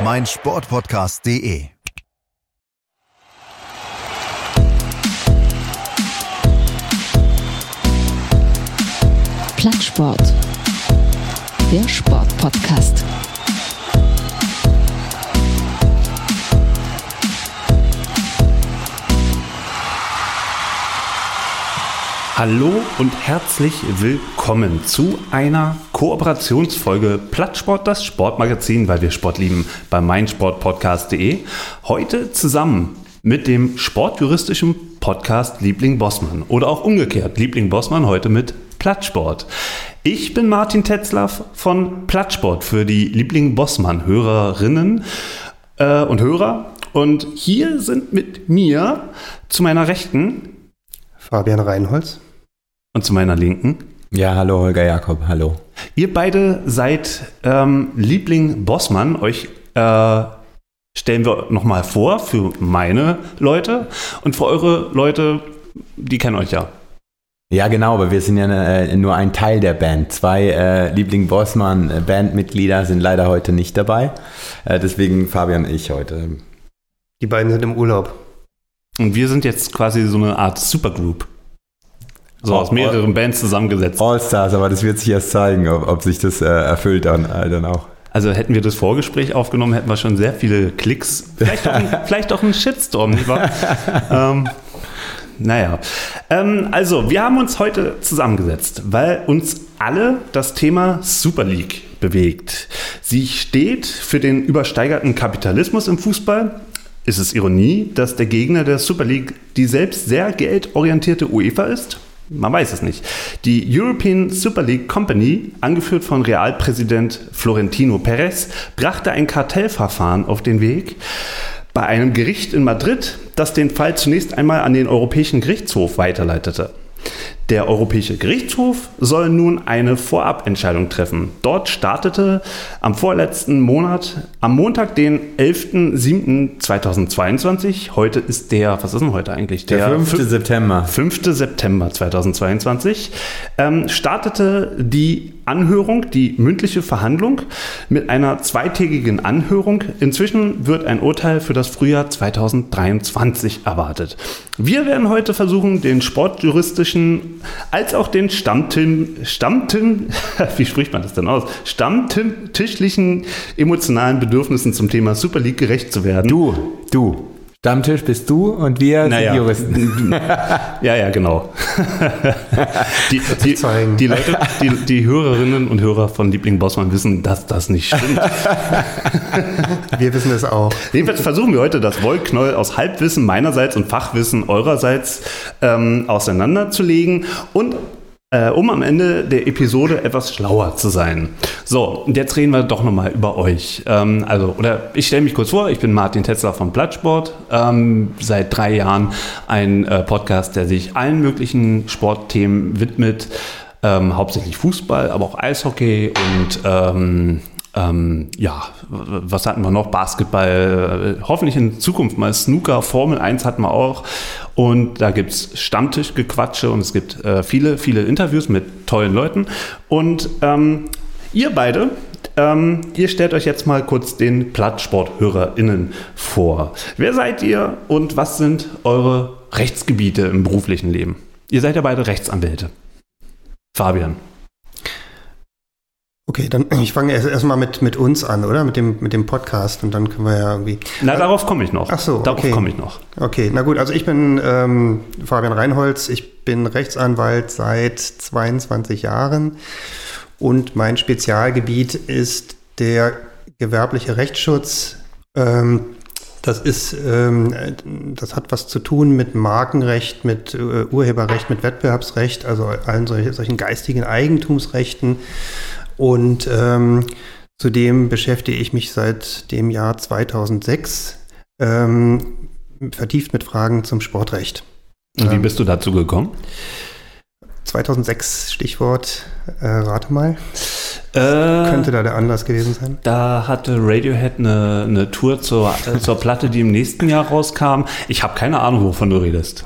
meinsportpodcast.de. Plattsport. Der Sportpodcast. Hallo und herzlich willkommen zu einer Kooperationsfolge Plattsport, das Sportmagazin, weil wir Sport lieben, bei meinsportpodcast.de. Heute zusammen mit dem sportjuristischen Podcast Liebling Bossmann oder auch umgekehrt Liebling Bossmann heute mit Plattsport. Ich bin Martin Tetzlaff von Plattsport für die Liebling Bossmann Hörerinnen äh, und Hörer und hier sind mit mir zu meiner Rechten Fabian Reinholz. Und zu meiner Linken Ja, hallo Holger Jakob, hallo. Ihr beide seid ähm, Liebling Bossmann. Euch äh, stellen wir nochmal vor für meine Leute und für eure Leute, die kennen euch ja. Ja, genau, aber wir sind ja äh, nur ein Teil der Band. Zwei äh, Liebling Bossmann äh, Bandmitglieder sind leider heute nicht dabei. Äh, deswegen Fabian und ich heute. Die beiden sind im Urlaub. Und wir sind jetzt quasi so eine Art Supergroup. So Oh, aus mehreren Bands zusammengesetzt. Allstars, aber das wird sich erst zeigen, ob, ob sich das äh, erfüllt dann, äh, dann auch. Also hätten wir das Vorgespräch aufgenommen, hätten wir schon sehr viele Klicks. Vielleicht auch, ein, vielleicht auch einen Shitstorm, nicht wahr? ähm, naja. Ähm, also, wir haben uns heute zusammengesetzt, weil uns alle das Thema Super League bewegt. Sie steht für den übersteigerten Kapitalismus im Fußball. Ist es Ironie, dass der Gegner der Super League die selbst sehr geldorientierte UEFA ist? Man weiß es nicht. Die European Super League Company, angeführt von Realpräsident Florentino Perez, brachte ein Kartellverfahren auf den Weg bei einem Gericht in Madrid, das den Fall zunächst einmal an den Europäischen Gerichtshof weiterleitete. Der Europäische Gerichtshof soll nun eine Vorabentscheidung treffen. Dort startete am vorletzten Monat, am Montag, den 11.07.2022, heute ist der, was ist denn heute eigentlich? Der 5. fün- September. 5. September 2022 ähm, startete die Anhörung, die mündliche Verhandlung mit einer zweitägigen Anhörung. Inzwischen wird ein Urteil für das Frühjahr 2023 erwartet. Wir werden heute versuchen, den sportjuristischen als auch den Stammtim, Stammtim, wie spricht man das denn aus? Stammtischlichen emotionalen Bedürfnissen zum Thema Super League gerecht zu werden. Du, du. Stammtisch bist du und wir Naja. sind Juristen. Ja, ja, genau. die, die, die Leute, die, die Hörerinnen und Hörer von Liebling Bossmann wissen, dass das nicht stimmt. Wir wissen es auch. Jedenfalls versuchen wir heute das Wollknäuel aus Halbwissen meinerseits und Fachwissen eurerseits ähm, auseinanderzulegen und äh, um am Ende der Episode etwas schlauer zu sein. So, und jetzt reden wir doch nochmal über euch. Ähm, also, oder ich stelle mich kurz vor, ich bin Martin Tetzler von Plattsport, ähm, seit drei Jahren ein äh, Podcast, der sich allen möglichen Sportthemen widmet, ähm, hauptsächlich Fußball, aber auch Eishockey und ähm, ja, was hatten wir noch? Basketball, äh, hoffentlich in Zukunft mal Snooker, Formel 1 hatten wir auch. Und da gibt es Stammtischgequatsche und es gibt äh, viele, viele Interviews mit tollen Leuten. Und ähm, ihr beide, ähm, ihr stellt euch jetzt mal kurz den PlattsporthörerInnen vor. Wer seid ihr und was sind eure Rechtsgebiete im beruflichen Leben? Ihr seid ja beide Rechtsanwälte. Fabian. Okay, dann ich fange erst erstmal mit, mit uns an, oder? Mit dem, mit dem Podcast und dann können wir ja irgendwie. Na, darauf komme ich noch. Ach so, Darauf okay. komme ich noch. Okay, na gut, also ich bin ähm, Fabian Reinholz, ich bin Rechtsanwalt seit 22 Jahren und mein Spezialgebiet ist der gewerbliche Rechtsschutz. Ähm, das ist, ähm, das hat was zu tun mit Markenrecht, mit äh, Urheberrecht, mit Wettbewerbsrecht, also allen solche, solchen geistigen Eigentumsrechten. Und ähm, Zudem beschäftige ich mich seit dem Jahr 2006 ähm, vertieft mit Fragen zum Sportrecht. Und wie bist du dazu gekommen? 2006, Stichwort, äh, rate mal. Äh, Könnte da der Anlass gewesen sein? Da hatte Radiohead eine, eine Tour zur, äh, zur Platte, die im nächsten Jahr rauskam. Ich habe keine Ahnung, wovon du redest.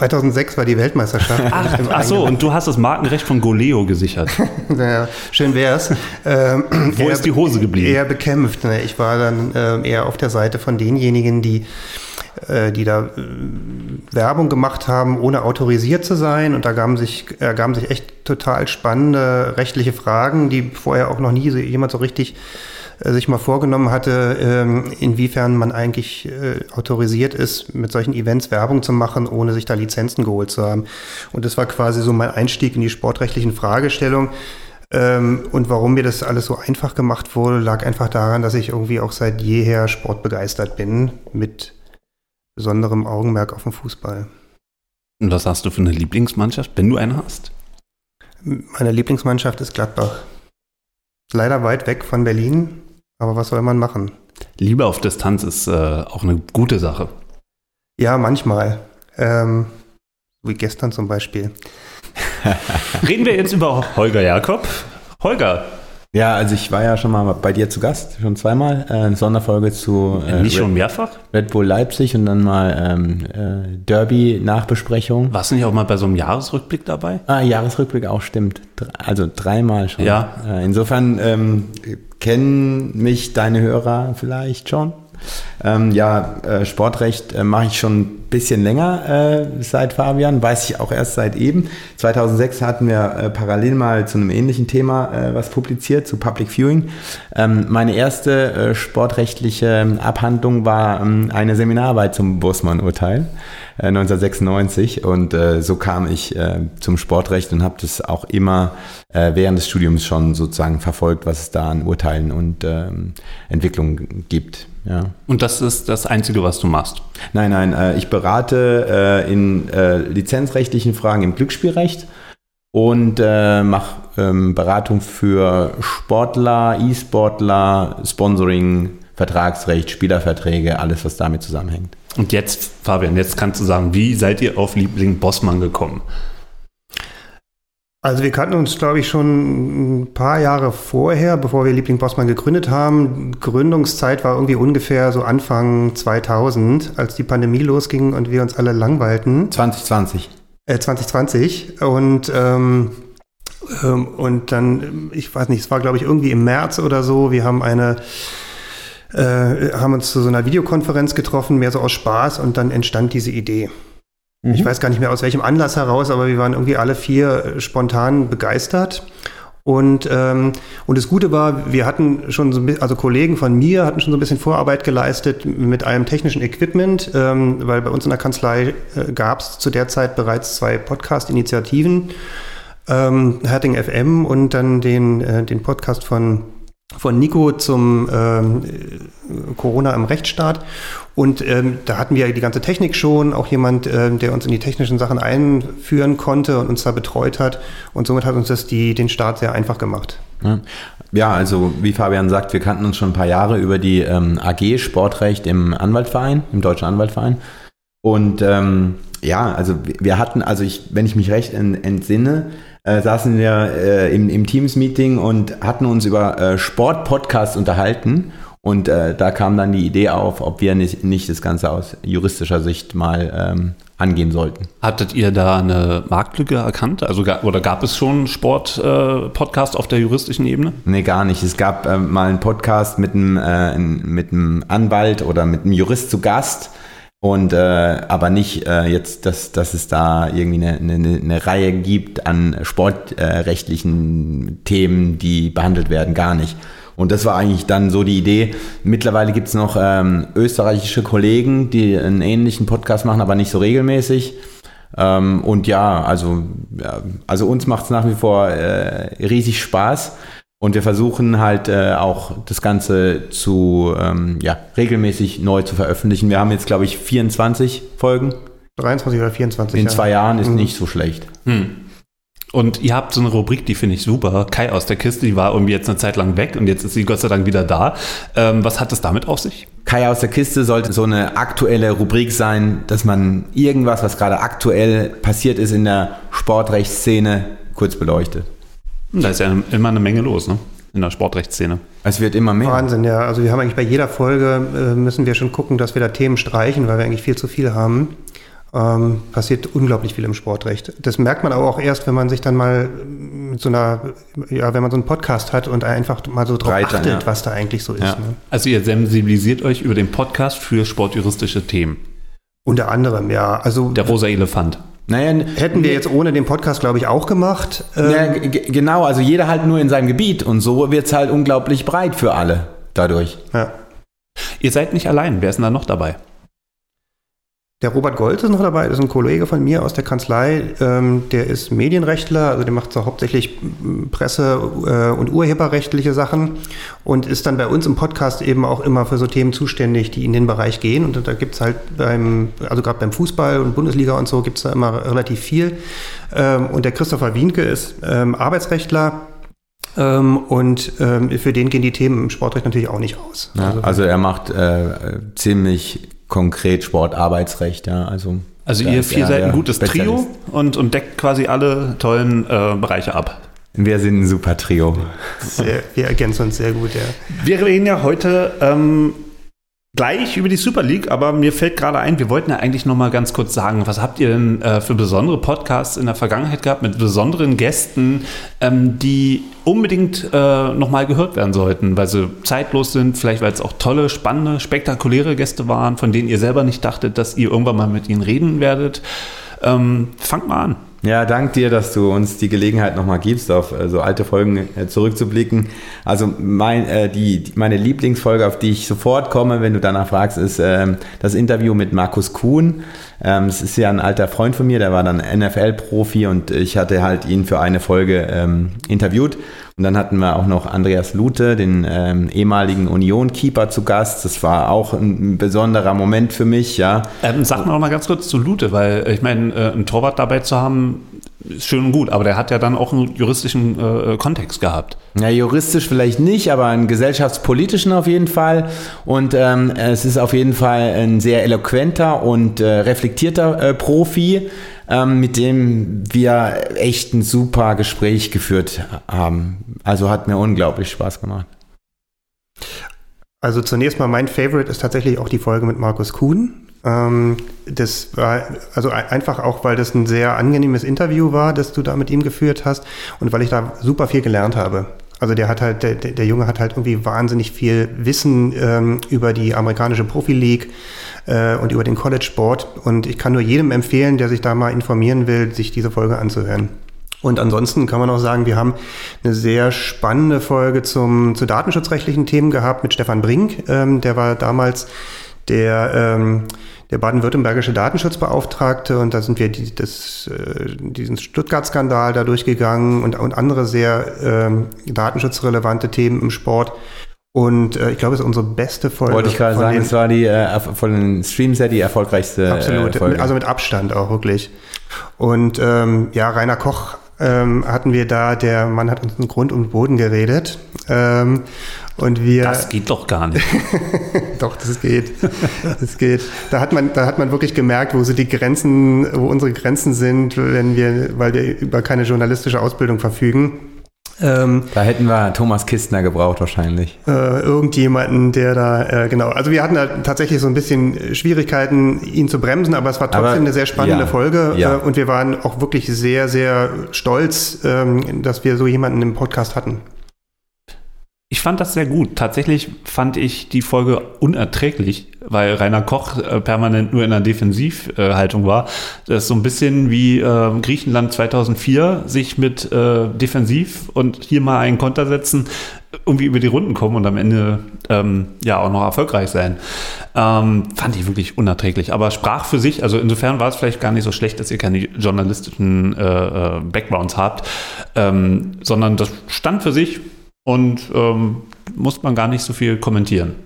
2006 war die Weltmeisterschaft. Ach, ach so, und du hast das Markenrecht von Goleo gesichert. naja, schön wär's. Ähm, Wo ist die Hose geblieben? Eher bekämpft. Ne? Ich war dann ähm, eher auf der Seite von denjenigen, die äh, die da äh, Werbung gemacht haben, ohne autorisiert zu sein. Und da ergaben sich, ergaben sich echt total spannende rechtliche Fragen, die vorher auch noch nie jemand so richtig äh, sich mal vorgenommen hatte, ähm, inwiefern man eigentlich äh, autorisiert ist, mit solchen Events Werbung zu machen, ohne sich da Lizenzen geholt zu haben. Und das war quasi so mein Einstieg in die sportrechtlichen Fragestellungen. Ähm, und warum mir das alles so einfach gemacht wurde, lag einfach daran, dass ich irgendwie auch seit jeher sportbegeistert bin, mit besonderem Augenmerk auf den Fußball. Und was hast du für eine Lieblingsmannschaft, wenn du eine hast? Meine Lieblingsmannschaft ist Gladbach. Leider weit weg von Berlin, aber was soll man machen? Liebe auf Distanz ist äh, auch eine gute Sache. Ja, manchmal. Ähm, wie gestern zum Beispiel. Reden wir jetzt über Holger Jakob. Holger. Ja, also ich war ja schon mal bei dir zu Gast, schon zweimal. Äh, eine Sonderfolge zu äh, Nicht Red, schon mehrfach? Red Bull Leipzig und dann mal ähm, äh, Derby-Nachbesprechung. Warst du nicht auch mal bei so einem Jahresrückblick dabei? Ah, Jahresrückblick auch, stimmt. Also dreimal schon. Ja. Äh, insofern ähm, kennen mich deine Hörer vielleicht schon. Ähm, ja, äh, Sportrecht äh, mache ich schon ein bisschen länger äh, seit Fabian, weiß ich auch erst seit eben. 2006 hatten wir äh, parallel mal zu einem ähnlichen Thema äh, was publiziert, zu Public Viewing. Ähm, meine erste äh, sportrechtliche Abhandlung war ähm, eine Seminararbeit zum Bussmann-Urteil. 1996 und so kam ich zum Sportrecht und habe das auch immer äh, während des Studiums schon sozusagen verfolgt, was es da an Urteilen und ähm, Entwicklungen gibt. Ja. Und das ist das Einzige, was du machst? Nein, nein, äh, ich berate äh, in äh, lizenzrechtlichen Fragen im Glücksspielrecht und mache ähm, Beratung für Sportler, E-Sportler, Sponsoring, Vertragsrecht, Spielerverträge, alles, was damit zusammenhängt. Und jetzt, Fabian, jetzt kannst du sagen, wie seid ihr auf Liebling Bossmann gekommen? Also wir kannten uns, glaube ich, schon ein paar Jahre vorher, bevor wir Liebling Bossmann gegründet haben. Gründungszeit war irgendwie ungefähr so Anfang 2000, als die Pandemie losging und wir uns alle langweilten. 2020. Äh, 2020. Und, ähm, ähm, und dann, ich weiß nicht, es war, glaube ich, irgendwie im März oder so. Wir haben eine äh, haben uns zu so einer Videokonferenz getroffen, mehr so aus Spaß und dann entstand diese Idee. Mhm. Ich weiß gar nicht mehr aus welchem Anlass heraus, aber wir waren irgendwie alle vier äh, spontan begeistert. Und, ähm, und das Gute war, wir hatten schon so ein bisschen, also Kollegen von mir hatten schon so ein bisschen Vorarbeit geleistet mit einem technischen Equipment, ähm, weil bei uns in der Kanzlei äh, gab es zu der Zeit bereits zwei Podcast-Initiativen, ähm, Herting FM und dann den, äh, den Podcast von von Nico zum ähm, Corona im Rechtsstaat. Und ähm, da hatten wir die ganze Technik schon, auch jemand, ähm, der uns in die technischen Sachen einführen konnte und uns da betreut hat. Und somit hat uns das die, den Start sehr einfach gemacht. Ja, also wie Fabian sagt, wir kannten uns schon ein paar Jahre über die ähm, AG Sportrecht im Anwaltverein, im Deutschen Anwaltverein. Und ähm, ja, also wir hatten, also ich, wenn ich mich recht entsinne, äh, saßen wir äh, im, im Teams-Meeting und hatten uns über äh, Sport-Podcasts unterhalten. Und äh, da kam dann die Idee auf, ob wir nicht, nicht das Ganze aus juristischer Sicht mal ähm, angehen sollten. Hattet ihr da eine Marktlücke erkannt? Also oder gab es schon Sport-Podcast äh, auf der juristischen Ebene? Nee, gar nicht. Es gab äh, mal einen Podcast mit einem, äh, mit einem Anwalt oder mit einem Jurist zu Gast und äh, aber nicht äh, jetzt, dass, dass es da irgendwie eine, eine, eine Reihe gibt an sportrechtlichen äh, Themen, die behandelt werden, gar nicht. Und das war eigentlich dann so die Idee. Mittlerweile gibt es noch ähm, österreichische Kollegen, die einen ähnlichen Podcast machen, aber nicht so regelmäßig. Ähm, und ja, also, ja, also uns macht es nach wie vor äh, riesig Spaß. Und wir versuchen halt äh, auch das Ganze zu ähm, ja, regelmäßig neu zu veröffentlichen. Wir haben jetzt, glaube ich, 24 Folgen. 23 oder 24. In ja. zwei Jahren ist mhm. nicht so schlecht. Hm. Und ihr habt so eine Rubrik, die finde ich super. Kai aus der Kiste, die war irgendwie jetzt eine Zeit lang weg und jetzt ist sie Gott sei Dank wieder da. Ähm, was hat es damit auf sich? Kai aus der Kiste sollte so eine aktuelle Rubrik sein, dass man irgendwas, was gerade aktuell passiert ist in der Sportrechtsszene, kurz beleuchtet. Da ist ja immer eine Menge los, ne? In der Sportrechtsszene. Es wird immer mehr. Wahnsinn, ja. Also wir haben eigentlich bei jeder Folge, äh, müssen wir schon gucken, dass wir da Themen streichen, weil wir eigentlich viel zu viel haben. Ähm, passiert unglaublich viel im Sportrecht. Das merkt man aber auch erst, wenn man sich dann mal mit so einer, ja, wenn man so einen Podcast hat und einfach mal so drauf Breiter, achtet, ja. was da eigentlich so ist. Ja. Ne? Also ihr sensibilisiert euch über den Podcast für sportjuristische Themen. Unter anderem, ja. Also Der rosa Elefant. Naja, hätten wir jetzt ohne den Podcast, glaube ich, auch gemacht. Ähm, ja, g- g- genau, also jeder halt nur in seinem Gebiet und so wird es halt unglaublich breit für alle dadurch. ja. Ihr seid nicht allein. Wer ist denn da noch dabei? Der Robert Gold ist noch dabei, das ist ein Kollege von mir aus der Kanzlei. Ähm, der ist Medienrechtler, also der macht so hauptsächlich m, Presse- äh, und urheberrechtliche Sachen und ist dann bei uns im Podcast eben auch immer für so Themen zuständig, die in den Bereich gehen. Und da gibt es halt beim, also gerade beim Fußball und Bundesliga und so gibt es da immer relativ viel. Ähm, und der Christopher Wienke ist ähm, Arbeitsrechtler. Ähm, und ähm, für den gehen die Themen im Sportrecht natürlich auch nicht aus. Ja, also, er macht äh, ziemlich konkret Sportarbeitsrecht, ja. Also, Also ihr vier er seid ein gutes Trio und, und deckt quasi alle tollen äh, Bereiche ab. Wir sind ein super Trio. Sehr, wir ergänzen uns sehr gut, ja. Wir reden ja heute ähm, gleich über die Super League, aber mir fällt gerade ein, wir wollten ja eigentlich noch mal ganz kurz sagen, was habt ihr denn äh, für besondere Podcasts in der Vergangenheit gehabt mit besonderen Gästen, ähm, die unbedingt äh, noch mal gehört werden sollten, weil sie zeitlos sind, vielleicht weil es auch tolle, spannende, spektakuläre Gäste waren, von denen ihr selber nicht dachtet, dass ihr irgendwann mal mit ihnen reden werdet. Ähm, fangt mal an. Ja, dank dir, dass du uns die Gelegenheit nochmal gibst, auf äh, so alte Folgen äh, zurückzublicken. Also mein, äh, die, meine Lieblingsfolge, auf die ich sofort komme, wenn du danach fragst, ist ähm, das Interview mit Markus Kuhn. Ähm, das ist ja ein alter Freund von mir, der war dann NFL-Profi und ich hatte halt ihn für eine Folge ähm, interviewt. Und dann hatten wir auch noch Andreas Lute, den ähm, ehemaligen Union-Keeper zu Gast. Das war auch ein besonderer Moment für mich, ja. Ähm, sag mal noch mal ganz kurz zu Lute, weil äh, ich meine, äh, einen Torwart dabei zu haben, schön und gut, aber der hat ja dann auch einen juristischen äh, Kontext gehabt. Ja, juristisch vielleicht nicht, aber einen gesellschaftspolitischen auf jeden Fall. Und ähm, es ist auf jeden Fall ein sehr eloquenter und äh, reflektierter äh, Profi, ähm, mit dem wir echt ein super Gespräch geführt haben. Also hat mir unglaublich Spaß gemacht. Also zunächst mal mein Favorite ist tatsächlich auch die Folge mit Markus Kuhn. Ähm, das war also ein- einfach auch, weil das ein sehr angenehmes Interview war, das du da mit ihm geführt hast und weil ich da super viel gelernt habe. Also der hat halt, der der Junge hat halt irgendwie wahnsinnig viel Wissen ähm, über die amerikanische Profi League äh, und über den College Sport und ich kann nur jedem empfehlen, der sich da mal informieren will, sich diese Folge anzuhören. Und ansonsten kann man auch sagen, wir haben eine sehr spannende Folge zum, zu datenschutzrechtlichen Themen gehabt mit Stefan Brink. Ähm, der war damals der, ähm, der baden-württembergische Datenschutzbeauftragte und da sind wir die, das, äh, diesen Stuttgart-Skandal da durchgegangen und, und andere sehr ähm, datenschutzrelevante Themen im Sport. Und äh, ich glaube, es ist unsere beste Folge. Wollte ich gerade sagen, den- es war die äh, von den Streams her die erfolgreichste Absolut, Äh, Folge. also mit Abstand auch wirklich. Und ähm, ja, Rainer Koch ähm, hatten wir da, der Mann hat uns in Grund und Boden geredet. Ähm, und wir, Das geht doch gar nicht. doch, das geht, das geht. Da hat man, da hat man wirklich gemerkt, wo so die Grenzen, wo unsere Grenzen sind, wenn wir, weil wir über keine journalistische Ausbildung verfügen. Ähm, da hätten wir Thomas Kistner gebraucht wahrscheinlich. äh, irgendjemanden, der da, äh, genau. Also wir hatten da tatsächlich so ein bisschen Schwierigkeiten, ihn zu bremsen, aber es war trotzdem Aber, eine sehr spannende ja, Folge ja. Äh, und wir waren auch wirklich sehr, sehr stolz, ähm, dass wir so jemanden im Podcast hatten. Ich fand das sehr gut. Tatsächlich fand ich die Folge unerträglich, weil Rainer Koch äh, permanent nur in einer Defensivhaltung war. Das ist so ein bisschen wie äh, Griechenland 2004 sich mit äh, Defensiv und hier mal einen Konter setzen, irgendwie über die Runden kommen und am Ende ähm, ja auch noch erfolgreich sein. Ähm, fand ich wirklich unerträglich. Aber sprach für sich, also insofern war es vielleicht gar nicht so schlecht, dass ihr keine journalistischen äh, Backgrounds habt, ähm, sondern das stand für sich und ähm, muss man gar nicht so viel kommentieren.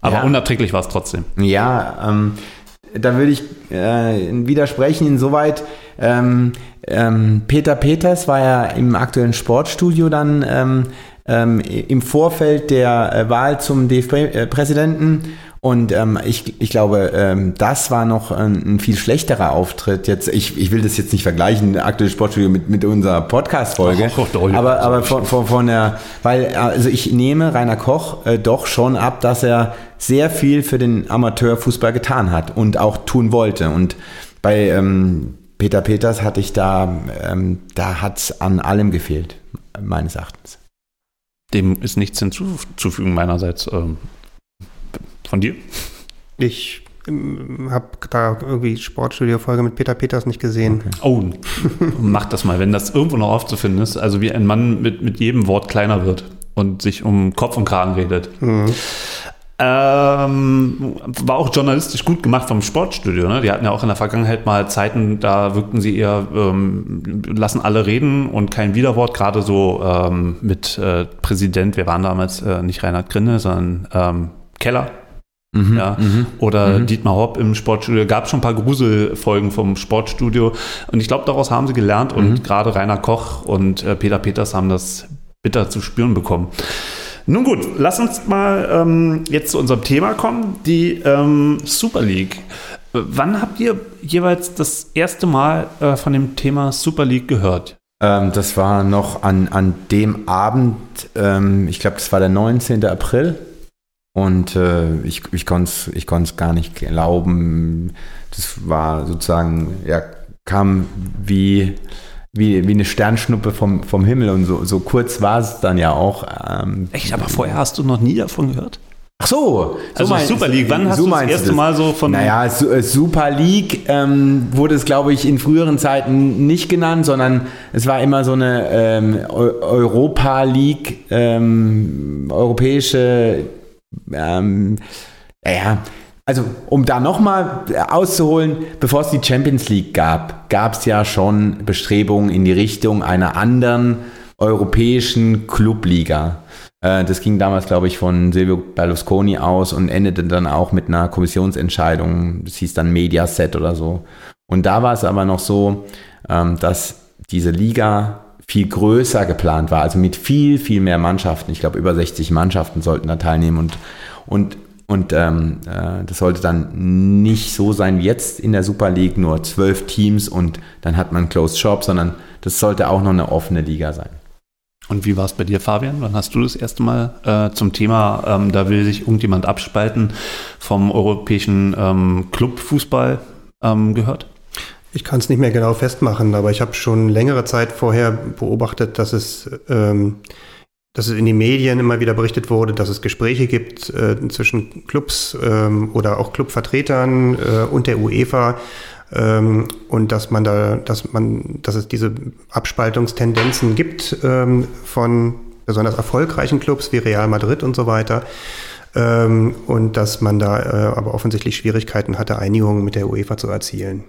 Aber Ja. unerträglich war es trotzdem. Ja, ähm, da würde ich äh, widersprechen insoweit. Ähm, ähm, Peter Peters war ja im aktuellen Sportstudio dann ähm, ähm im Vorfeld der äh, Wahl zum DFB-Präsidenten und ähm, ich, ich glaube, ähm, das war noch ein, ein, viel schlechterer Auftritt. Jetzt, ich, ich will das jetzt nicht vergleichen, aktuelle Sportstudio mit, mit unserer Podcast-Folge. Aber, aber von, von, von der, weil, also ich nehme Rainer Koch äh, doch schon ab, dass er sehr viel für den Amateurfußball getan hat und auch tun wollte. Und bei ähm, Peter Peters hatte ich da, ähm, da hat es an allem gefehlt, meines Erachtens. Dem ist nichts hinzuzufügen meinerseits. Ähm, von dir? Ich ähm, habe da irgendwie Sportstudio-Folge mit Peter Peters nicht gesehen. Okay. Oh, mach das mal, wenn das irgendwo noch aufzufinden ist. Also wie ein Mann mit, mit jedem Wort kleiner wird und sich um Kopf und Kragen redet. Mhm. Ähm, war auch journalistisch gut gemacht vom Sportstudio. Ne? Die hatten ja auch in der Vergangenheit mal Zeiten, da wirkten sie eher, ähm, lassen alle reden und kein Widerwort, gerade so ähm, mit äh, Präsident, wir waren damals äh, nicht Reinhard Grinne, sondern ähm, Keller, Mhm, ja. Mhm, Oder mhm. Dietmar Hopp im Sportstudio. Gab schon ein paar Gruselfolgen vom Sportstudio. Und ich glaube, daraus haben sie gelernt. Und mhm. gerade Rainer Koch und äh, Peter Peters haben das bitter zu spüren bekommen. Nun gut, lass uns mal ähm, jetzt zu unserem Thema kommen, die ähm, Super League. Wann habt ihr jeweils das erste Mal äh, von dem Thema Super League gehört? Ähm, das war noch an, an dem Abend, ähm, ich glaube, das war der 19. April und äh, ich, ich konnte es ich gar nicht glauben. Das war sozusagen, ja, kam wie, wie, wie eine Sternschnuppe vom, vom Himmel und so, so kurz war es dann ja auch. Ähm, Echt, aber vorher hast du noch nie davon gehört? Ach so, also so Super League. Wann hast so du das erste das? Mal so von? Naja, äh, Super League ähm, wurde es, glaube ich, in früheren Zeiten nicht genannt, sondern es war immer so eine ähm, Europa League, ähm, europäische ähm, ja, also um da nochmal auszuholen, bevor es die Champions League gab, gab es ja schon Bestrebungen in die Richtung einer anderen europäischen Clubliga. Äh, das ging damals, glaube ich, von Silvio Berlusconi aus und endete dann auch mit einer Kommissionsentscheidung. Das hieß dann Mediaset oder so. Und da war es aber noch so, ähm, dass diese Liga viel größer geplant war, also mit viel, viel mehr Mannschaften. Ich glaube, über 60 Mannschaften sollten da teilnehmen und, und, und ähm, äh, das sollte dann nicht so sein wie jetzt in der Super League, nur zwölf Teams und dann hat man Closed Shop, sondern das sollte auch noch eine offene Liga sein. Und wie war es bei dir, Fabian? Wann hast du das erste Mal äh, zum Thema, ähm, da will sich irgendjemand abspalten, vom europäischen ähm, Clubfußball ähm, gehört? Ich kann es nicht mehr genau festmachen, aber ich habe schon längere Zeit vorher beobachtet, dass es, ähm, dass es in den Medien immer wieder berichtet wurde, dass es Gespräche gibt äh, zwischen Clubs ähm, oder auch Clubvertretern äh, und der UEFA ähm, und dass man da, dass man, dass es diese Abspaltungstendenzen gibt ähm, von besonders erfolgreichen Clubs wie Real Madrid und so weiter. Ähm, und dass man da äh, aber offensichtlich Schwierigkeiten hatte, Einigungen mit der UEFA zu erzielen.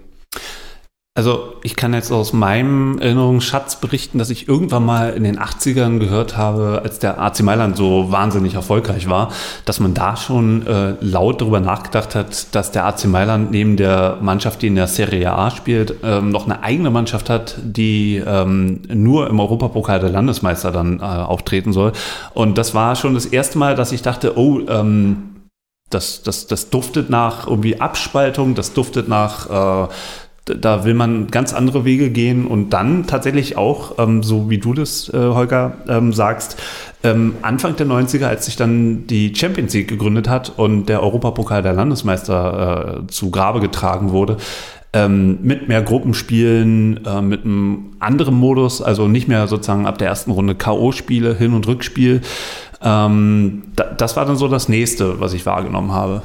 Also ich kann jetzt aus meinem Erinnerungsschatz berichten, dass ich irgendwann mal in den 80ern gehört habe, als der AC Mailand so wahnsinnig erfolgreich war, dass man da schon äh, laut darüber nachgedacht hat, dass der AC Mailand neben der Mannschaft, die in der Serie A spielt, ähm, noch eine eigene Mannschaft hat, die ähm, nur im Europapokal der Landesmeister dann äh, auftreten soll. Und das war schon das erste Mal, dass ich dachte, oh, ähm, das, das, das duftet nach irgendwie Abspaltung, das duftet nach äh, da will man ganz andere Wege gehen und dann tatsächlich auch, ähm, so wie du das, äh, Holger, ähm, sagst, ähm, Anfang der 90er, als sich dann die Champions League gegründet hat und der Europapokal der Landesmeister äh, zu Grabe getragen wurde, ähm, mit mehr Gruppenspielen, äh, mit einem anderen Modus, also nicht mehr sozusagen ab der ersten Runde K.O.-Spiele, Hin- und Rückspiel. Ähm, da, das war dann so das nächste, was ich wahrgenommen habe.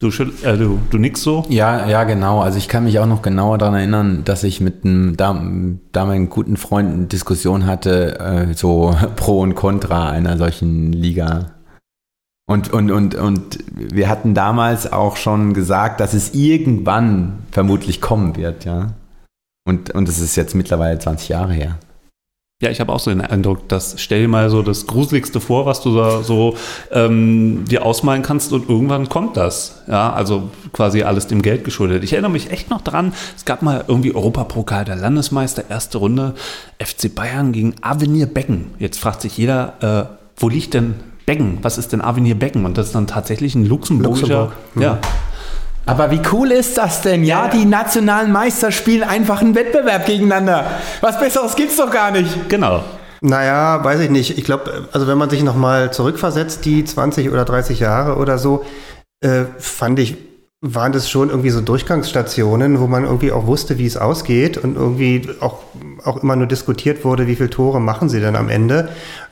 Du, äh, du, du nix so? Ja, ja, genau. Also ich kann mich auch noch genauer daran erinnern, dass ich mit einem damaligen guten Freund eine Diskussion hatte, äh, so pro und contra einer solchen Liga. Und, und, und, und wir hatten damals auch schon gesagt, dass es irgendwann vermutlich kommen wird, ja. Und, und ist jetzt mittlerweile 20 Jahre her. Ja, ich habe auch so den Eindruck, dass stell dir mal so das Gruseligste vor, was du da so ähm, dir ausmalen kannst und irgendwann kommt das. Ja, also quasi alles dem Geld geschuldet. Ich erinnere mich echt noch dran, es gab mal irgendwie Europapokal der Landesmeister, erste Runde, FC Bayern gegen Avenir Becken. Jetzt fragt sich jeder, äh, wo liegt denn Becken? Was ist denn Avenir Becken? Und das ist dann tatsächlich ein luxemburgischer, Luxemburg. Mhm. ja, Aber wie cool ist das denn? Ja, Ja. die nationalen Meister spielen einfach einen Wettbewerb gegeneinander. Was Besseres gibt's doch gar nicht. genau. Naja, weiß ich nicht. Ich glaube, also wenn man sich nochmal zurückversetzt, die 20 oder 30 Jahre oder so, äh, fand ich, waren das schon irgendwie so Durchgangsstationen, wo man irgendwie auch wusste, wie es ausgeht und irgendwie auch, auch immer nur diskutiert wurde, wie viele Tore machen sie denn am Ende.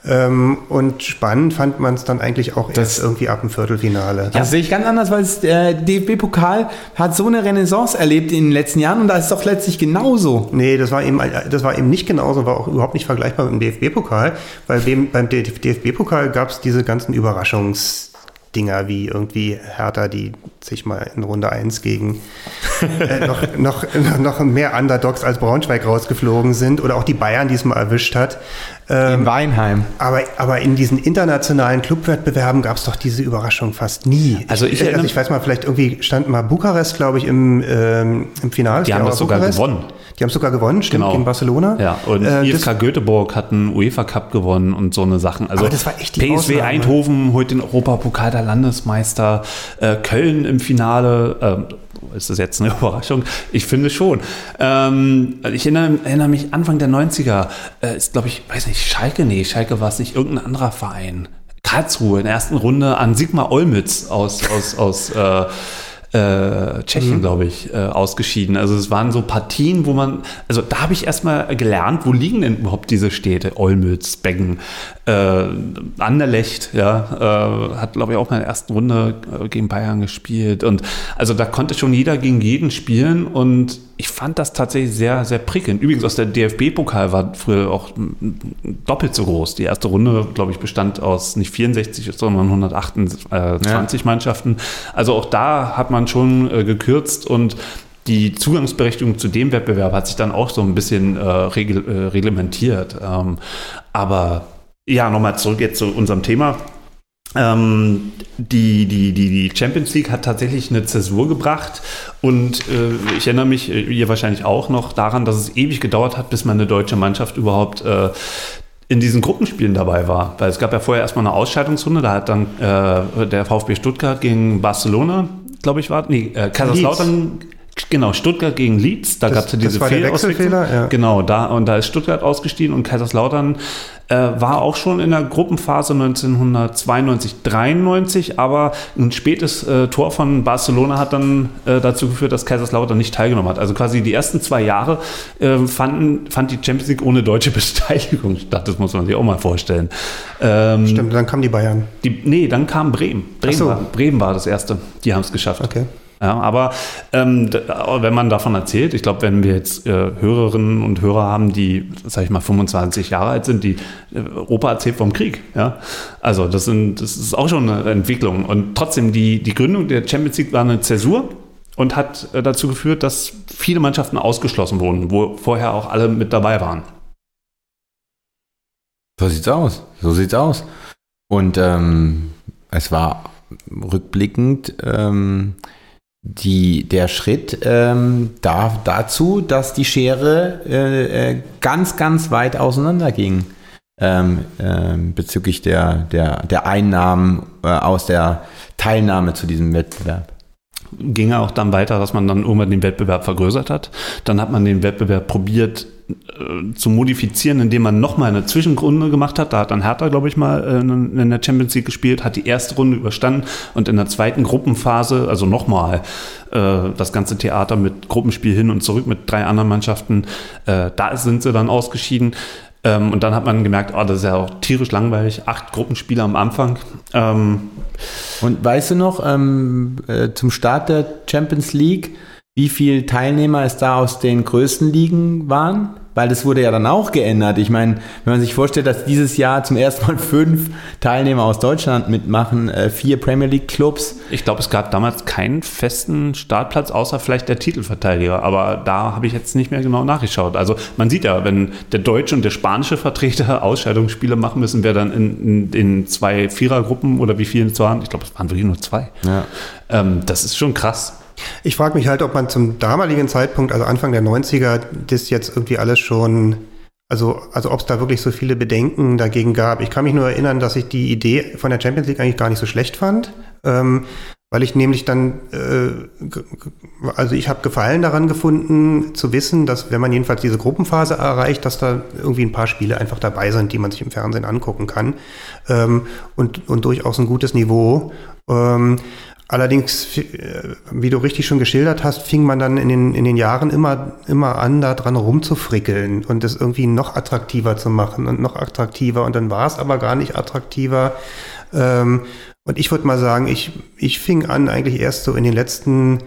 Ähm, und spannend fand man es dann eigentlich auch erst irgendwie ab dem Viertelfinale. Das sehe ich ganz anders, weil der DFB-Pokal hat so eine Renaissance erlebt in den letzten Jahren und da ist es doch letztlich genauso. Nee, das war eben, das war eben nicht genauso, war auch überhaupt nicht vergleichbar mit dem DFB-Pokal, weil beim, DFB-Pokal gab es diese ganzen Überraschungsdinger wie irgendwie Hertha, die sich mal in Runde 1 gegen äh, noch, noch, noch mehr Underdogs als Braunschweig rausgeflogen sind oder auch die Bayern, die es mal erwischt hat. Ähm, In Weinheim. aber, aber in diesen internationalen Clubwettbewerben gab es doch diese Überraschung fast nie. Also ich ich, also ich weiß mal, vielleicht irgendwie stand mal Bukarest, glaube ich, im, ähm, im Finale. Die haben das sogar Bukarest. gewonnen. Die haben sogar gewonnen, stimmt, Genau. gegen Barcelona. Ja, und Äh, IFK Göteborg hat einen UEFA Cup gewonnen und so eine Sachen. Also das war echt die PSW Ausnahme. Eindhoven holt den Europapokal der Landesmeister, äh, Köln im Finale. Ähm, ist das jetzt eine Überraschung? Ich finde schon. Ähm, ich erinnere, erinnere mich Anfang der 90er, äh, ist glaube ich, weiß nicht, Schalke, nee, Schalke war es nicht, irgendein anderer Verein. Karlsruhe in der ersten Runde an Sigmar Olmütz aus, aus, aus äh, äh, Tschechien, glaube ich, äh, ausgeschieden. Also es waren so Partien, wo man, also da habe ich erstmal gelernt, wo liegen denn überhaupt diese Städte? Olmütz, Beggen, äh, Anderlecht, ja, äh, hat glaube ich auch mal in der ersten Runde äh, gegen Bayern gespielt und also da konnte schon jeder gegen jeden spielen und ich fand das tatsächlich sehr, sehr prickelnd. Übrigens aus der DFB-Pokal war früher auch doppelt so groß. Die erste Runde, glaube ich, bestand aus nicht 64, sondern 128 Mannschaften. Also auch da hat man schon äh, gekürzt und die Zugangsberechtigung zu dem Wettbewerb hat sich dann auch so ein bisschen äh, äh, reglementiert. Ähm, aber ja, nochmal zurück jetzt zu unserem Thema. Ähm, die, die, die, Champions League hat tatsächlich eine Zäsur gebracht und äh, ich erinnere mich, äh, ihr wahrscheinlich auch noch daran, dass es ewig gedauert hat, bis mal eine deutsche Mannschaft überhaupt äh, in diesen Gruppenspielen dabei war. Weil es gab ja vorher erstmal eine Ausscheidungsrunde, da hat dann äh, der VfB Stuttgart gegen Barcelona, glaube ich, war, nee, äh, Kaiserslautern, genau, Stuttgart gegen Leeds, da gab es ja diese Fehlauswechslung. Wechselfehler, ja. Genau, da, und da ist Stuttgart ausgestiegen und Kaiserslautern äh, war auch schon in der Gruppenphase 1992, 93, aber ein spätes äh, Tor von Barcelona hat dann äh, dazu geführt, dass Kaiserslautern nicht teilgenommen hat. Also quasi die ersten zwei Jahre äh, fanden, fand die Champions League ohne deutsche Beteiligung statt. Das muss man sich auch mal vorstellen. Ähm, Stimmt, dann kamen die Bayern. die, nee, dann kam Bremen. Bremen, so. war, Bremen war das erste. Die haben es geschafft. Okay. Ja, aber ähm, d- wenn man davon erzählt, ich glaube, wenn wir jetzt äh, Hörerinnen und Hörer haben, die, sag ich mal, 25 Jahre alt sind, die äh, Opa erzählt vom Krieg, ja, also das sind, das ist auch schon eine Entwicklung und trotzdem die die Gründung der Champions League war eine Zäsur und hat äh, dazu geführt, dass viele Mannschaften ausgeschlossen wurden, wo vorher auch alle mit dabei waren. So sieht's aus. So sieht's aus. Und ähm, es war rückblickend ähm, die, der Schritt ähm, da, dazu, dass die Schere äh, äh, ganz, ganz weit auseinander ging ähm, ähm, bezüglich der, der, der Einnahmen äh, aus der Teilnahme zu diesem Wettbewerb. ging auch dann weiter, dass man dann irgendwann den Wettbewerb vergrößert hat. Dann hat man den Wettbewerb probiert äh, zu modifizieren, indem man nochmal eine Zwischenrunde gemacht hat. Da hat dann Hertha, glaube ich, mal äh, in der Champions League gespielt, hat die erste Runde überstanden und in der zweiten Gruppenphase, also nochmal äh, das ganze Theater mit Gruppenspiel hin und zurück mit drei anderen Mannschaften, äh, da sind sie dann ausgeschieden. Ähm, und dann hat man gemerkt, oh, das ist ja auch tierisch langweilig, acht Gruppenspiele am Anfang. Ähm, Und weißt du noch, ähm, äh, zum Start der Champions League, wie viele Teilnehmer es da aus den größten Ligen waren? weil das wurde ja dann auch geändert. Ich meine, wenn man sich vorstellt, dass dieses Jahr zum ersten Mal fünf Teilnehmer aus Deutschland mitmachen, äh, vier Premier League Clubs. Ich glaube, es gab damals keinen festen Startplatz, außer vielleicht der Titelverteidiger. Aber da habe ich jetzt nicht mehr genau nachgeschaut. Also man sieht ja, wenn der deutsche und der spanische Vertreter Ausscheidungsspiele machen müssen, wer dann in, in, in zwei Vierergruppen oder wie viele es waren, ich glaube, es waren wirklich nur zwei. Ja. Ähm, das ist schon krass. Ich frage mich halt, ob man zum damaligen Zeitpunkt, also Anfang der 90er, das jetzt irgendwie alles schon, also, also ob es da wirklich so viele Bedenken dagegen gab. Ich kann mich nur erinnern, dass ich die Idee von der Champions League eigentlich gar nicht so schlecht fand. Ähm, weil ich nämlich dann, äh, also ich habe Gefallen daran gefunden, zu wissen, dass wenn man jedenfalls diese Gruppenphase erreicht, dass da irgendwie ein paar Spiele einfach dabei sind, die man sich im Fernsehen angucken kann ähm, und, und durchaus ein gutes Niveau. Ähm, Allerdings, äh, wie du richtig schon geschildert hast, fing man dann in den, in den Jahren immer, immer an, da dran rumzufrickeln und das irgendwie noch attraktiver zu machen und noch attraktiver. Und dann war es aber gar nicht attraktiver. Ähm, und ich würde mal sagen, ich, ich fing an, eigentlich erst so in den letzten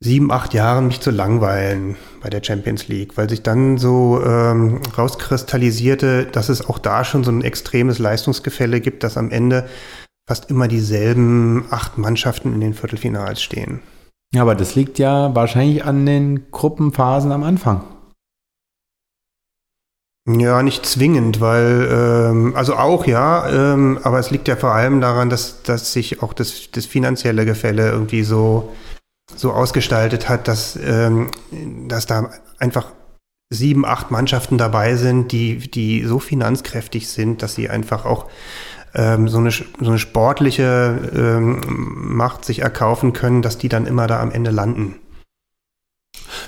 sieben, acht Jahren mich zu langweilen bei der Champions League, weil sich dann so ähm, rauskristallisierte, dass es auch da schon so ein extremes Leistungsgefälle gibt, dass am Ende fast immer dieselben acht Mannschaften in den Viertelfinals stehen. Ja, aber das liegt ja wahrscheinlich an den Gruppenphasen am Anfang. Ja, nicht zwingend, weil, ähm, also auch ja, ähm, aber es liegt ja vor allem daran, dass, dass sich auch das, das finanzielle Gefälle irgendwie so, so ausgestaltet hat, dass, ähm, dass da einfach sieben, acht Mannschaften dabei sind, die, die so finanzkräftig sind, dass sie einfach auch ähm, so, eine, so eine sportliche ähm, Macht sich erkaufen können, dass die dann immer da am Ende landen.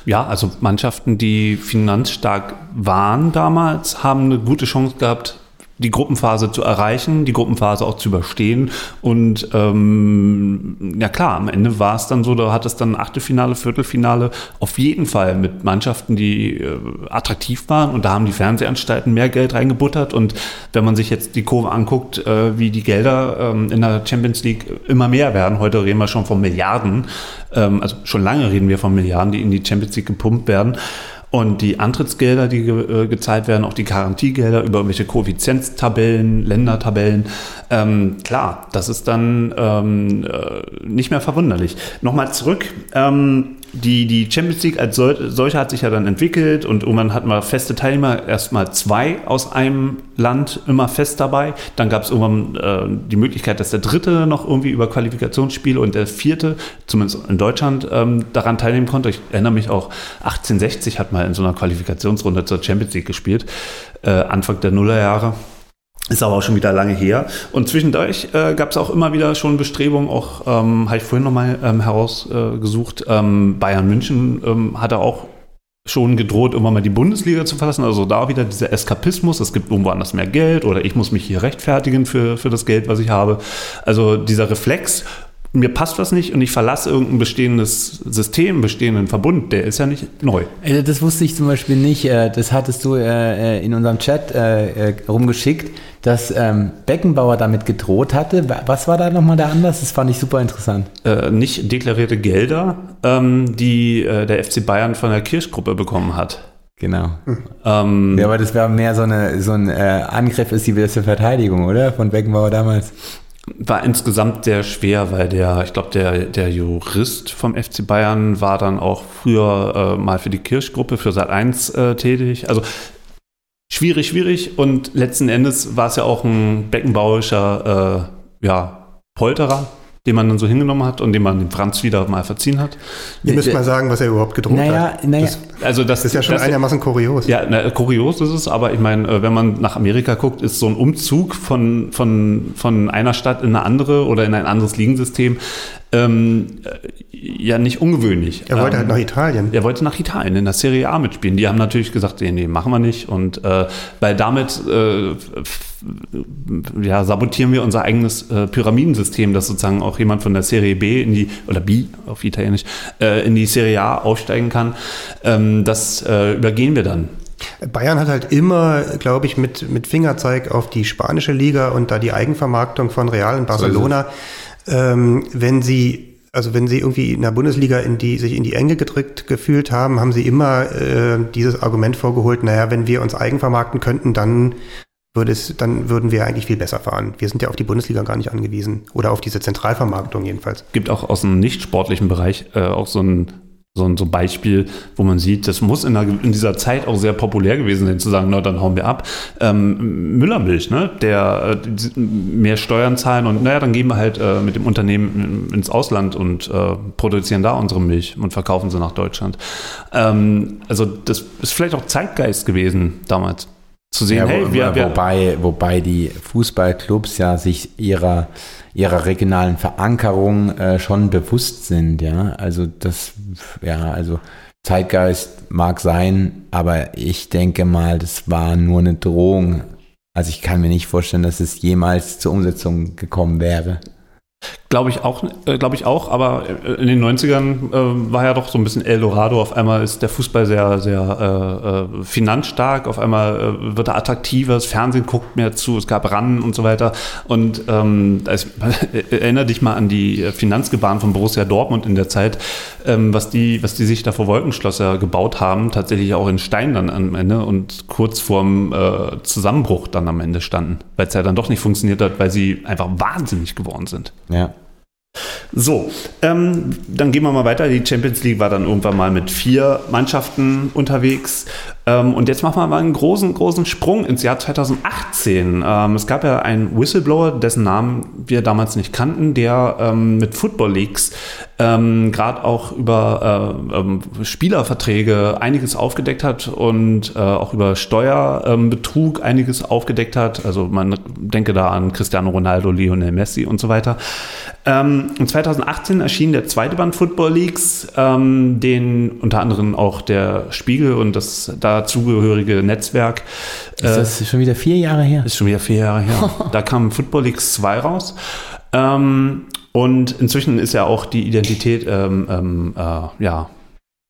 Ja, also Mannschaften, die finanzstark waren damals, haben eine gute Chance gehabt, die Gruppenphase zu erreichen, die Gruppenphase auch zu überstehen. Und ähm, ja klar, am Ende war es dann so, da hat es dann Achtelfinale, Viertelfinale auf jeden Fall mit Mannschaften, die äh, attraktiv waren. Und da haben die Fernsehanstalten mehr Geld reingebuttert. Und wenn man sich jetzt die Kurve anguckt, äh, wie die Gelder ähm, in der Champions League immer mehr werden, heute reden wir schon von Milliarden, ähm, also schon lange reden wir von Milliarden, die in die Champions League gepumpt werden. Und die Antrittsgelder, die ge äh, gezahlt werden, auch die Garantiegelder über irgendwelche Koeffizienztabellen, Ländertabellen, ähm, klar, das ist dann ähm, äh, nicht mehr verwunderlich. Nochmal zurück. Ähm, die, die Champions League als sol solche hat sich ja dann entwickelt und irgendwann hatten wir feste Teilnehmer, erstmal zwei aus einem Land immer fest dabei. Dann gab es irgendwann äh, die Möglichkeit, dass der dritte noch irgendwie über Qualifikationsspiele und der vierte, zumindest in Deutschland, ähm, daran teilnehmen konnte. Ich erinnere mich auch, 1860 hat mal in so einer Qualifikationsrunde zur Champions League gespielt, äh, Anfang der Nullerjahre. Ist aber auch schon wieder lange her. Und zwischendurch äh, gab es auch immer wieder schon Bestrebungen, auch ähm, habe ich vorhin nochmal ähm, herausgesucht, äh, ähm, Bayern München ähm, hatte auch schon gedroht, irgendwann mal die Bundesliga zu verlassen. Also da wieder dieser Eskapismus, es gibt irgendwo anders mehr Geld oder ich muss mich hier rechtfertigen für, für das Geld, was ich habe. Also dieser Reflex mir passt was nicht und ich verlasse irgendein bestehendes System, bestehenden Verbund, der ist ja nicht neu. Das wusste ich zum Beispiel nicht. Äh, das hattest du äh, äh, in unserem Chat rumgeschickt, dass ähm, Beckenbauer damit gedroht hatte. Was war da nochmal der Anlass? Das fand ich super interessant. Nicht deklarierte Gelder, ähm, die der FC Bayern von der Kirchgruppe bekommen hat. Genau. Ähm, ja, aber das wäre mehr so, eine, so ein Angriff ist die beste Verteidigung, oder? Von Beckenbauer damals war insgesamt sehr schwer, weil der, ich glaube, der, der Jurist vom FC Bayern war dann auch früher äh, mal für die Kirchgruppe, für Sat 1 äh, tätig. Also schwierig, schwierig und letzten Endes war es ja auch ein beckenbauischer äh, ja, Polterer, den man dann so hingenommen hat und den man dem Franz wieder mal verziehen hat. Ihr müsst mal sagen, was er überhaupt gedruckt naja, hat. Naja, das, also das, das ist ja schon das, einigermaßen kurios. Ja, na, kurios ist es, aber ich meine, äh, wenn man nach Amerika guckt, ist so ein Umzug von, von, von einer Stadt in eine andere oder in ein anderes Ligensystem ähm, ja nicht ungewöhnlich. Er wollte halt ähm, halt nach Italien. Er wollte nach Italien in der Serie A mitspielen. Die haben natürlich gesagt, nee, nee machen wir nicht. Und äh, weil damit äh, ja, sabotieren wir unser eigenes äh, Pyramidensystem, dass sozusagen auch jemand von der Serie B in die, oder B auf Italienisch, äh, in die Serie A aufsteigen kann. Ähm, das äh, übergehen wir dann. Bayern hat halt immer, glaube ich, mit, mit Fingerzeig auf die spanische Liga und da die Eigenvermarktung von Real und Barcelona. So ähm, wenn sie also wenn sie irgendwie in der Bundesliga in die, sich in die Enge gedrückt gefühlt haben, haben sie immer äh, dieses Argument vorgeholt, naja, wenn wir uns eigen vermarkten könnten, dann würde es, dann würden wir eigentlich viel besser fahren. Wir sind ja auf die Bundesliga gar nicht angewiesen. Oder auf diese Zentralvermarktung jedenfalls. Gibt auch aus dem nicht sportlichen Bereich äh, auch so ein so ein so Beispiel, wo man sieht, das muss in, der, in, dieser Zeit auch sehr populär gewesen sein, zu sagen, na, dann hauen wir ab. Ähm, Müllermilch, ne, der äh, mehr Steuern zahlen und naja, dann gehen wir halt äh, mit dem Unternehmen ins Ausland und äh, produzieren da unsere Milch und verkaufen sie nach Deutschland. Ähm, also das ist vielleicht auch Zeitgeist gewesen damals. Zu sehen, ja, hey, wir, wir, wobei, wobei die Fußballclubs ja sich ihrer ihrer regionalen Verankerung äh, schon bewusst sind, ja. Also das, ja, also Zeitgeist mag sein, aber ich denke mal, das war nur eine Drohung. Also ich kann mir nicht vorstellen, dass es jemals zur Umsetzung gekommen wäre. Glaube ich auch, äh, glaube ich auch, aber äh, in den 90ern äh, war ja doch so ein bisschen Eldorado. Auf einmal ist der Fußball sehr, sehr äh, äh finanzstark, auf einmal äh, wird er attraktiver, das Fernsehen guckt mehr zu, es gab RAN und so weiter. Und ähm, also, erinnere dich mal an die Finanzgebaren von Borussia Dortmund in der Zeit, ähm, was, die, was die sich da vor Wolkenschlosser gebaut haben, tatsächlich auch in Stein dann am Ende und kurz vorm Zusammenbruch dann am Ende standen, weil es ja dann doch nicht funktioniert hat, weil sie einfach wahnsinnig geworden sind. Ja. So, ähm, dann gehen wir mal weiter. Die Champions League war dann irgendwann mal mit vier Mannschaften unterwegs. Ähm, und jetzt machen wir mal einen großen, großen Sprung ins Jahr 2018. Ähm, es gab ja einen Whistleblower, dessen Namen wir damals nicht kannten, der ähm, mit Football ähm, gerade auch über äh, Spielerverträge einiges aufgedeckt hat und äh, auch über Steuerbetrug einiges aufgedeckt hat. Also man denke da an Cristiano Ronaldo, Lionel Messi und so weiter. Ähm, 2018 erschien der zweite Band Football ähm, den unter anderem auch der Spiegel und das dazugehörige Netzwerk. Ist das äh, schon wieder vier Jahre her? Ist schon wieder vier Jahre her. da kam Football Leagues 2 raus. Ähm, und inzwischen ist ja auch die Identität, ähm, ähm, äh, ja,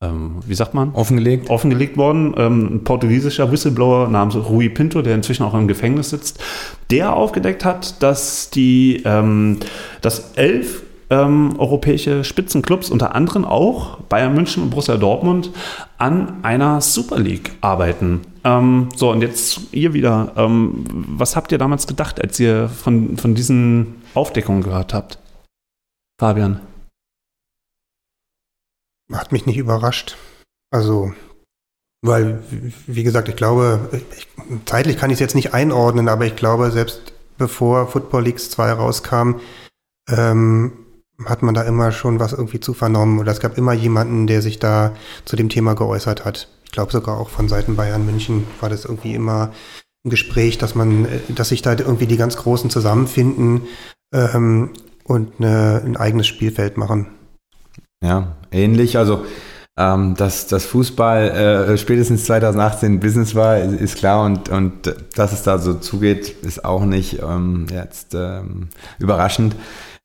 ähm, wie sagt man? Offengelegt. Offengelegt worden. Ähm, ein portugiesischer Whistleblower namens Rui Pinto, der inzwischen auch im Gefängnis sitzt, der aufgedeckt hat, dass die, ähm, dass elf ähm, europäische Spitzenclubs, unter anderem auch Bayern München und Borussia Dortmund, an einer Super League arbeiten. Ähm, so, und jetzt ihr wieder. Ähm, was habt ihr damals gedacht, als ihr von, von diesen Aufdeckungen gehört habt? Fabian. Hat mich nicht überrascht. Also, weil, wie gesagt, ich glaube, ich, zeitlich kann ich es jetzt nicht einordnen, aber ich glaube, selbst bevor Football Leagues 2 rauskam, ähm, hat man da immer schon was irgendwie zu vernommen. Oder es gab immer jemanden, der sich da zu dem Thema geäußert hat. Ich glaube sogar auch von Seiten Bayern München war das irgendwie immer ein Gespräch, dass man, dass sich da irgendwie die ganz Großen zusammenfinden ähm, und eine, ein eigenes Spielfeld machen. Ja, ähnlich. Also ähm, dass das Fußball äh, spätestens 2018 Business war, ist, ist, klar und, und dass es da so zugeht, ist auch nicht ähm, jetzt ähm, überraschend.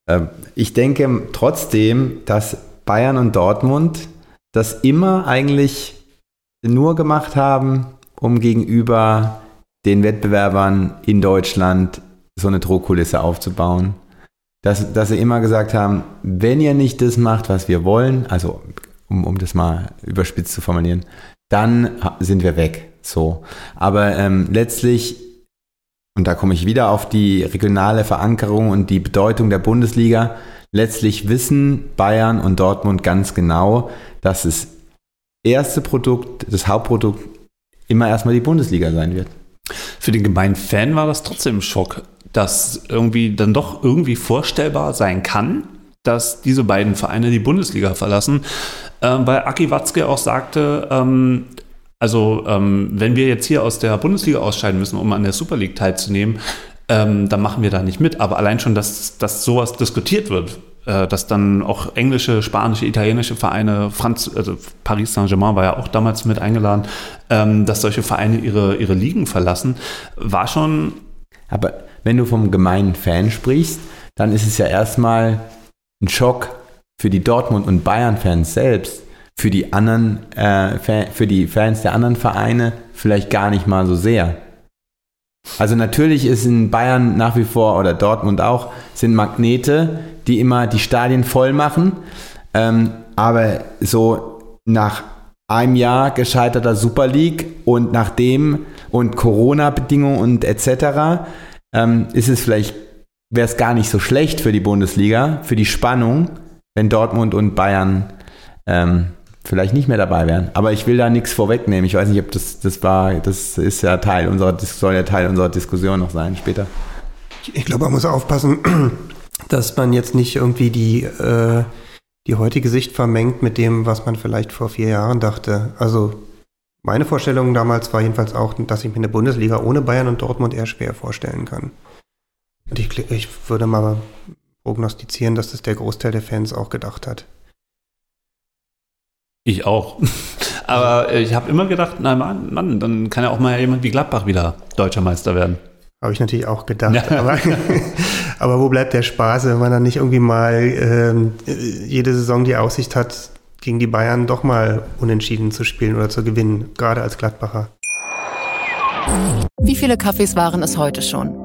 Ähm, ich denke trotzdem, dass Bayern und Dortmund das immer eigentlich nur gemacht haben, um gegenüber den Wettbewerbern in Deutschland so eine Drohkulisse aufzubauen. Dass, dass sie immer gesagt haben, wenn ihr nicht das macht, was wir wollen, also um, um das mal überspitzt zu formulieren, dann sind wir weg. So. Aber ähm, letztlich und da komme ich wieder auf die regionale Verankerung und die Bedeutung der Bundesliga. Letztlich wissen Bayern und Dortmund ganz genau, dass das erste Produkt, das Hauptprodukt immer erstmal die Bundesliga sein wird. Für den gemeinen Fan war das trotzdem ein Schock, dass irgendwie dann doch irgendwie vorstellbar sein kann, dass diese beiden Vereine die Bundesliga verlassen, äh, weil Aki Watzke auch sagte, ähm, also ähm, wenn wir jetzt hier aus der Bundesliga ausscheiden müssen, um an der Super League teilzunehmen, ähm, dann machen wir da nicht mit. Aber allein schon, dass, dass sowas diskutiert wird, äh, dass dann auch englische, spanische, italienische Vereine, Franz, also Paris Saint-Germain war ja auch damals mit eingeladen, ähm, dass solche Vereine ihre, ihre Ligen verlassen, war schon. Aber wenn du vom gemeinen Fan sprichst, dann ist es ja erstmal ein Schock für die Dortmund- und Bayern-Fans selbst, für die anderen, äh, für die Fans der anderen Vereine vielleicht gar nicht mal so sehr. Also natürlich ist in Bayern nach wie vor oder Dortmund auch, sind Magnete, die immer die Stadien voll machen. Ähm, aber so nach einem Jahr gescheiterter Super League und nachdem und Corona-Bedingungen und etc. Ähm, ist es vielleicht, wäre es gar nicht so schlecht für die Bundesliga, für die Spannung, wenn Dortmund und Bayern ähm, vielleicht nicht mehr dabei wären. Aber ich will da nichts vorwegnehmen. Ich weiß nicht, ob das, das war, das ist ja Teil unserer, soll ja Teil unserer Diskussion noch sein später. Ich glaube, man muss aufpassen, dass man jetzt nicht irgendwie die, äh, die heutige Sicht vermengt mit dem, was man vielleicht vor vier Jahren dachte. Also meine Vorstellung damals war jedenfalls auch, dass ich mir eine Bundesliga ohne Bayern und Dortmund eher schwer vorstellen kann. Und ich, ich würde mal prognostizieren, dass das der Großteil der Fans auch gedacht hat. Ich auch. Aber ich habe immer gedacht, na Mann, Mann, dann kann ja auch mal jemand wie Gladbach wieder deutscher Meister werden. Habe ich natürlich auch gedacht. Ja. Aber, aber, wo bleibt der Spaß, wenn man dann nicht irgendwie mal ähm, jede Saison die Aussicht hat, gegen die Bayern doch mal unentschieden zu spielen oder zu gewinnen, gerade als Gladbacher. Wie viele Kaffees waren es heute schon?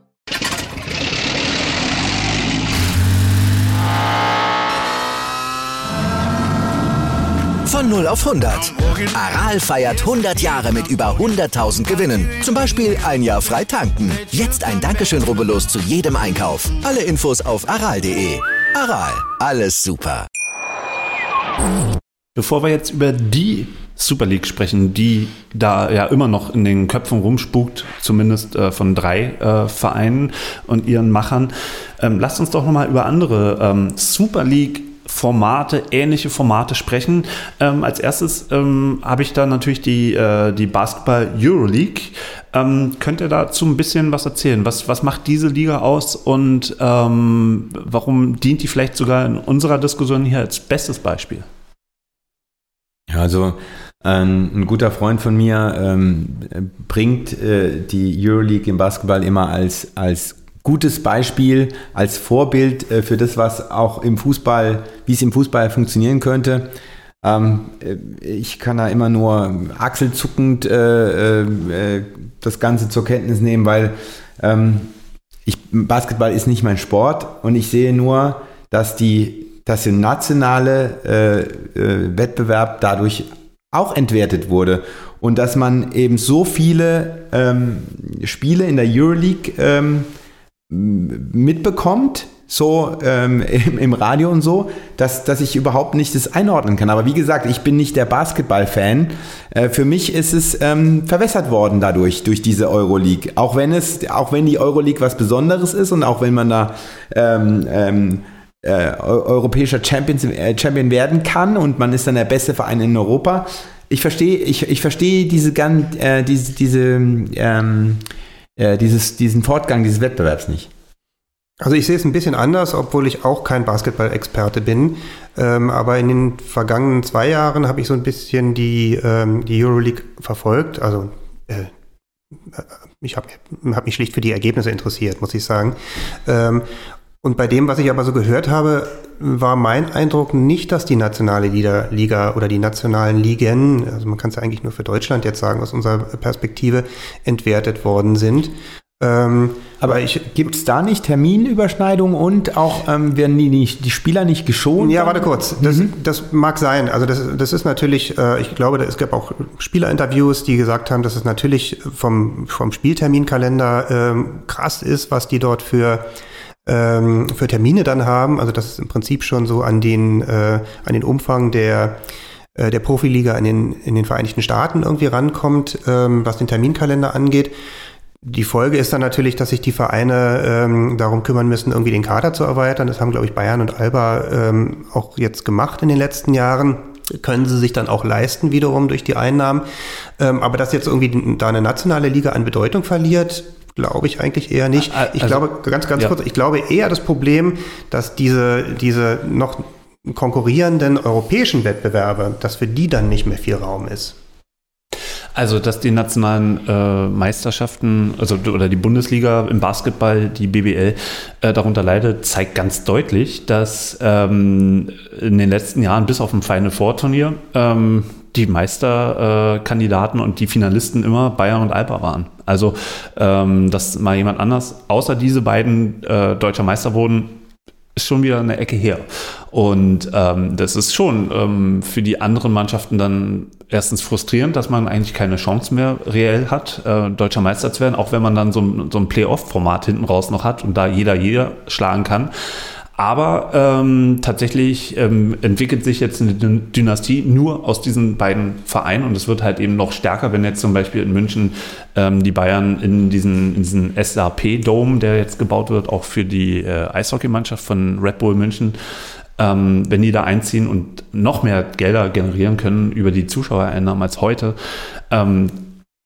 0 auf 100. Aral feiert 100 Jahre mit über 100.000 Gewinnen. Zum Beispiel ein Jahr frei tanken. Jetzt ein Dankeschön, rubbellos zu jedem Einkauf. Alle Infos auf aral.de. Aral, alles super. Bevor wir jetzt über die Super League sprechen, die da ja immer noch in den Köpfen rumspukt, zumindest äh, von drei äh, Vereinen und ihren Machern, ähm, lasst uns doch nochmal über andere ähm, Super League Formate, ähnliche Formate sprechen. Ähm, als erstes ähm, habe ich da natürlich die, äh, die Basketball Euroleague. Ähm, könnt ihr dazu ein bisschen was erzählen? Was, was macht diese Liga aus und ähm, warum dient die vielleicht sogar in unserer Diskussion hier als bestes Beispiel? Ja, also ähm, ein guter Freund von mir ähm, bringt äh, die Euroleague im Basketball immer als, als gutes Beispiel als Vorbild äh, für das, was auch im Fußball, wie es im Fußball funktionieren könnte. Ähm, äh, ich kann da immer nur achselzuckend äh, das Ganze zur Kenntnis nehmen, weil ähm, ich, Basketball ist nicht mein Sport und ich sehe nur, dass die dass der nationale Wettbewerb dadurch auch entwertet wurde und dass man eben so viele ähm, Spiele in der Euroleague mitbekommt, so ähm, im, Radio und so, dass, dass ich überhaupt nicht das einordnen kann. Aber wie gesagt, ich bin nicht der Basketball-Fan. Äh, für mich ist es ähm, verwässert worden dadurch, durch diese Euroleague. Auch wenn es, auch wenn die Euroleague was Besonderes ist und auch wenn man da ähm, ähm äh, europäischer Champions, äh, Champion werden kann und man ist dann der beste Verein in Europa. Ich verstehe, ich, ich verstehe diese, äh, diese, diese ähm, äh, dieses, diesen Fortgang dieses Wettbewerbs nicht. Also ich sehe es ein bisschen anders, obwohl ich auch kein Basketball-Experte bin. Ähm, aber in den vergangenen zwei Jahren habe ich so ein bisschen die, ähm, die Euroleague verfolgt. Also äh, ich habe hab mich schlicht für die Ergebnisse interessiert, muss ich sagen. Ähm, und bei dem, was ich aber so gehört habe, war mein Eindruck nicht, dass die nationale Liga oder die nationalen Ligen, also man kann es ja eigentlich nur für Deutschland jetzt sagen, aus unserer Perspektive, entwertet worden sind. Ähm, aber gibt es da nicht Terminüberschneidungen und auch ähm, werden die, nicht, die Spieler nicht geschont? Ja, warte kurz. Das, mhm. das mag sein. Also das, das ist natürlich, äh, ich glaube, es gab auch Spielerinterviews, die gesagt haben, dass es natürlich vom, vom Spielterminkalender ähm, krass ist, was die dort für ähm, für Termine dann haben. Also das ist im Prinzip schon so an den, äh, an den Umfang der, äh, der Profiliga in den, in den Vereinigten Staaten irgendwie rankommt, ähm, was den Terminkalender angeht. Die Folge ist dann natürlich, dass sich die Vereine ähm, darum kümmern müssen, irgendwie den Kader zu erweitern. Das haben, glaube ich, Bayern und Alba ähm, auch jetzt gemacht in den letzten Jahren können sie sich dann auch leisten wiederum durch die Einnahmen. Ähm, aber dass jetzt irgendwie da eine nationale Liga an Bedeutung verliert, glaube ich eigentlich eher nicht. Ich Also- glaube, ganz, ganz ja. kurz, ich glaube eher das Problem, dass diese, diese noch konkurrierenden europäischen Wettbewerbe, dass für die dann nicht mehr viel Raum ist. Also, dass die nationalen äh, Meisterschaften, also oder die Bundesliga im Basketball, die BBL, äh, darunter leidet, zeigt ganz deutlich, dass ähm, in den letzten Jahren bis auf ein Final Four Turnier ähm, die Meisterkandidaten äh, und die Finalisten immer Bayern und Alba waren. Also, ähm, dass mal jemand anders, außer diese beiden äh, deutscher Meister wurden, ist schon wieder eine Ecke her. Und ähm, das ist schon ähm, für die anderen Mannschaften dann erstens frustrierend, dass man eigentlich keine Chance mehr reell hat, äh, deutscher Meister zu werden, auch wenn man dann so, so ein Playoff-Format hinten raus noch hat und da jeder jeder schlagen kann. Aber ähm, tatsächlich ähm, entwickelt sich jetzt eine Dyn- Dynastie nur aus diesen beiden Vereinen und es wird halt eben noch stärker, wenn jetzt zum Beispiel in München ähm, die Bayern in diesen, in diesen SAP-Dome, der jetzt gebaut wird, auch für die äh, Eishockeymannschaft von Red Bull München, ähm, wenn die da einziehen und noch mehr Gelder generieren können über die Zuschauereinnahmen als heute. Ähm,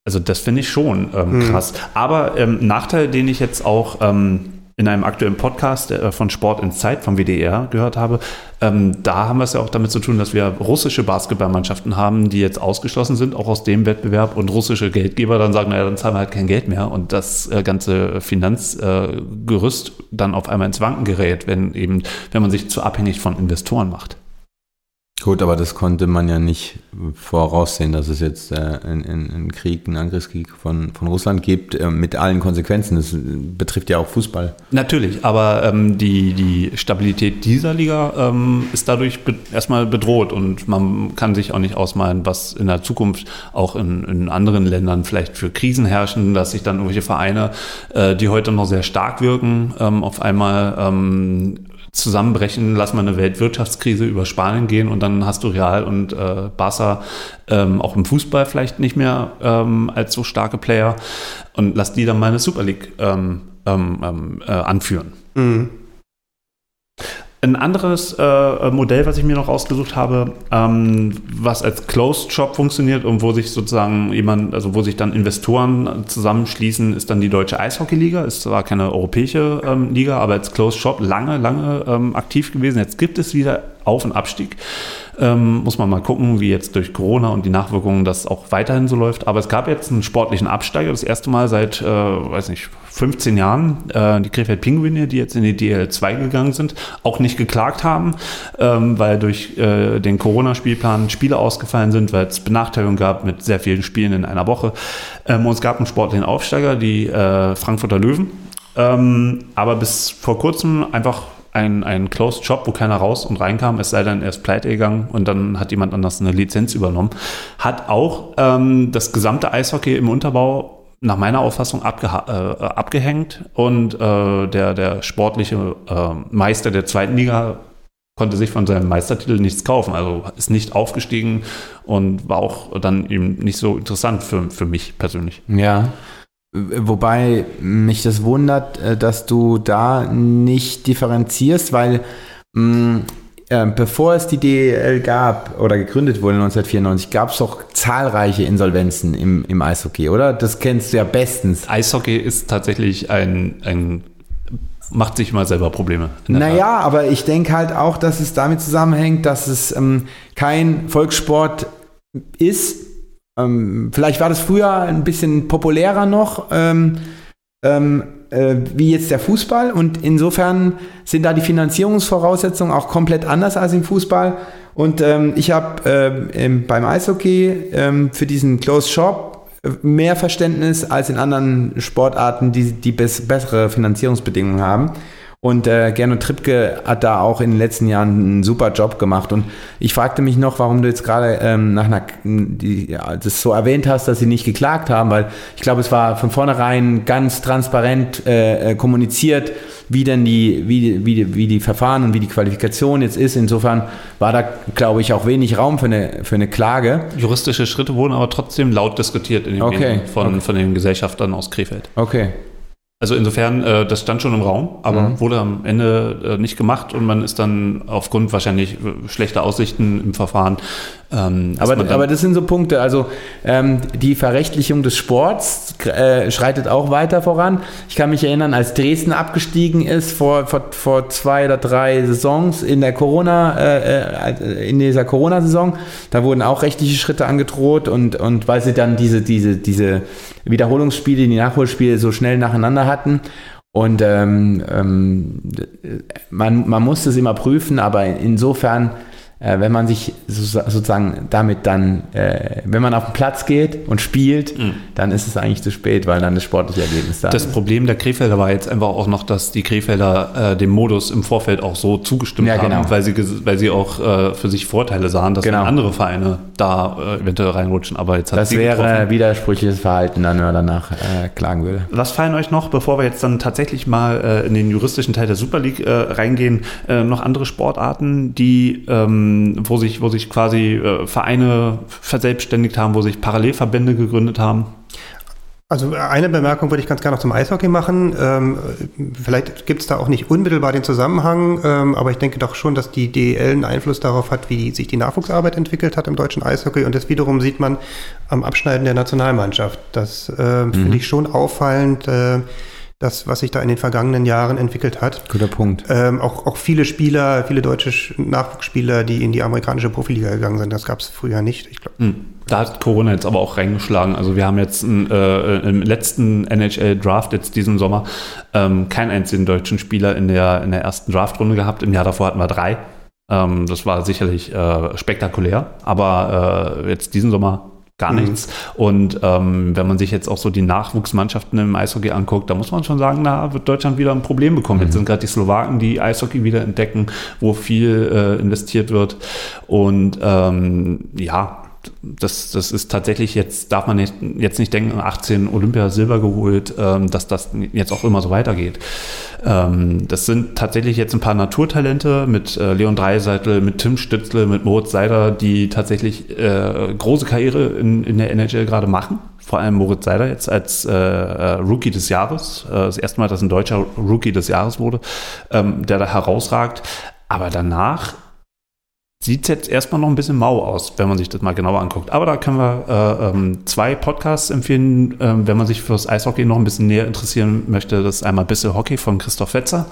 also das finde ich schon ähm, Mhm. krass. Aber ähm, Nachteil, den ich jetzt auch ähm, in einem aktuellen Podcast äh, von Sport in Zeit vom WDR gehört habe, ähm, da haben wir es ja auch damit zu tun, dass wir russische Basketballmannschaften haben, die jetzt ausgeschlossen sind, auch aus dem Wettbewerb. Und russische Geldgeber dann sagen, naja, dann zahlen wir halt kein Geld mehr. Und das äh, ganze Finanzgerüst äh, dann auf einmal ins Wanken gerät, wenn eben, wenn man sich zu abhängig von Investoren macht. Gut, aber das konnte man ja nicht voraussehen, dass es jetzt äh, einen, Krieg, einen Angriffskrieg von, von Russland gibt, äh, mit allen Konsequenzen. Das äh, betrifft ja auch Fußball. Natürlich, aber ähm, die, die Stabilität dieser Liga ähm, ist dadurch be erstmal bedroht und man kann sich auch nicht ausmalen, was in der Zukunft auch in, in anderen Ländern vielleicht für Krisen herrschen, dass sich dann irgendwelche Vereine, äh, die heute noch sehr stark wirken, ähm, auf einmal ähm, zusammenbrechen, lass mal eine Weltwirtschaftskrise über Spanien gehen und dann hast du Real und äh, Barca ähm, auch im Fußball vielleicht nicht mehr ähm, als so starke Player und lass die dann mal eine Super League ähm, ähm, ähm, äh, anführen. Mhm. Ein anderes äh, Modell, was ich mir noch ausgesucht habe, ähm, was als Closed Shop funktioniert und wo sich sozusagen jemand, also wo sich dann Investoren zusammenschließen, ist dann die Deutsche Eishockeyliga. Ist zwar keine europäische ähm, Liga, aber als Closed Shop lange, lange ähm, aktiv gewesen. Jetzt gibt es wieder Auf- und Abstieg. Ähm, muss man mal gucken, wie jetzt durch Corona und die Nachwirkungen das auch weiterhin so läuft. Aber es gab jetzt einen sportlichen Absteiger, das erste Mal seit, äh, weiß nicht, 15 Jahren. Äh, die Krefeld Pinguine, die jetzt in die DL2 gegangen sind, auch nicht geklagt haben, ähm, weil durch äh, den Corona-Spielplan Spiele ausgefallen sind, weil es Benachteiligungen gab mit sehr vielen Spielen in einer Woche. Ähm, und es gab einen sportlichen Aufsteiger, die äh, Frankfurter Löwen. Ähm, aber bis vor kurzem einfach ein, ein Closed Shop, wo keiner raus und reinkam, es sei denn, er ist pleite gegangen und dann hat jemand anders eine Lizenz übernommen. Hat auch ähm, das gesamte Eishockey im Unterbau nach meiner Auffassung äh, abgehängt und äh, der, der sportliche äh, Meister der zweiten Liga konnte sich von seinem Meistertitel nichts kaufen, also ist nicht aufgestiegen und war auch dann eben nicht so interessant für, für mich persönlich. Ja. Wobei mich das wundert, äh, dass du da nicht differenzierst, weil mh, äh, bevor es die DEL gab oder gegründet wurde 1994, gab es doch zahlreiche Insolvenzen im, im Eishockey, oder? Das kennst du ja bestens. Eishockey ist tatsächlich ein, ein macht sich immer selber Probleme. Naja, aber ich denke halt auch, dass es damit zusammenhängt, dass es ähm, kein Volkssport ist. Ähm, vielleicht war das früher ein bisschen populärer noch, ähm, ähm, äh, wie jetzt der Fußball. Und insofern sind da die Finanzierungsvoraussetzungen auch komplett anders als im Fußball. Und ähm, ich habe ähm, beim Eishockey ähm, für diesen Closed Shop mehr Verständnis als in anderen Sportarten, die, die bess bessere Finanzierungsbedingungen haben. Und äh, Gernot Trippke hat da auch in den letzten Jahren einen super Job gemacht. Und ich fragte mich noch, warum du jetzt gerade ähm, nach einer, die, ja, das so erwähnt hast, dass sie nicht geklagt haben, weil ich glaube, es war von vornherein ganz transparent äh, äh, kommuniziert, wie denn die, wie, wie, wie die Verfahren und wie die Qualifikation jetzt ist. Insofern war da, glaube ich, auch wenig Raum für eine, für eine Klage. Juristische Schritte wurden aber trotzdem laut diskutiert in den Okay. Medien von, Okay. von den Gesellschaftern aus Krefeld. Okay. Also insofern, äh, das stand schon im Raum, aber Mhm. wurde am Ende äh, nicht gemacht und man ist dann aufgrund wahrscheinlich äh, schlechter Aussichten im Verfahren Ähm, aber, aber das sind so Punkte. Also ähm, die Verrechtlichung des Sports äh, schreitet auch weiter voran. Ich kann mich erinnern, als Dresden abgestiegen ist vor, vor, vor zwei oder drei Saisons in der Corona, äh, äh in dieser Corona-Saison, da wurden auch rechtliche Schritte angedroht und, und weil sie dann diese, diese, diese Wiederholungsspiele, die Nachholspiele so schnell nacheinander hatten. Und ähm, ähm, man, man muss es immer prüfen, aber insofern wenn man sich sozusagen damit dann, äh, wenn man auf den Platz geht und spielt, mhm. dann ist es eigentlich zu spät, weil dann das sportliche Ergebnis da das ist. Das Problem der Krefelder war jetzt einfach auch noch, dass die Krefelder äh, dem Modus im Vorfeld auch so zugestimmt ja, genau. haben, weil sie, weil sie auch äh, für sich Vorteile sahen, dass genau. andere Vereine da äh, eventuell reinrutschen. Aber jetzt hat das wäre getroffen. widersprüchliches Verhalten, dann wenn man danach äh, klagen würde. Was fallen euch noch, bevor wir jetzt dann tatsächlich mal in den juristischen Teil der Super League reingehen, noch andere Sportarten, die ähm, ähm, wo, sich, wo sich quasi äh, Vereine verselbstständigt haben, wo sich Parallelverbände gegründet haben? Also eine Bemerkung würde ich ganz gerne noch zum Eishockey machen. Ähm, vielleicht gibt es da auch nicht unmittelbar den Zusammenhang, ähm, aber ich denke doch schon, dass die DEL einen Einfluss darauf hat, wie sich die Nachwuchsarbeit entwickelt hat im deutschen Eishockey. Und das wiederum sieht man am Abschneiden der Nationalmannschaft. Das äh, mhm. finde ich schon auffallend. Äh, das, was sich da in den vergangenen Jahren entwickelt hat. Guter Punkt. Ähm, auch, auch viele Spieler, viele deutsche Nachwuchsspieler, die in die amerikanische Profiliga gegangen sind, das gab es früher nicht. Ich glaub. Hm. Da hat Corona jetzt aber auch reingeschlagen. Also wir haben jetzt äh, im letzten NHL-Draft jetzt diesen Sommer ähm, keinen einzigen deutschen Spieler in der, in der ersten Draftrunde gehabt. Im Jahr davor hatten wir drei. Ähm, das war sicherlich äh, spektakulär. Aber äh, jetzt diesen Sommer gar mhm. nichts. Und ähm, wenn man sich jetzt auch so die Nachwuchsmannschaften im Eishockey anguckt, da muss man schon sagen, da wird Deutschland wieder ein Problem bekommen. Mhm. Jetzt sind gerade die Slowaken, die Eishockey wieder entdecken, wo viel äh, investiert wird. Und ähm, ja, das, das ist tatsächlich jetzt, darf man nicht, jetzt nicht denken, 18 Olympia Silber geholt, ähm, dass das jetzt auch immer so weitergeht. Ähm, das sind tatsächlich jetzt ein paar Naturtalente mit äh, Leon Dreiseitel, mit Tim Stützle, mit Moritz Seider, die tatsächlich äh, große Karriere in, in der NHL gerade machen. Vor allem Moritz Seider jetzt als äh, äh Rookie des Jahres. Äh, das erste Mal, dass ein deutscher Rookie des Jahres wurde, ähm, der da herausragt. Aber danach sieht jetzt erstmal noch ein bisschen mau aus, wenn man sich das mal genauer anguckt. Aber da können wir äh, ähm, zwei Podcasts empfehlen, ähm, wenn man sich fürs Eishockey noch ein bisschen näher interessieren möchte. Das ist einmal Bissel Hockey von Christoph Wetzer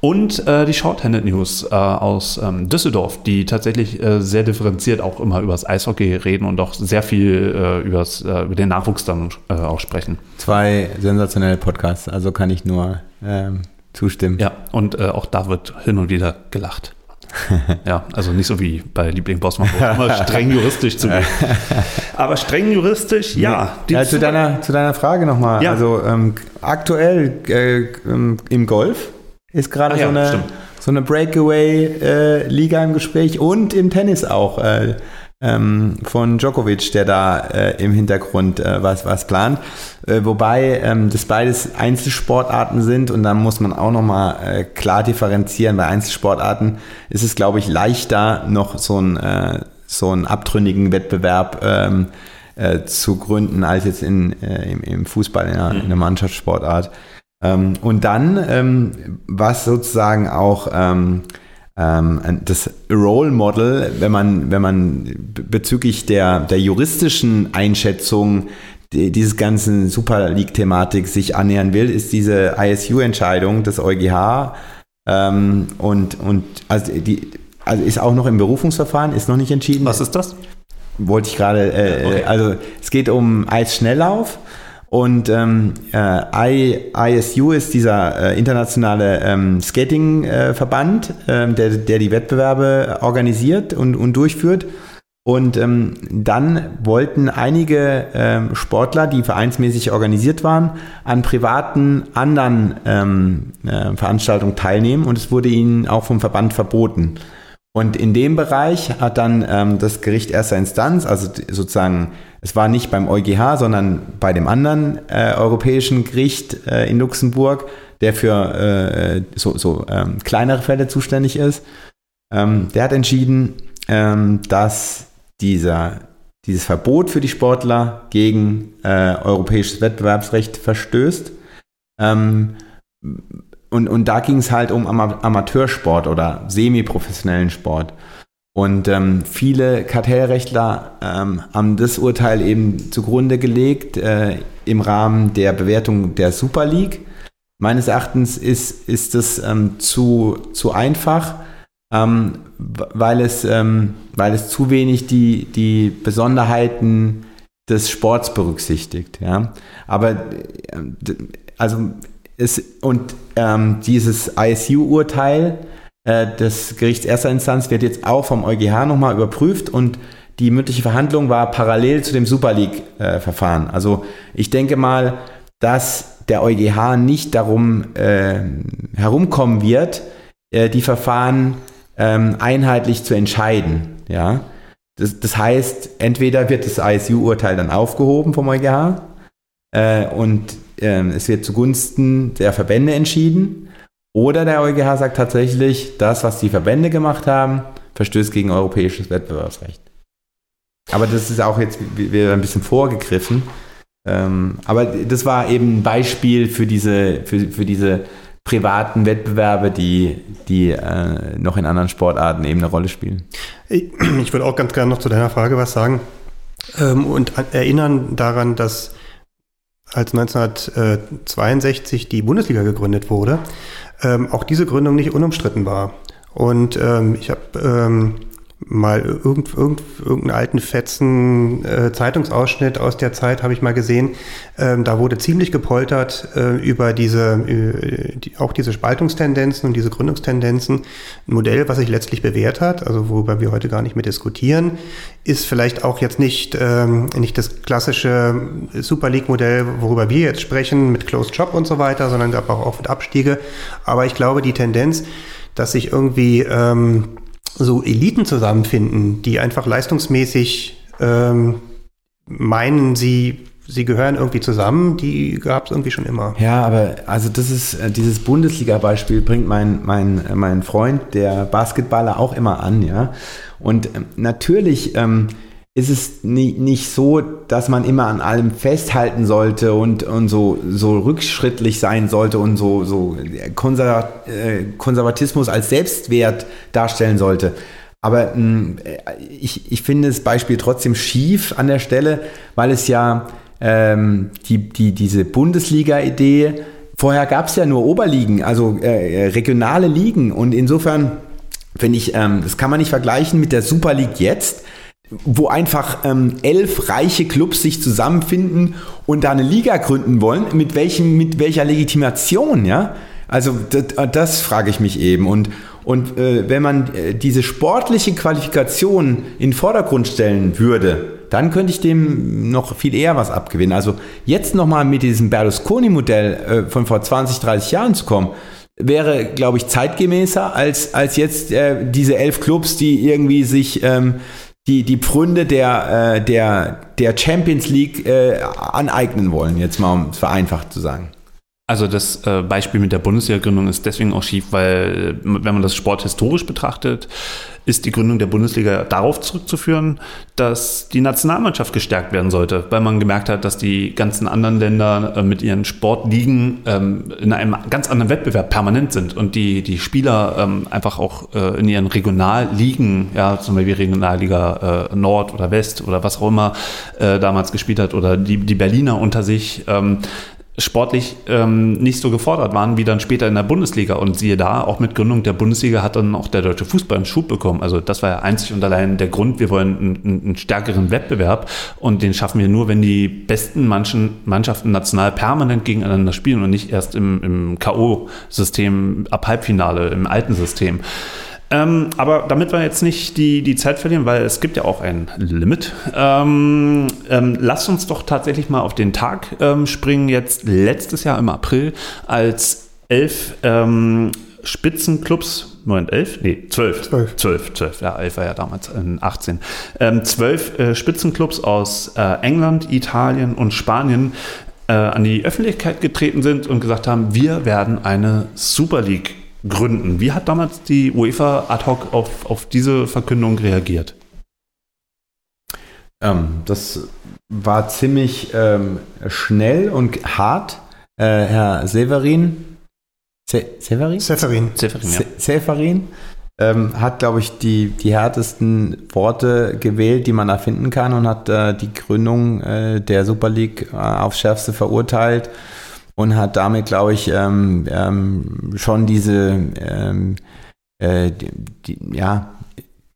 und äh, die Shorthanded News äh, aus ähm, Düsseldorf, die tatsächlich äh, sehr differenziert auch immer über das Eishockey reden und auch sehr viel äh, übers, äh, über den Nachwuchs dann äh, auch sprechen. Zwei sensationelle Podcasts, also kann ich nur ähm, zustimmen. Ja, und auch da wird hin und wieder gelacht. ja, also nicht so wie bei Liebling Bossmann, immer streng juristisch zu gehen. Aber streng juristisch, ja. ja zu, deiner, zu deiner Frage nochmal. Ja. Also ähm, aktuell äh, ähm, im Golf ist gerade so, eine, so eine Breakaway-Liga äh, im Gespräch und im Tennis auch. Äh, ähm, von Djokovic, der da äh, im Hintergrund äh, was, was plant. Äh, wobei ähm, das beides Einzelsportarten sind und dann muss man auch nochmal äh, klar differenzieren. Bei Einzelsportarten ist es, glaube ich, leichter, noch so, ein, äh, so einen abtrünnigen Wettbewerb ähm, äh, zu gründen, als jetzt in, äh, im, im, Fußball, in einer, in einer Mannschaftssportart. Ähm, und dann, ähm, was sozusagen auch ähm, das Role Model, wenn man, wenn man bezüglich der, der juristischen Einschätzung die, dieses ganzen Super League-Thematik sich annähern will, ist diese ISU-Entscheidung des EuGH ähm, und, und also, die, also ist auch noch im Berufungsverfahren, ist noch nicht entschieden. Was ist das? Wollte ich gerade, äh, okay. also es geht um Eisschnelllauf. Und ähm, äh, ISU ist dieser äh, internationale ähm, Skating-Verband, äh, der, der die Wettbewerbe organisiert und, und durchführt. Und ähm, dann wollten einige ähm, Sportler, die vereinsmäßig organisiert waren, an privaten anderen ähm, äh, Veranstaltungen teilnehmen und es wurde ihnen auch vom Verband verboten. Und in dem Bereich hat dann ähm, das Gericht erster Instanz, also sozusagen es war nicht beim EuGH, sondern bei dem anderen äh, europäischen Gericht äh, in Luxemburg, der für äh, so, so ähm, kleinere Fälle zuständig ist. Ähm, der hat entschieden, ähm, dass dieser, dieses Verbot für die Sportler gegen äh, europäisches Wettbewerbsrecht verstößt. Ähm, und, und da ging es halt um Amateursport oder semiprofessionellen Sport. Und ähm, viele Kartellrechtler ähm, haben das Urteil eben zugrunde gelegt äh, im Rahmen der Bewertung der Super League. Meines Erachtens ist, ist das ähm, zu, zu einfach, ähm, weil, es, ähm, weil es zu wenig die, die Besonderheiten des Sports berücksichtigt. Ja? Aber äh, also es, und ähm, dieses ISU-Urteil äh, des Gerichts erster Instanz wird jetzt auch vom EuGH nochmal überprüft und die mündliche Verhandlung war parallel zu dem Super League-Verfahren. Äh, also ich denke mal, dass der EuGH nicht darum äh, herumkommen wird, äh, die Verfahren ähm, einheitlich zu entscheiden. Ja? Das, das, heißt, entweder wird das ISU-Urteil dann aufgehoben vom EuGH äh, und ähm, es wird zugunsten der Verbände entschieden oder der EuGH sagt tatsächlich, das, was die Verbände gemacht haben, verstößt gegen europäisches Wettbewerbsrecht. Aber das ist auch jetzt wieder ein bisschen vorgegriffen. Ähm, aber das war eben ein Beispiel für diese, für, für diese privaten Wettbewerbe, die, die äh, noch in anderen Sportarten eben eine Rolle spielen. Ich, würde auch ganz gerne noch zu deiner Frage was sagen ähm, und erinnern daran, dass als 1962 die Bundesliga gegründet wurde, ähm, auch diese Gründung nicht unumstritten war. Und ähm, ich habe ähm, mal irgend, irgend, irgendeinen alten fetzen äh, Zeitungsausschnitt aus der Zeit habe ich mal gesehen. Ähm, da wurde ziemlich gepoltert äh, über diese, äh, die, auch diese Spaltungstendenzen und diese Gründungstendenzen. Ein Modell, was sich letztlich bewährt hat, also worüber wir heute gar nicht mehr diskutieren, ist vielleicht auch jetzt nicht, ähm, nicht das klassische Super League-Modell, worüber wir jetzt sprechen, mit Closed Shop und so weiter, sondern gab auch oft Abstiege. Aber ich glaube, die Tendenz, dass sich irgendwie ähm, so Eliten zusammenfinden, die einfach leistungsmäßig ähm, meinen, sie, sie gehören irgendwie zusammen, die gab es irgendwie schon immer. Ja, aber also das ist, äh, dieses Bundesliga-Beispiel bringt mein, mein, mein Freund, der Basketballer, auch immer an, ja. Und ähm, natürlich ähm, ist es nie, nicht so, dass man immer an allem festhalten sollte und, und so, so rückschrittlich sein sollte und so, so äh, Konservatismus als Selbstwert darstellen sollte. Aber mh, hm, äh, ich, ich finde das Beispiel trotzdem schief an der Stelle, weil es ja ähm, die, die, diese Bundesliga-Idee, vorher gab es ja nur Oberligen, also äh, regionale Ligen und insofern finde ich, ähm, das kann man nicht vergleichen mit der Super League jetzt, wo einfach ähm, elf reiche Clubs sich zusammenfinden und da eine Liga gründen wollen, mit, welchem, mit welcher Legitimation, ja? Also das, das frage ich mich eben. Und, und äh, wenn man äh, diese sportliche Qualifikation in den Vordergrund stellen würde, dann könnte ich dem noch viel eher was abgewinnen. Also jetzt nochmal mit diesem Berlusconi-Modell äh, von vor 20, 30 Jahren zu kommen, wäre, glaube ich, zeitgemäßer als, als jetzt äh, diese elf Clubs, die irgendwie sich ähm, die, die Pfründe der, äh, der, der Champions League äh, aneignen wollen, jetzt mal um es vereinfacht zu sagen. Also das äh, Beispiel mit der Bundesliga-Gründung ist deswegen auch schief, weil wenn man das Sport historisch betrachtet, ist die Gründung der Bundesliga darauf zurückzuführen, dass die Nationalmannschaft gestärkt werden sollte, weil man gemerkt hat, dass die ganzen anderen Länder äh, mit ihren Sportligen ähm, in einem ganz anderen Wettbewerb permanent sind und die, die Spieler ähm, einfach auch äh, in ihren Regionalligen, ja, zum Beispiel Regionalliga äh, Nord oder West oder was auch immer äh, damals gespielt hat oder die, die Berliner unter sich, ähm, sportlich ähm, nicht so gefordert waren wie dann später in der Bundesliga. Und siehe da, auch mit Gründung der Bundesliga hat dann auch der deutsche Fußball einen Schub bekommen. Also das war ja einzig und allein der Grund, wir wollen einen, einen stärkeren Wettbewerb und den schaffen wir nur, wenn die besten Manchen, Mannschaften national permanent gegeneinander spielen und nicht erst im, im K.O.-System ab Halbfinale, im alten System. Ähm, aber damit wir jetzt nicht die, die Zeit verlieren, weil es gibt ja auch ein Limit, ähm, ähm, lasst uns doch tatsächlich mal auf den Tag ähm, springen, jetzt letztes Jahr im April, als elf ähm, Spitzenclubs, Moment, elf? Nee, zwölf. Zwölf. Zwölf, zwölf. Ja, elf war ja damals in 18. Ähm, zwölf äh, Spitzenclubs aus äh, England, Italien und Spanien äh, an die Öffentlichkeit getreten sind und gesagt haben, wir werden eine Super League gründen. Wie hat damals die UEFA ad hoc auf, auf diese Verkündung reagiert? Ähm, das war ziemlich ähm, schnell und hart. Äh, Herr Severin, Se Severin? Severin. Severin, ja. Se Severin ähm, hat, glaube ich, die, die härtesten Worte gewählt, die man erfinden kann und hat äh, die Gründung äh, der Super League äh, aufs Schärfste verurteilt und hat damit, glaube ich, ähm, ähm, schon diese, ähm, äh, die, die, ja,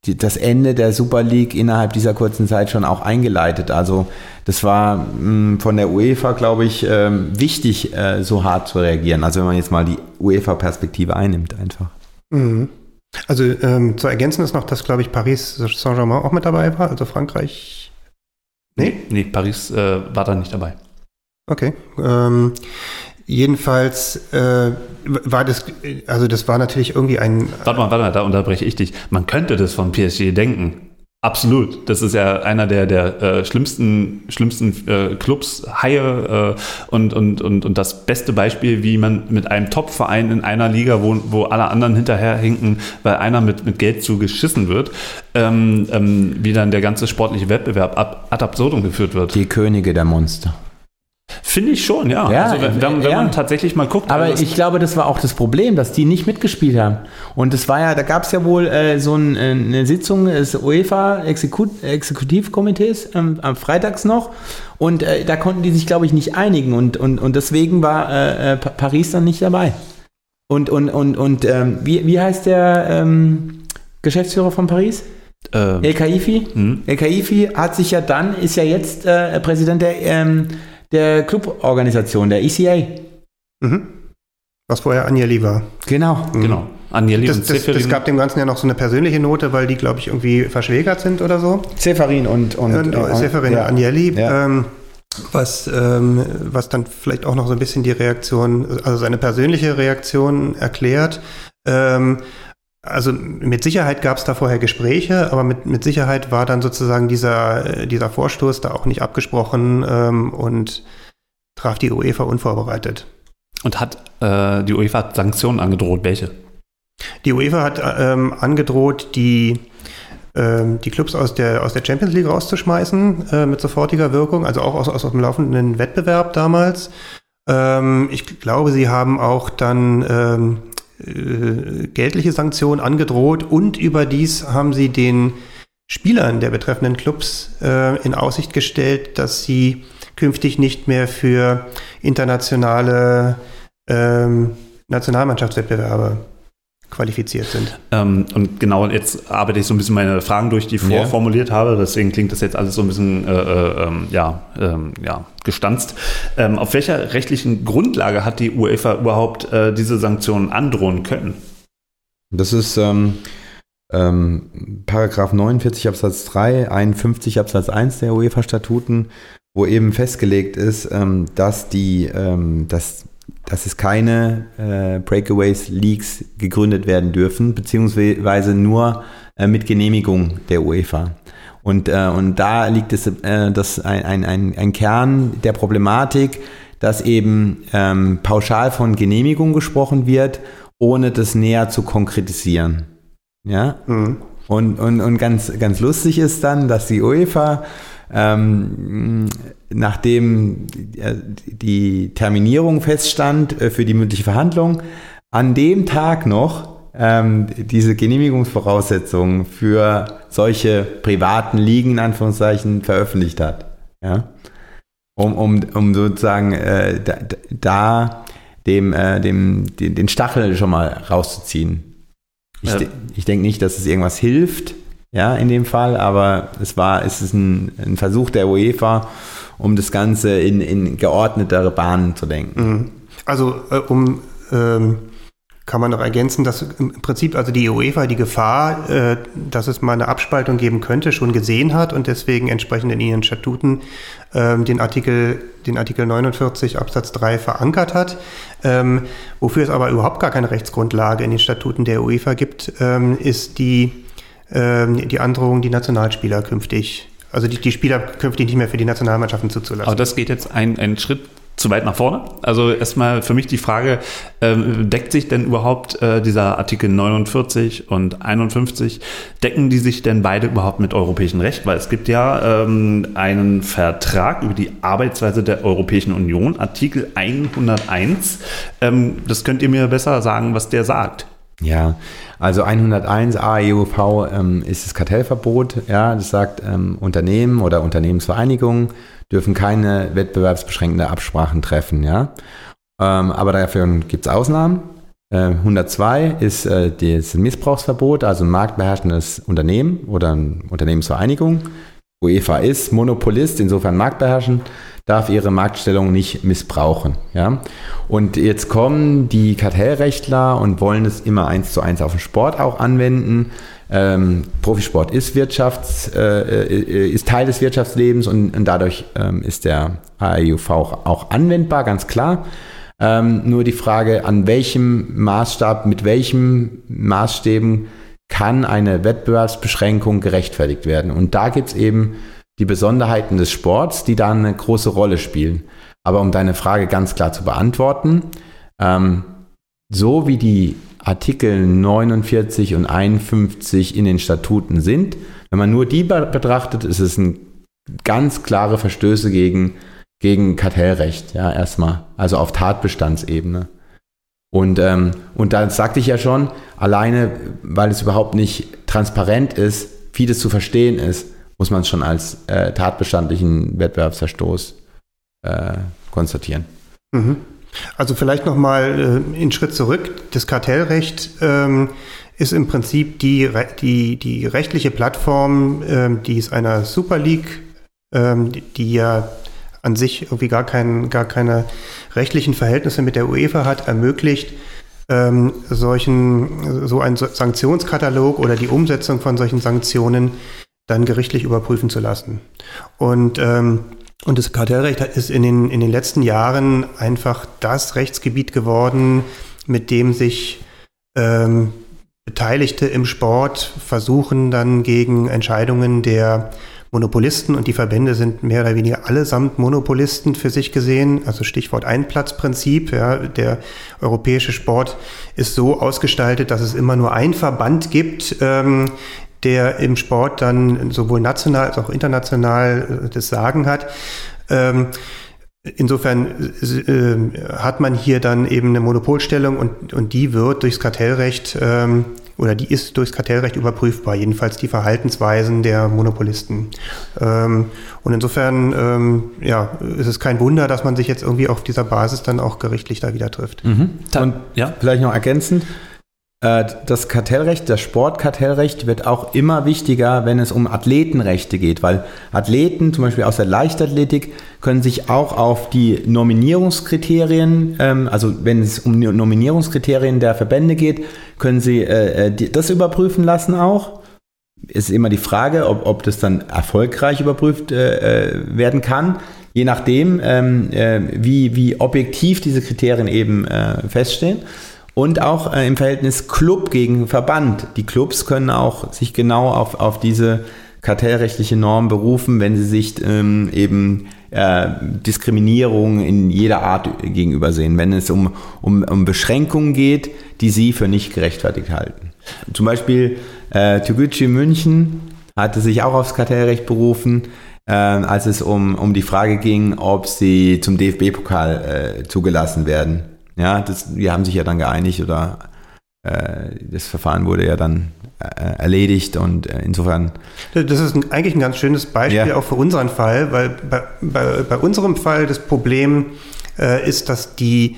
die, das Ende der Super League innerhalb dieser kurzen Zeit schon auch eingeleitet. Also das war mh, hm, von der UEFA, glaube ich, ähm, wichtig, äh, so hart zu reagieren. Also wenn man jetzt mal die UEFA-Perspektive einnimmt einfach. Mhm. Also ähm, zu ergänzen ist noch, dass, glaube ich, Paris Saint-Germain auch mit dabei war, also Frankreich. Nee? Nee, Paris äh, war da nicht dabei. Okay. Ähm, jedenfalls äh, war das, also das war natürlich irgendwie ein. Warte mal, warte mal, da unterbreche ich dich. Man könnte das von PSG denken. Absolut. Das ist ja einer der, der äh, schlimmsten, schlimmsten äh, Clubs, Haie äh, und, und, und, und das beste Beispiel, wie man mit einem Top-Verein in einer Liga, wo, wo alle anderen hinterherhinken, weil einer mit, mit Geld zu geschissen wird, ähm, ähm, wie dann der ganze sportliche Wettbewerb ab, ad absurdum geführt wird. Die Könige der Monster. Finde ich schon, ja. ja also wenn, wenn, wenn ja. man tatsächlich mal guckt. Aber also ich glaube, das war auch das Problem, dass die nicht mitgespielt haben. Und es war ja, da gab es ja wohl äh, so ein, äh, eine Sitzung des UEFA Exekut Exekutivkomitees ähm, am Freitags noch. Und äh, da konnten die sich, glaube ich, nicht einigen. Und, und, und deswegen war äh, äh Paris dann nicht dabei. Und, und, und, und ähm, wie, wie heißt der ähm, Geschäftsführer von Paris? Ähm, El Kaifi. Hm. El Kaifi hat sich ja dann, ist ja jetzt äh, Präsident der ähm, der Cluborganisation, der ECA. Mhm. Was vorher Agnelli war. Genau. Mhm. Genau. Agnelli das, und das, das gab dem Ganzen ja noch so eine persönliche Note, weil die, glaube ich, irgendwie verschwägert sind oder so. Zeferin und, und, und äh, Zeferin ja. Agnelli. Ja. Ähm, was, ähm, was dann vielleicht auch noch so ein bisschen die Reaktion, also seine persönliche Reaktion erklärt. Ähm, also mit Sicherheit gab es da vorher Gespräche, aber mit, mit Sicherheit war dann sozusagen dieser, dieser Vorstoß da auch nicht abgesprochen ähm, und traf die UEFA unvorbereitet. Und hat äh, die UEFA Sanktionen angedroht? Welche? Die UEFA hat ähm, angedroht, die, ähm, die Clubs aus der, aus der Champions League rauszuschmeißen äh, mit sofortiger Wirkung, also auch aus, aus dem laufenden Wettbewerb damals. Ähm, ich glaube, sie haben auch dann ähm, äh, geldliche Sanktionen angedroht und überdies haben sie den Spielern der betreffenden Clubs äh, in Aussicht gestellt, dass sie künftig nicht mehr für internationale ähm, Nationalmannschaftswettbewerbe qualifiziert sind. Ähm, und genau jetzt arbeite ich so ein bisschen meine Fragen durch, die ich ja. vorformuliert habe. Deswegen klingt das jetzt alles so ein bisschen äh, äh, ähm, ja, ähm, ja, gestanzt. Ähm, auf welcher rechtlichen Grundlage hat die UEFA überhaupt äh, diese Sanktionen androhen können? Das ist ähm, ähm, Paragraph 49 Absatz 3, 51 Absatz 1 der UEFA-Statuten, wo eben festgelegt ist, dass die, dass dass es keine äh, Breakaways Leagues gegründet werden dürfen, beziehungsweise nur äh, mit Genehmigung der UEFA. Und, äh, und da liegt es äh, das ein, ein, ein Kern der Problematik, dass eben ähm, pauschal von Genehmigung gesprochen wird, ohne das näher zu konkretisieren. Ja? Mhm. Und, und, und ganz, ganz lustig ist dann, dass die UEFA ähm, nachdem die Terminierung feststand äh, für die mündliche Verhandlung, an dem Tag noch ähm, diese Genehmigungsvoraussetzungen für solche privaten Ligen in Anführungszeichen veröffentlicht hat. Ja? Um, um, um sozusagen äh, da, da dem, äh, dem, den, den Stachel schon mal rauszuziehen. Ich, ja. de ich denke nicht, dass es irgendwas hilft, ja, in dem Fall, aber es war, es ist ein, ein Versuch der UEFA, um das Ganze in, in geordnetere Bahnen zu denken. Mhm. Also äh, um ähm, kann man noch ergänzen, dass im Prinzip also die UEFA die Gefahr, äh, dass es mal eine Abspaltung geben könnte, schon gesehen hat und deswegen entsprechend in ihren Statuten äh, den, Artikel, den Artikel 49 Absatz 3 verankert hat. Ähm, wofür es aber überhaupt gar keine Rechtsgrundlage in den Statuten der UEFA gibt, ähm, ist die ähm, die Androhung, die Nationalspieler künftig, also die, die Spieler künftig nicht mehr für die Nationalmannschaften zuzulassen. Aber das geht jetzt einen Schritt zu weit nach vorne. Also erstmal für mich die Frage, ähm, deckt sich denn überhaupt äh, dieser Artikel 49 und 51, decken die sich denn beide überhaupt mit europäischem Recht? Weil es gibt ja ähm, einen Vertrag über die Arbeitsweise der Europäischen Union, Artikel 101. Ähm, das könnt ihr mir besser sagen, was der sagt. Ja, also 101 AEUV ähm, ist das Kartellverbot. Ja, das sagt, ähm, Unternehmen oder Unternehmensvereinigungen dürfen keine wettbewerbsbeschränkende Absprachen treffen. Ja, ähm, aber dafür gibt es Ausnahmen. Äh, 102 ist äh, das Missbrauchsverbot, also ein marktbeherrschendes Unternehmen oder eine Unternehmensvereinigung. UEFA ist Monopolist, insofern marktbeherrschend darf ihre Marktstellung nicht missbrauchen. Ja? Und jetzt kommen die Kartellrechtler und wollen es immer eins zu eins auf den Sport auch anwenden. Ähm, Profisport ist Wirtschafts, äh, äh ist Teil des Wirtschaftslebens und, und dadurch ähm, ist der AIUV auch, auch, anwendbar, ganz klar. Ähm, nur die Frage, an welchem Maßstab, mit welchen Maßstäben kann eine Wettbewerbsbeschränkung gerechtfertigt werden. Und da gibt es eben die Besonderheiten des Sports, die da eine große Rolle spielen. Aber um deine Frage ganz klar zu beantworten, ähm, so wie die Artikel 49 und 51 in den Statuten sind, wenn man nur die betrachtet, ist es ein ganz klare Verstöße gegen, gegen Kartellrecht, ja, erstmal. Also auf Tatbestandsebene. Und, ähm, und da sagte ich ja schon, alleine, weil es überhaupt nicht transparent ist, vieles zu verstehen ist, muss man es schon als äh, tatbestandlichen Wettbewerbsverstoß äh, konstatieren. Mhm. Also vielleicht nochmal äh, einen Schritt zurück. Das Kartellrecht ähm, ist im Prinzip die, die, die rechtliche Plattform, ähm, die es einer Super League, ähm, die, die ja an sich irgendwie gar, kein, gar keine rechtlichen Verhältnisse mit der UEFA hat, ermöglicht, ähm, solchen, so einen Sanktionskatalog oder die Umsetzung von solchen Sanktionen dann gerichtlich überprüfen zu lassen. Und, ähm, und das Kartellrecht ist in den, in den letzten Jahren einfach das Rechtsgebiet geworden, mit dem sich ähm, Beteiligte im Sport versuchen dann gegen Entscheidungen der Monopolisten und die Verbände sind mehr oder weniger allesamt Monopolisten für sich gesehen. Also Stichwort Einplatzprinzip. Ja, der europäische Sport ist so ausgestaltet, dass es immer nur ein Verband gibt, ähm, der im Sport dann sowohl national als auch international äh, das Sagen hat. Ähm, insofern äh, hat man hier dann eben eine Monopolstellung und, und die wird durchs Kartellrecht ähm, oder die ist durchs Kartellrecht überprüfbar, jedenfalls die Verhaltensweisen der Monopolisten. Ähm, und insofern ähm, ja, ist es kein Wunder, dass man sich jetzt irgendwie auf dieser Basis dann auch gerichtlich da wieder trifft. Mhm. Und ja. vielleicht noch ergänzend, das Kartellrecht, das Sportkartellrecht wird auch immer wichtiger, wenn es um Athletenrechte geht, weil Athleten, zum Beispiel aus der Leichtathletik, können sich auch auf die Nominierungskriterien, ähm, also wenn es um Nominierungskriterien der Verbände geht, können sie äh, das überprüfen lassen auch. Ist immer die Frage, ob, ob das dann erfolgreich überprüft äh, werden kann je nachdem, ähm, äh, wie, wie objektiv diese Kriterien eben äh, feststehen und auch äh, im Verhältnis Club gegen Verband. Die Clubs können auch sich genau auf, auf diese kartellrechtliche Norm berufen, wenn sie sich ähm, eben äh, Diskriminierung in jeder Art gegenüber sehen, wenn es um, um, um Beschränkungen geht, die sie für nicht gerechtfertigt halten. Zum Beispiel äh, Toguchi München hatte sich auch aufs Kartellrecht berufen, äh, als es um, um die Frage ging, ob sie zum DFB-Pokal äh, zugelassen werden. Ja, das, die haben sich ja dann geeinigt oder äh, das Verfahren wurde ja dann äh, erledigt und äh, insofern. Das ist eigentlich ein ganz schönes Beispiel ja. auch für unseren Fall, weil bei, bei, bei unserem Fall das Problem äh, ist, dass die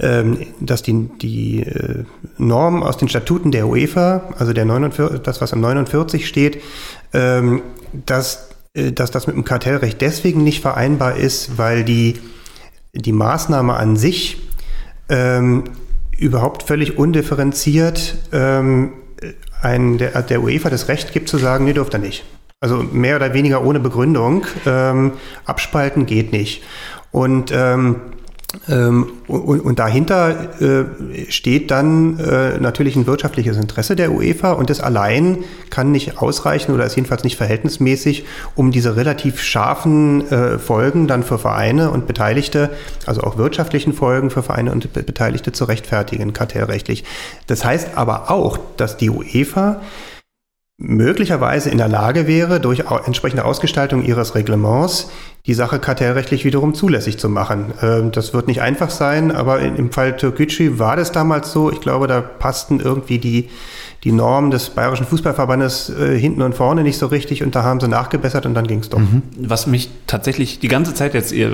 ähm, dass die, die äh, Norm aus den Statuten der UEFA, also der 49, das, was am 49 steht, ähm, dass, äh, dass das mit dem Kartellrecht deswegen nicht vereinbar ist, weil die, die Maßnahme an sich ähm, überhaupt völlig undifferenziert ähm, ein, der, der UEFA das Recht gibt zu sagen, nee, dürft ihr nicht. Also mehr oder weniger ohne Begründung. Ähm, abspalten geht nicht. Und ähm, und, und, dahinter äh, steht dann äh, natürlich ein wirtschaftliches Interesse der UEFA und das allein kann nicht ausreichen oder ist jedenfalls nicht verhältnismäßig, um diese relativ scharfen äh, Folgen dann für Vereine und Beteiligte, also auch wirtschaftlichen Folgen für Vereine und Beteiligte zu rechtfertigen, kartellrechtlich. Das heißt aber auch, dass die UEFA möglicherweise in der Lage wäre, durch entsprechende Ausgestaltung ihres Reglements die Sache kartellrechtlich wiederum zulässig zu machen. Ähm, das wird nicht einfach sein, aber im Fall Türkgücü war das damals so. Ich glaube, da passten irgendwie die die Norm des Bayerischen Fußballverbandes äh, hinten und vorne nicht so richtig und da haben sie nachgebessert und dann ging es doch. Mhm. Was mich tatsächlich die ganze Zeit jetzt, eher,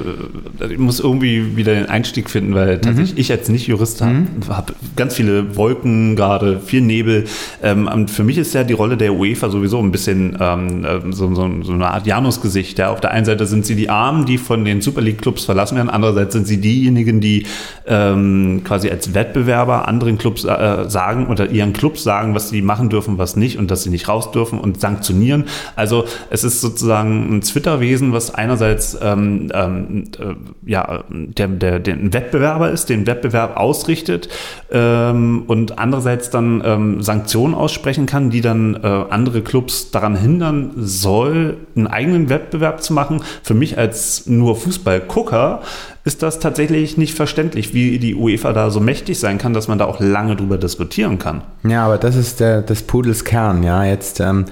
äh, ich muss irgendwie wieder den Einstieg finden, weil tatsächlich mhm. ich als Nicht-Jurist habe mhm. hab ganz viele Wolken gerade, viel Nebel. Ähm, und für mich ist ja die Rolle der UEFA sowieso ein bisschen ähm, äh, so, so, so, eine Art Janusgesicht. Ja. Auf der einen Seite sind sie die Armen, die von den Super League-Clubs verlassen werden, andererseits sind sie diejenigen, die ähm, quasi als Wettbewerber anderen Clubs äh, sagen oder ihren Clubs sagen, was sie machen dürfen, was nicht und dass sie nicht raus dürfen und sanktionieren. Also es ist sozusagen ein Twitter-Wesen, was einerseits ähm, ähm, äh, ja, der, der, der ein Wettbewerber ist, den Wettbewerb ausrichtet ähm, und andererseits dann ähm, Sanktionen aussprechen kann, die dann äh, andere Clubs daran hindern soll, einen eigenen Wettbewerb zu machen. Für mich als nur Fußballgucker ist das tatsächlich nicht verständlich, wie die UEFA da so mächtig sein kann, dass man da auch lange drüber diskutieren kann. Ja, aber das ist der, des Pudels Kern, ja, jetzt, ähm,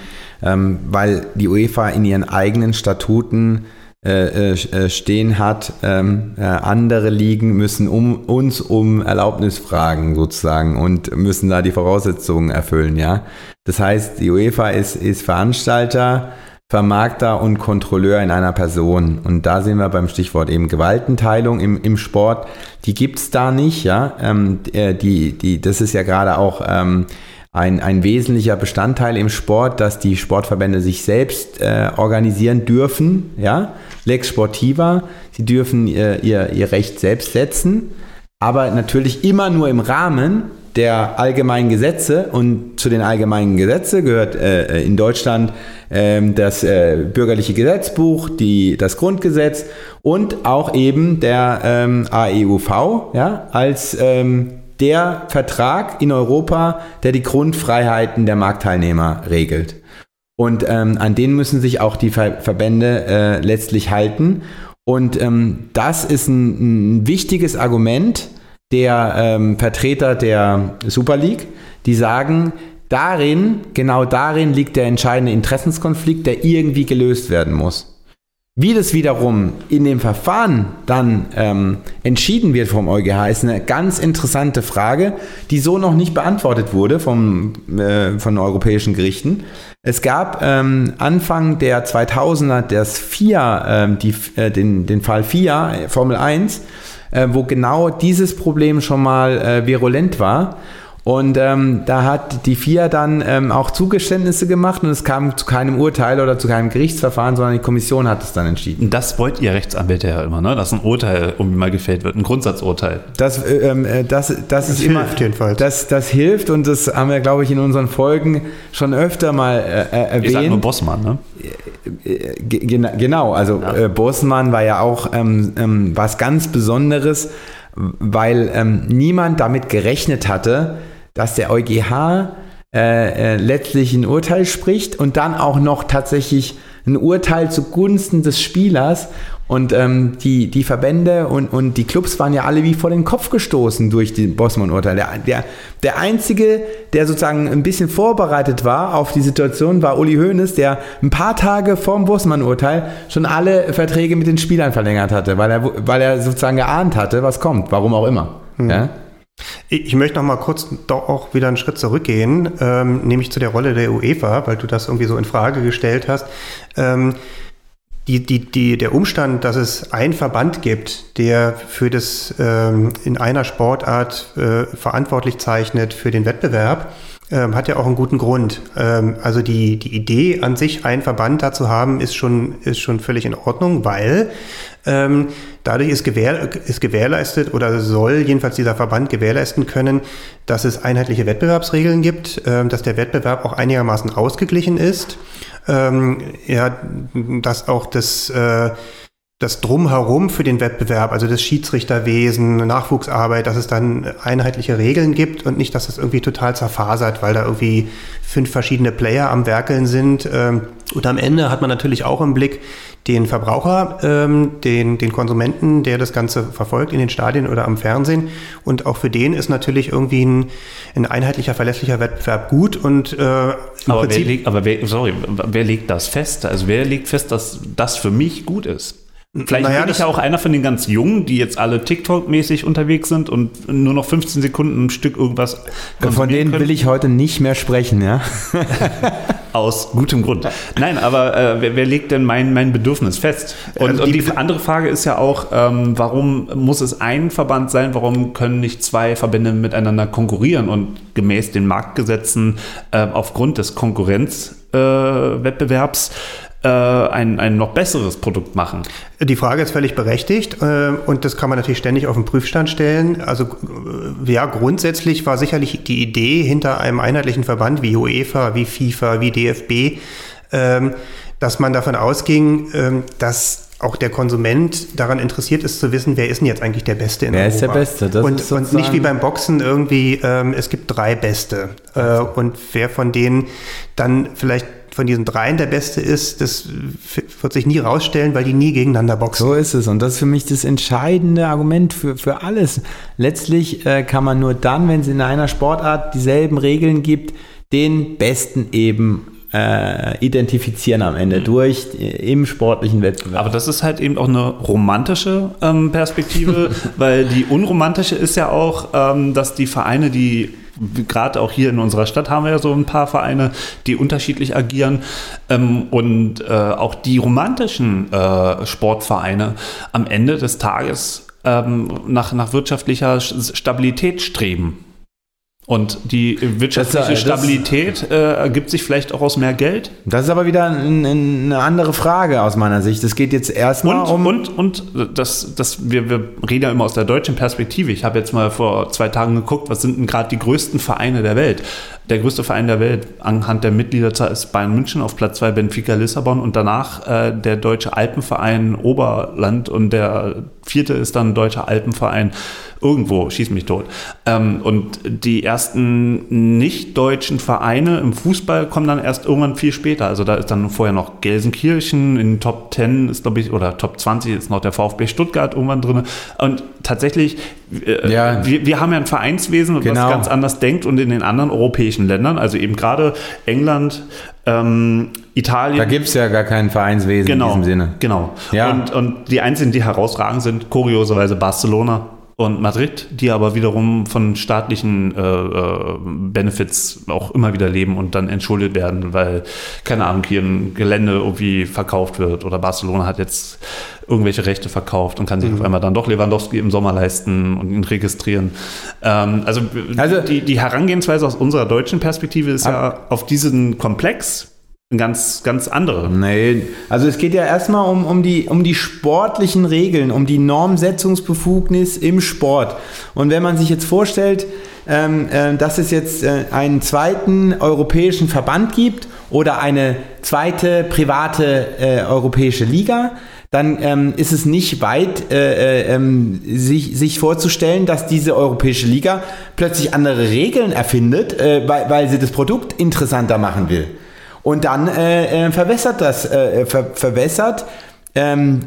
ähm, weil die UEFA in ihren eigenen Statuten äh, äh, äh stehen hat, ähm, äh, andere Ligen müssen um, uns um Erlaubnis fragen sozusagen und müssen da die Voraussetzungen erfüllen, ja. Das heißt, die UEFA ist, ist Veranstalter, Vermarkter und Kontrolleur in einer Person. Und da sind wir beim Stichwort eben Gewaltenteilung im, im Sport. Die gibt es da nicht, ja. Ähm, äh, die, die, das ist ja gerade auch ähm, ein, ein wesentlicher Bestandteil im Sport, dass die Sportverbände sich selbst äh, organisieren dürfen, ja. Lex Sportiva, sie dürfen ihr, ihr, ihr Recht selbst setzen, aber natürlich immer nur im Rahmen der allgemeinen Gesetze und zu den allgemeinen Gesetzen gehört äh, in Deutschland äh, das äh, bürgerliche Gesetzbuch, die, das Grundgesetz und auch eben der ähm, AEUV ja, als ähm, der Vertrag in Europa, der die Grundfreiheiten der Marktteilnehmer regelt. Und ähm, an den müssen sich auch die Ver Verbände äh, letztlich halten. Und ähm, das ist ein, ein wichtiges Argument, der ähm, Vertreter der Super League, die sagen, darin, genau darin liegt der entscheidende Interessenskonflikt, der irgendwie gelöst werden muss. Wie das wiederum in dem Verfahren dann ähm, entschieden wird vom EuGH, ist eine ganz interessante Frage, die so noch nicht beantwortet wurde vom, äh, von europäischen Gerichten. Es gab ähm, Anfang der 2000er das FIA, äh, die, äh, den, den Fall FIA, Formel 1, äh, wo genau dieses Problem schon mal äh, virulent war. Und ähm, da hat die FIA dann ähm, auch Zugeständnisse gemacht und es kam zu keinem Urteil oder zu keinem Gerichtsverfahren, sondern die Kommission hat es dann entschieden. Das wollt ihr Rechtsanwälte ja immer, ne? dass ein Urteil irgendwie mal gefällt wird, ein Grundsatzurteil. Das, äh, ähm, äh das, das, das ist immer, hilft jedenfalls. Das, das hilft und das haben wir, glaube ich, in unseren Folgen schon öfter mal äh, äh erwähnt. Ich sag nur Bossmann, ne? Äh, genau, also ja. äh, Bossmann war ja auch ähm, ähm, was ganz Besonderes, weil ähm, niemand damit gerechnet hatte, dass der EuGH äh, äh, letztlich ein Urteil spricht und dann auch noch tatsächlich ein Urteil zugunsten des Spielers. Und ähm, die, die Verbände und, und die Clubs waren ja alle wie vor den Kopf gestoßen durch den Bossmann-Urteil. Der, der, der Einzige, der sozusagen ein bisschen vorbereitet war auf die Situation, war Uli Hoeneß, der ein paar Tage vor dem Bossmann-Urteil schon alle Verträge mit den Spielern verlängert hatte, weil er, weil er sozusagen geahnt hatte, was kommt, warum auch immer. Mhm. Ja? Ich möchte noch mal kurz doch auch wieder einen Schritt zurückgehen, ähm, nämlich zu der Rolle der UEFA, weil du das irgendwie so in Frage gestellt hast. Ähm, die, die, die, der Umstand, dass es einen Verband gibt, der für das ähm, in einer Sportart äh, verantwortlich zeichnet für den Wettbewerb, ähm, hat ja auch einen guten Grund. Ähm, also die, die Idee an sich, einen Verband da zu haben, ist schon, ist schon völlig in Ordnung, weil ähm, dadurch ist, gewähr, ist gewährleistet oder soll jedenfalls dieser Verband gewährleisten können, dass es einheitliche Wettbewerbsregeln gibt, ähm, dass der Wettbewerb auch einigermaßen ausgeglichen ist, ähm, ja, dass auch das äh, das Drumherum für den Wettbewerb, also das Schiedsrichterwesen, Nachwuchsarbeit, dass es dann einheitliche Regeln gibt und nicht, dass es irgendwie total zerfasert, weil da irgendwie fünf verschiedene Player am Werkeln sind. Ähm, und am Ende hat man natürlich auch im Blick den Verbraucher, ähm, den, den Konsumenten, der das Ganze verfolgt in den Stadien oder am Fernsehen. Und auch für den ist natürlich irgendwie ein, ein einheitlicher, verlässlicher Wettbewerb gut. Und, äh, aber, wer legt, aber wer, sorry, wer legt das fest? Also wer legt fest, dass das für mich gut ist? Vielleicht naja, bin ich ja auch einer von den ganz Jungen, die jetzt alle TikTok-mäßig unterwegs sind und nur noch 15 Sekunden ein Stück irgendwas Von denen können. will ich heute nicht mehr sprechen, ja. Aus gutem Grund. Nein, aber äh, wer, wer, legt denn mein, mein Bedürfnis fest? Und, also die, und die andere Frage ist ja auch, ähm, warum muss es ein Verband sein? Warum können nicht zwei Verbände miteinander konkurrieren und gemäß den Marktgesetzen äh, aufgrund des Konkurrenzwettbewerbs äh, ein, ein noch besseres Produkt machen? Die Frage ist völlig berechtigt äh, und das kann man natürlich ständig auf den Prüfstand stellen. Also äh, ja, grundsätzlich war sicherlich die Idee hinter einem einheitlichen Verband wie UEFA, wie FIFA, wie DFB, ähm, dass man davon ausging, ähm, dass auch der Konsument daran interessiert ist zu wissen, wer ist denn jetzt eigentlich der Beste in wer Europa. Wer ist der Beste? Das und, und nicht wie beim Boxen irgendwie, ähm, es gibt drei Beste. Äh, und wer von denen dann vielleicht von diesen dreien der Beste ist, das wird sich nie rausstellen, weil die nie gegeneinander boxen. So ist es. Und das ist für mich das entscheidende Argument für, für alles. Letztlich äh, kann man nur dann, wenn es in einer Sportart dieselben Regeln gibt, den Besten eben äh, identifizieren am Ende mhm. durch äh, im sportlichen Wettbewerb. Aber das ist halt eben auch eine romantische ähm, Perspektive, weil die unromantische ist ja auch, ähm, dass die Vereine, die gerade auch hier in unserer Stadt haben wir ja so ein paar Vereine, die unterschiedlich agieren. Ähm, und äh, auch die romantischen äh, Sportvereine am Ende des Tages ähm, nach, nach wirtschaftlicher Stabilität streben. Und die wirtschaftliche das, Stabilität äh, ergibt sich vielleicht auch aus mehr Geld? Das ist aber wieder ein, eine andere Frage aus meiner Sicht. Es geht jetzt erstmal um. Und, und das, das, wir, wir reden ja immer aus der deutschen Perspektive. Ich habe jetzt mal vor zwei Tagen geguckt, was sind denn gerade die größten Vereine der Welt? Der größte Verein der Welt anhand der Mitgliederzahl ist Bayern München auf Platz 2 Benfica Lissabon und danach äh, der deutsche Alpenverein Oberland und der vierte ist dann Deutscher Alpenverein irgendwo, schieß mich tot. Ähm, und die ersten nicht-deutschen Vereine im Fußball kommen dann erst irgendwann viel später. Also da ist dann vorher noch Gelsenkirchen, in Top 10 ist, glaube ich, oder Top 20 ist noch der VfB Stuttgart irgendwann drin. Und tatsächlich, ja. wir, wir haben ja ein Vereinswesen, genau. was ganz anders denkt und in den anderen europäischen Ländern, also eben gerade England, ähm, Italien. Da gibt es ja gar kein Vereinswesen genau, in diesem Sinne. Genau. Ja. Und, und die einzigen, die herausragend sind, kurioserweise Barcelona und Madrid, die aber wiederum von staatlichen äh, äh, Benefits auch immer wieder leben und dann entschuldet werden, weil, keine Ahnung, hier ein Gelände irgendwie verkauft wird oder Barcelona hat jetzt irgendwelche Rechte verkauft und kann sich mhm. auf einmal dann doch Lewandowski im Sommer leisten und ihn registrieren. Ähm, also, also die, die Herangehensweise aus unserer deutschen Perspektive ist ja auf diesen Komplex ganz, ganz andere. Nee, also es geht ja erstmal um, um, die, um die sportlichen Regeln, um die Normsetzungsbefugnis im Sport. Und wenn man sich jetzt vorstellt, ähm, äh, dass es jetzt äh, einen zweiten europäischen Verband gibt oder eine zweite private äh, europäische Liga, dann ähm, ist es nicht weit, äh, äh, ähm, sich, sich vorzustellen, dass diese europäische Liga plötzlich andere Regeln erfindet, äh, weil, weil sie das Produkt interessanter machen will. Und dann äh, äh, verwässert das, äh, ver verwässert ähm,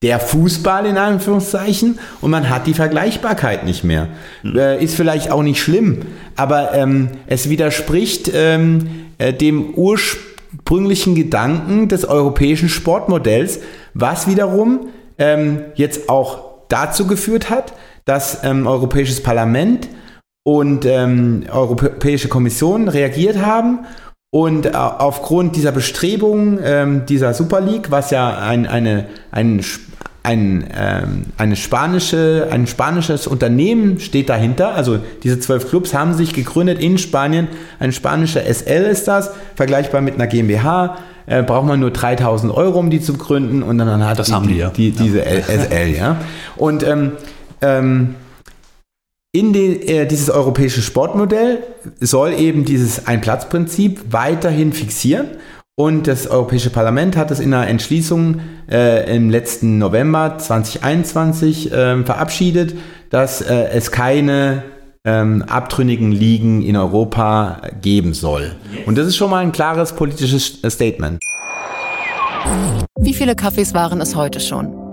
der Fußball in Anführungszeichen und man hat die Vergleichbarkeit nicht mehr. Mhm. Äh, ist vielleicht auch nicht schlimm, aber ähm, es widerspricht ähm, äh, dem ursprünglichen Gedanken des europäischen Sportmodells, was wiederum ähm, jetzt auch dazu geführt hat, dass ähm, Europäisches Parlament und ähm, Europäische Kommission reagiert haben und äh, aufgrund dieser Bestrebungen ähm, dieser Super League, was ja ein, eine, ein, ein, ähm, eine spanische, ein spanisches Unternehmen steht dahinter, also diese zwölf Clubs haben sich gegründet in Spanien, ein spanischer SL ist das, vergleichbar mit einer GmbH, äh, braucht man nur 3000 Euro, um die zu gründen und dann hat das die, haben die, ja. die, diese ja. SL, ja. Und ähm, ähm, in den, äh, dieses europäische Sportmodell soll eben dieses Ein-Platz-Prinzip weiterhin fixieren. Und das Europäische Parlament hat es in einer Entschließung äh, im letzten November 2021 äh, verabschiedet, dass äh, es keine ähm, abtrünnigen Ligen in Europa geben soll. Und das ist schon mal ein klares politisches Statement. Wie viele Kaffees waren es heute schon?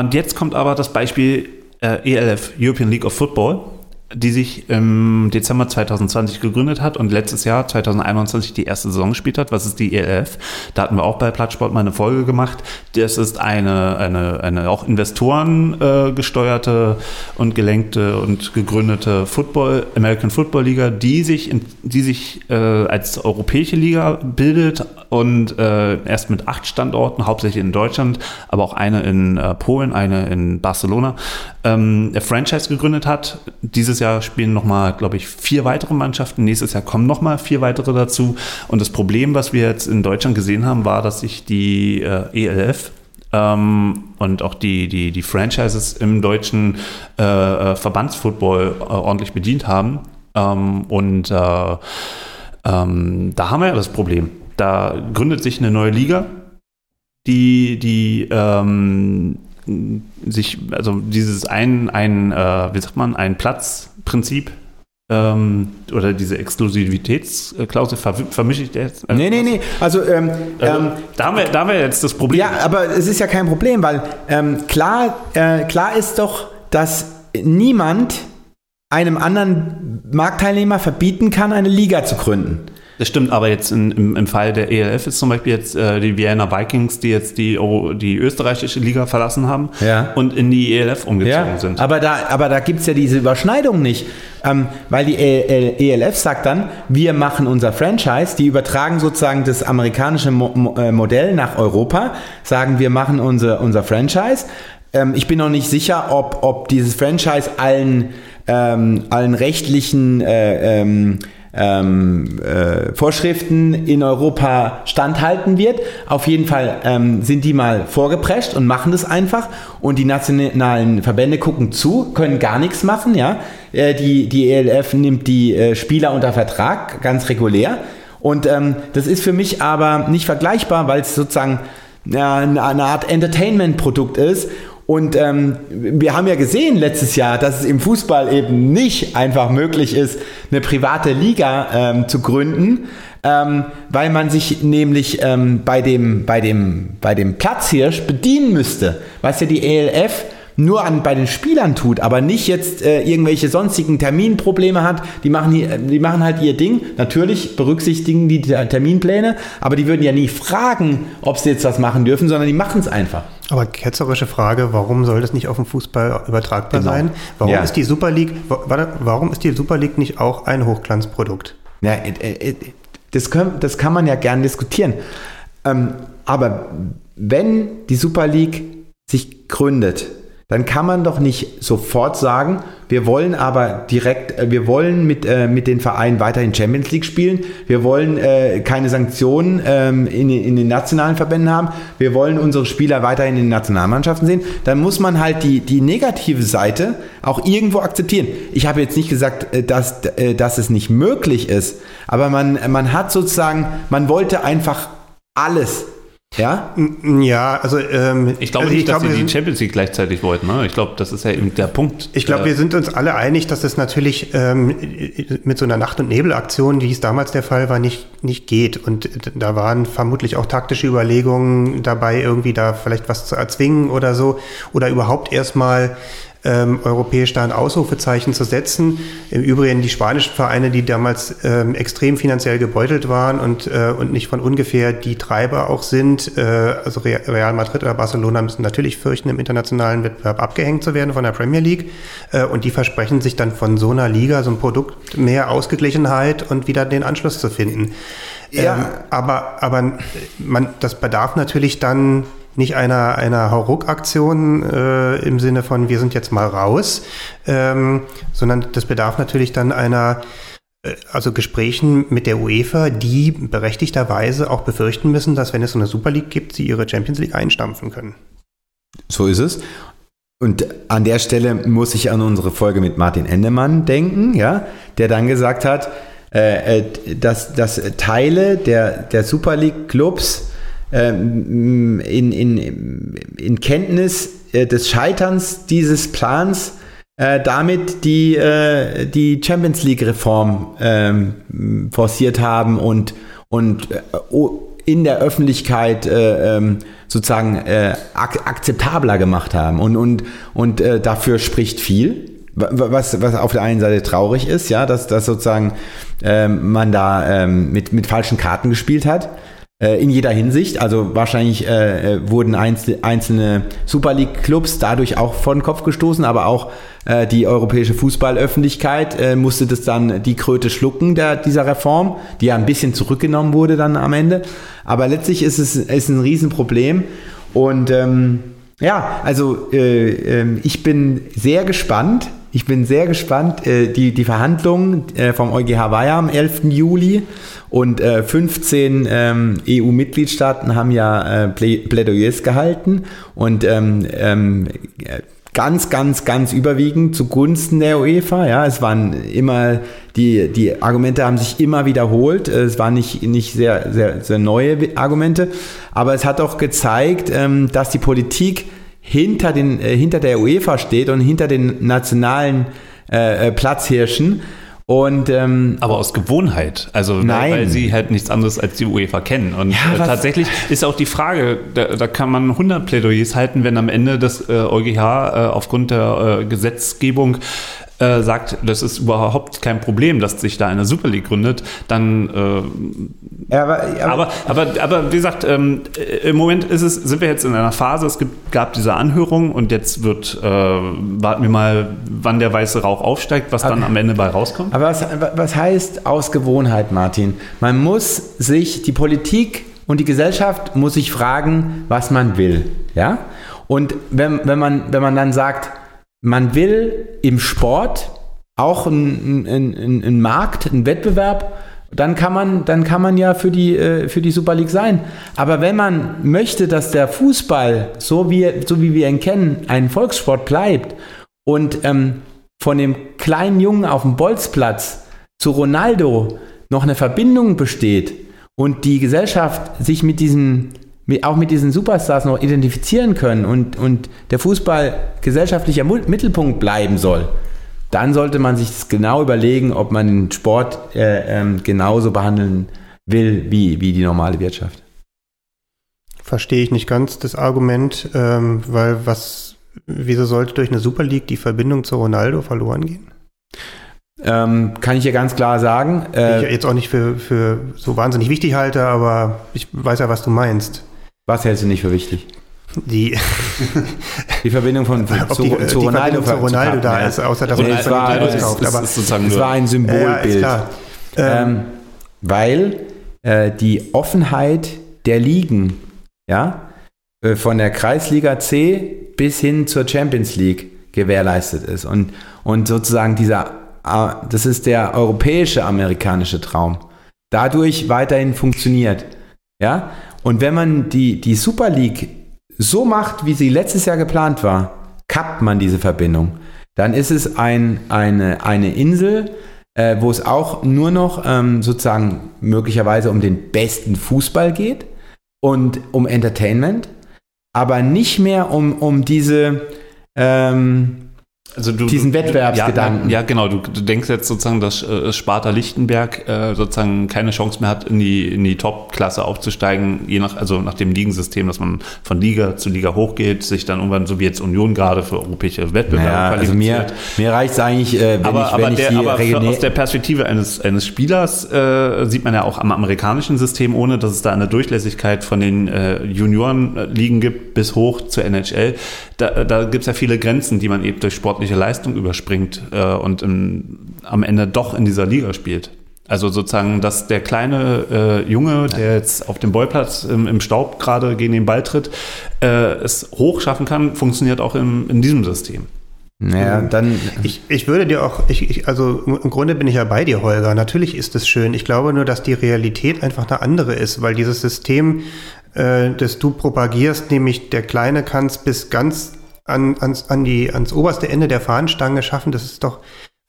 Und jetzt kommt aber das Beispiel äh, ELF, European League of Football die sich im Dezember 2020 gegründet hat und letztes Jahr 2021 die erste Saison gespielt hat. Was ist die ELF? Da hatten wir auch bei Plattsport mal eine Folge gemacht. Das ist eine, eine, eine auch Investoren äh, gesteuerte und gelenkte und gegründete Football, American Football Liga, die sich, in, die sich äh, als europäische Liga bildet und äh, erst mit acht Standorten, hauptsächlich in Deutschland, aber auch eine in äh, Polen, eine in Barcelona, ähm, der Franchise gegründet hat. Dieses Jahr spielen nochmal, glaube ich, vier weitere Mannschaften. Nächstes Jahr kommen nochmal vier weitere dazu. Und das Problem, was wir jetzt in Deutschland gesehen haben, war, dass sich die äh, ELF ähm, und auch die, die, die Franchises im deutschen äh, äh Verbandsfootball äh, ordentlich bedient haben. Ähm, und äh, ähm, da haben wir ja das Problem. Da gründet sich eine neue Liga, die, die ähm, sich, also dieses ein, ein äh, wie sagt man, ein Platzprinzip ähm, oder diese Exklusivitätsklausel ver vermische ich jetzt? Äh, nee, nee, nee. Also, ähm, also ähm, da, haben wir, da haben wir jetzt das Problem. Ja, aber es ist ja kein Problem, weil ähm, klar, äh, klar ist doch, dass niemand einem anderen Marktteilnehmer verbieten kann, eine Liga zu gründen. Das stimmt, aber jetzt in, im, im, Fall der ELF ist zum Beispiel jetzt äh, die Vienna Vikings, die jetzt die, die österreichische Liga verlassen haben ja. und in die ELF umgezogen ja, sind. Aber da, aber da gibt es ja diese Überschneidung nicht, ähm, weil die ELF sagt dann, wir machen unser Franchise, die übertragen sozusagen das amerikanische Mo äh, Modell nach Europa, sagen, wir machen unser, unser Franchise. Ähm, ich bin noch nicht sicher, ob, ob dieses Franchise allen, ähm, allen rechtlichen äh, ähm, äh, Vorschriften in Europa standhalten wird. Auf jeden Fall ähm, sind die mal vorgeprescht und machen das einfach. Und die nationalen Verbände gucken zu, können gar nichts machen. Ja? Äh, die, die ELF nimmt die äh, Spieler unter Vertrag, ganz regulär. Und ähm, das ist für mich aber nicht vergleichbar, weil es sozusagen ja, eine Art Entertainment-Produkt ist und ähm, wir haben ja gesehen letztes Jahr, dass es im Fußball eben nicht einfach möglich ist, eine private Liga ähm, zu gründen, ähm, weil man sich nämlich ähm, bei, dem, bei, dem, bei dem Platzhirsch bedienen müsste, was ja die ELF nur an, bei den Spielern tut, aber nicht jetzt äh, irgendwelche sonstigen Terminprobleme hat. Die machen, hier, die machen halt ihr Ding. Natürlich berücksichtigen die Terminpläne, aber die würden ja nie fragen, ob sie jetzt was machen dürfen, sondern die machen es einfach. Aber ketzerische Frage, warum soll das nicht auf den Fußball übertragbar genau. sein? Warum ja. ist die Super League, warum ist die Super League nicht auch ein Hochglanzprodukt? Ja, äh, äh, das, können, das kann man ja gern diskutieren. Ähm, aber wenn die Super League sich gründet, dann kann man doch nicht sofort sagen, wir wollen aber direkt, äh, wir wollen mit, äh, mit den Vereinen weiterhin Champions League spielen, wir wollen äh, keine Sanktionen ähm, in, in den nationalen Verbänden haben, wir wollen unsere Spieler weiterhin in den Nationalmannschaften sehen, dann muss man halt die, die negative Seite auch irgendwo akzeptieren. Ich habe jetzt nicht gesagt, äh, dass, äh, dass es nicht möglich ist, aber man, man hat sozusagen, man wollte einfach alles ja? Ja, also ähm, ich glaube also nicht, ich dass glaube, sie die Champions League gleichzeitig wollten. Ne? Ich glaube, das ist ja eben der Punkt. Ich glaube, wir sind uns alle einig, dass es natürlich ähm, mit so einer Nacht- und Nebelaktion, wie es damals der Fall war, nicht, nicht geht. Und da waren vermutlich auch taktische Überlegungen dabei, irgendwie da vielleicht was zu erzwingen oder so. Oder überhaupt erstmal ähm, europäisch da ein Ausrufezeichen zu setzen. Im Übrigen die spanischen Vereine, die damals ähm, extrem finanziell gebeutelt waren und, äh, und nicht von ungefähr die Treiber auch sind, äh, also Real Madrid oder Barcelona müssen natürlich fürchten, im internationalen Wettbewerb abgehängt zu werden von der Premier League. Äh, und die versprechen sich dann von so einer Liga, so ein Produkt, mehr Ausgeglichenheit und wieder den Anschluss zu finden. Ja. Ähm, aber aber man, das bedarf natürlich dann nicht einer, einer Hauruck-Aktion äh, im Sinne von wir sind jetzt mal raus, ähm, sondern das bedarf natürlich dann einer äh, also Gesprächen mit der UEFA, die berechtigterweise auch befürchten müssen, dass wenn es so eine Super League gibt, sie ihre Champions League einstampfen können. So ist es. Und an der Stelle muss ich an unsere Folge mit Martin Endemann denken, ja, der dann gesagt hat, äh, äh dass, dass Teile der, der Super League Clubs ähm, in, in, in Kenntnis äh, des Scheiterns dieses Plans äh, damit die, äh, die Champions League-Reform ähm, forciert haben und, und äh, in der Öffentlichkeit äh, ähm, sozusagen äh, ak akzeptabler gemacht haben. Und, und, und dafür spricht viel. Was, was auf der einen Seite traurig ist, ja, dass, dass sozusagen ähm, man da ähm, mit, mit falschen Karten gespielt hat. Äh, in jeder Hinsicht. Also wahrscheinlich äh, äh wurden einzel einzelne Super League-Clubs dadurch auch vor den Kopf gestoßen, aber auch äh, die europäische Fußballöffentlichkeit äh, musste das dann die Kröte schlucken der, dieser Reform, die ja ein bisschen zurückgenommen wurde dann am Ende. Aber letztlich ist es ist ein Riesenproblem. Und ähm, ja, also äh, ähm, ich bin sehr gespannt. Ich bin sehr gespannt. Äh, die, die Verhandlungen äh, vom EuGH war ja am 11. Juli und äh, 15 ähm, EU-Mitgliedstaaten haben ja äh, Plädoyers gehalten und ähm, ähm, ganz, ganz, ganz überwiegend zugunsten der UEFA. Ja, es waren immer die, die Argumente haben sich immer wiederholt. Es waren nicht, nicht sehr, sehr, sehr neue Argumente, aber es hat auch gezeigt, dass die Politik hinter, den, äh, hinter der UEFA steht und hinter den nationalen äh, äh Platzhirschen und, ähm, Aber aus Gewohnheit, also nein. weil sie halt nichts anderes als die UEFA kennen. Und ja, äh, tatsächlich ist auch die Frage, da, da, kann man 100 Plädoyers halten, wenn am Ende das äh, EuGH äh, aufgrund der äh, Gesetzgebung äh, sagt, das ist überhaupt kein Problem, dass sich da eine Super League gründet, dann. Äh, ja, aber, aber, aber, aber, wie gesagt, ähm, äh, im Moment ist es, sind wir jetzt in einer Phase, es gibt, gab diese Anhörung und jetzt wird, äh, warten wir mal, wann der weiße Rauch aufsteigt, was aber, dann am Ende bei rauskommt. Aber was, was heißt aus Gewohnheit, Martin? Man muss sich, die Politik und die Gesellschaft muss sich fragen, was man will. Ja? Und wenn, wenn, man, wenn man dann sagt, man will im Sport auch einen ein Markt, einen Wettbewerb, dann kann man, dann kann man ja für die, äh, für die Super League sein. Aber wenn man möchte, dass der Fußball, so wie, so wie wir ihn kennen, ein Volkssport bleibt und ähm, von dem kleinen Jungen auf dem Bolzplatz zu Ronaldo noch eine Verbindung besteht und die Gesellschaft sich mit diesem auch mit diesen Superstars noch identifizieren können und, und der Fußball gesellschaftlicher Mittelpunkt bleiben soll, dann sollte man sich genau überlegen, ob man den Sport äh, ähm, genauso behandeln will wie, wie die normale Wirtschaft. Verstehe ich nicht ganz das Argument, ähm, weil was, wieso sollte durch eine Super League die Verbindung zu Ronaldo verloren gehen? Ähm, kann ich ja ganz klar sagen. Äh, ich jetzt auch nicht für, für so wahnsinnig wichtig halte, aber ich weiß ja, was du meinst. Was hältst du nicht für wichtig? Die, die Verbindung von zu, die, zu, Ronaldo, zu Ronaldo da ist, außer dass man es war, es, kauft. Aber es, es war ein Symbolbild. Ja, ähm, ähm, weil äh, die Offenheit der Ligen, ja, äh, von der Kreisliga C bis hin zur Champions League gewährleistet ist. Und, und sozusagen dieser, äh, das ist der europäische amerikanische Traum, dadurch weiterhin funktioniert. Ja, und wenn man die, die Super League so macht, wie sie letztes Jahr geplant war, kappt man diese Verbindung. Dann ist es ein, eine, eine Insel, äh, wo es auch nur noch ähm, sozusagen möglicherweise um den besten Fußball geht und um Entertainment, aber nicht mehr um, um diese ähm, also du, diesen Wettbewerbsgedanken. Ja, ja, genau. Du, du, denkst jetzt sozusagen, dass äh, Sparta Lichtenberg äh, sozusagen keine Chance mehr hat, in die, in die Top-Klasse aufzusteigen, je nach, also nach dem Ligensystem, dass man von Liga zu Liga hochgeht, sich dann irgendwann, so wie jetzt Union gerade für europäische Wettbewerbe naja, qualifiziert. Also mir, mir reicht es eigentlich, äh, wenn aber, ich, wenn aber, ich der, aber für, aus der Perspektive eines, eines Spielers äh, sieht man ja auch am amerikanischen System, ohne dass es da eine Durchlässigkeit von den äh, Juniorenligen gibt bis hoch zur NHL. Da, da gibt es ja viele Grenzen, die man eben durch sportliche sportliche Leistung überspringt äh, und im, am Ende doch in dieser Liga spielt. Also sozusagen, dass der kleine äh, Junge, der jetzt auf dem Ballplatz im, im Staub gerade gegen den Ball tritt, äh, es hoch schaffen kann, funktioniert auch im, in diesem System. Naja, dann. Ich, ich würde dir auch, ich, ich, also im Grunde bin ich ja bei dir, Holger. Natürlich ist es schön. Ich glaube nur, dass die Realität einfach eine andere ist, weil dieses System, äh, das du propagierst, nämlich der Kleine kann es bis ganz an, ans, an die, ans oberste Ende der Fahnenstange schaffen, das ist doch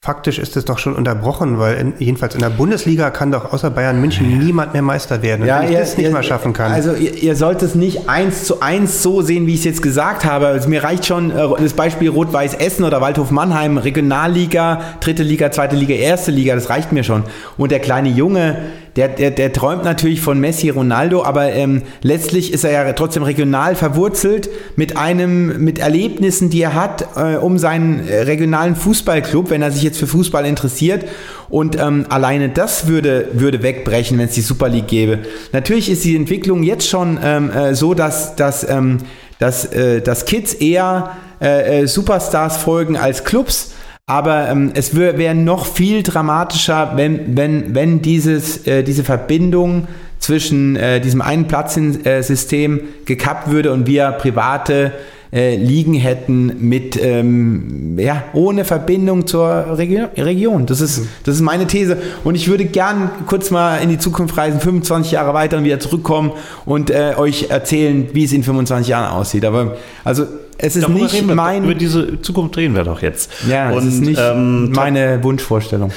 Faktisch ist es doch schon unterbrochen, weil in, jedenfalls in der Bundesliga kann doch außer Bayern München niemand mehr Meister werden. Ja, wenn ich ihr, das nicht ihr, mal schaffen kann. Also ihr, ihr, sollt es nicht eins zu eins so sehen, wie ich es jetzt gesagt habe. Also mir reicht schon äh, das Beispiel Rot-Weiß Essen oder Waldhof Mannheim, Regionalliga, dritte Liga, zweite Liga, erste Liga, das reicht mir schon. Und der kleine Junge, der, der, der träumt natürlich von Messi, Ronaldo, aber ähm, letztlich ist er ja trotzdem regional verwurzelt mit einem, mit Erlebnissen, die er hat, äh, um seinen äh, regionalen Fußballclub, wenn er sich jetzt für Fußball interessiert. Und ähm, alleine das würde, würde wegbrechen, wenn es die Super League gäbe. Natürlich ist die Entwicklung jetzt schon ähm, äh, so, dass, dass, ähm, dass, äh, dass Kids eher äh, äh Superstars folgen als Clubs. Aber ähm, es wäre noch viel dramatischer, wenn, wenn, wenn dieses, äh, diese Verbindung zwischen äh, diesem einen Platzsystem gekappt würde und wir private äh, Ligen hätten mit ähm, ja, ohne Verbindung zur Regio Region. Das ist, das ist meine These. Und ich würde gern kurz mal in die Zukunft reisen, 25 Jahre weiter und wieder zurückkommen und äh, euch erzählen, wie es in 25 Jahren aussieht. Aber also es ist Darüber nicht mein. Über diese Zukunft reden wir doch jetzt. Ja, und, es ist nicht ähm, meine Wunschvorstellung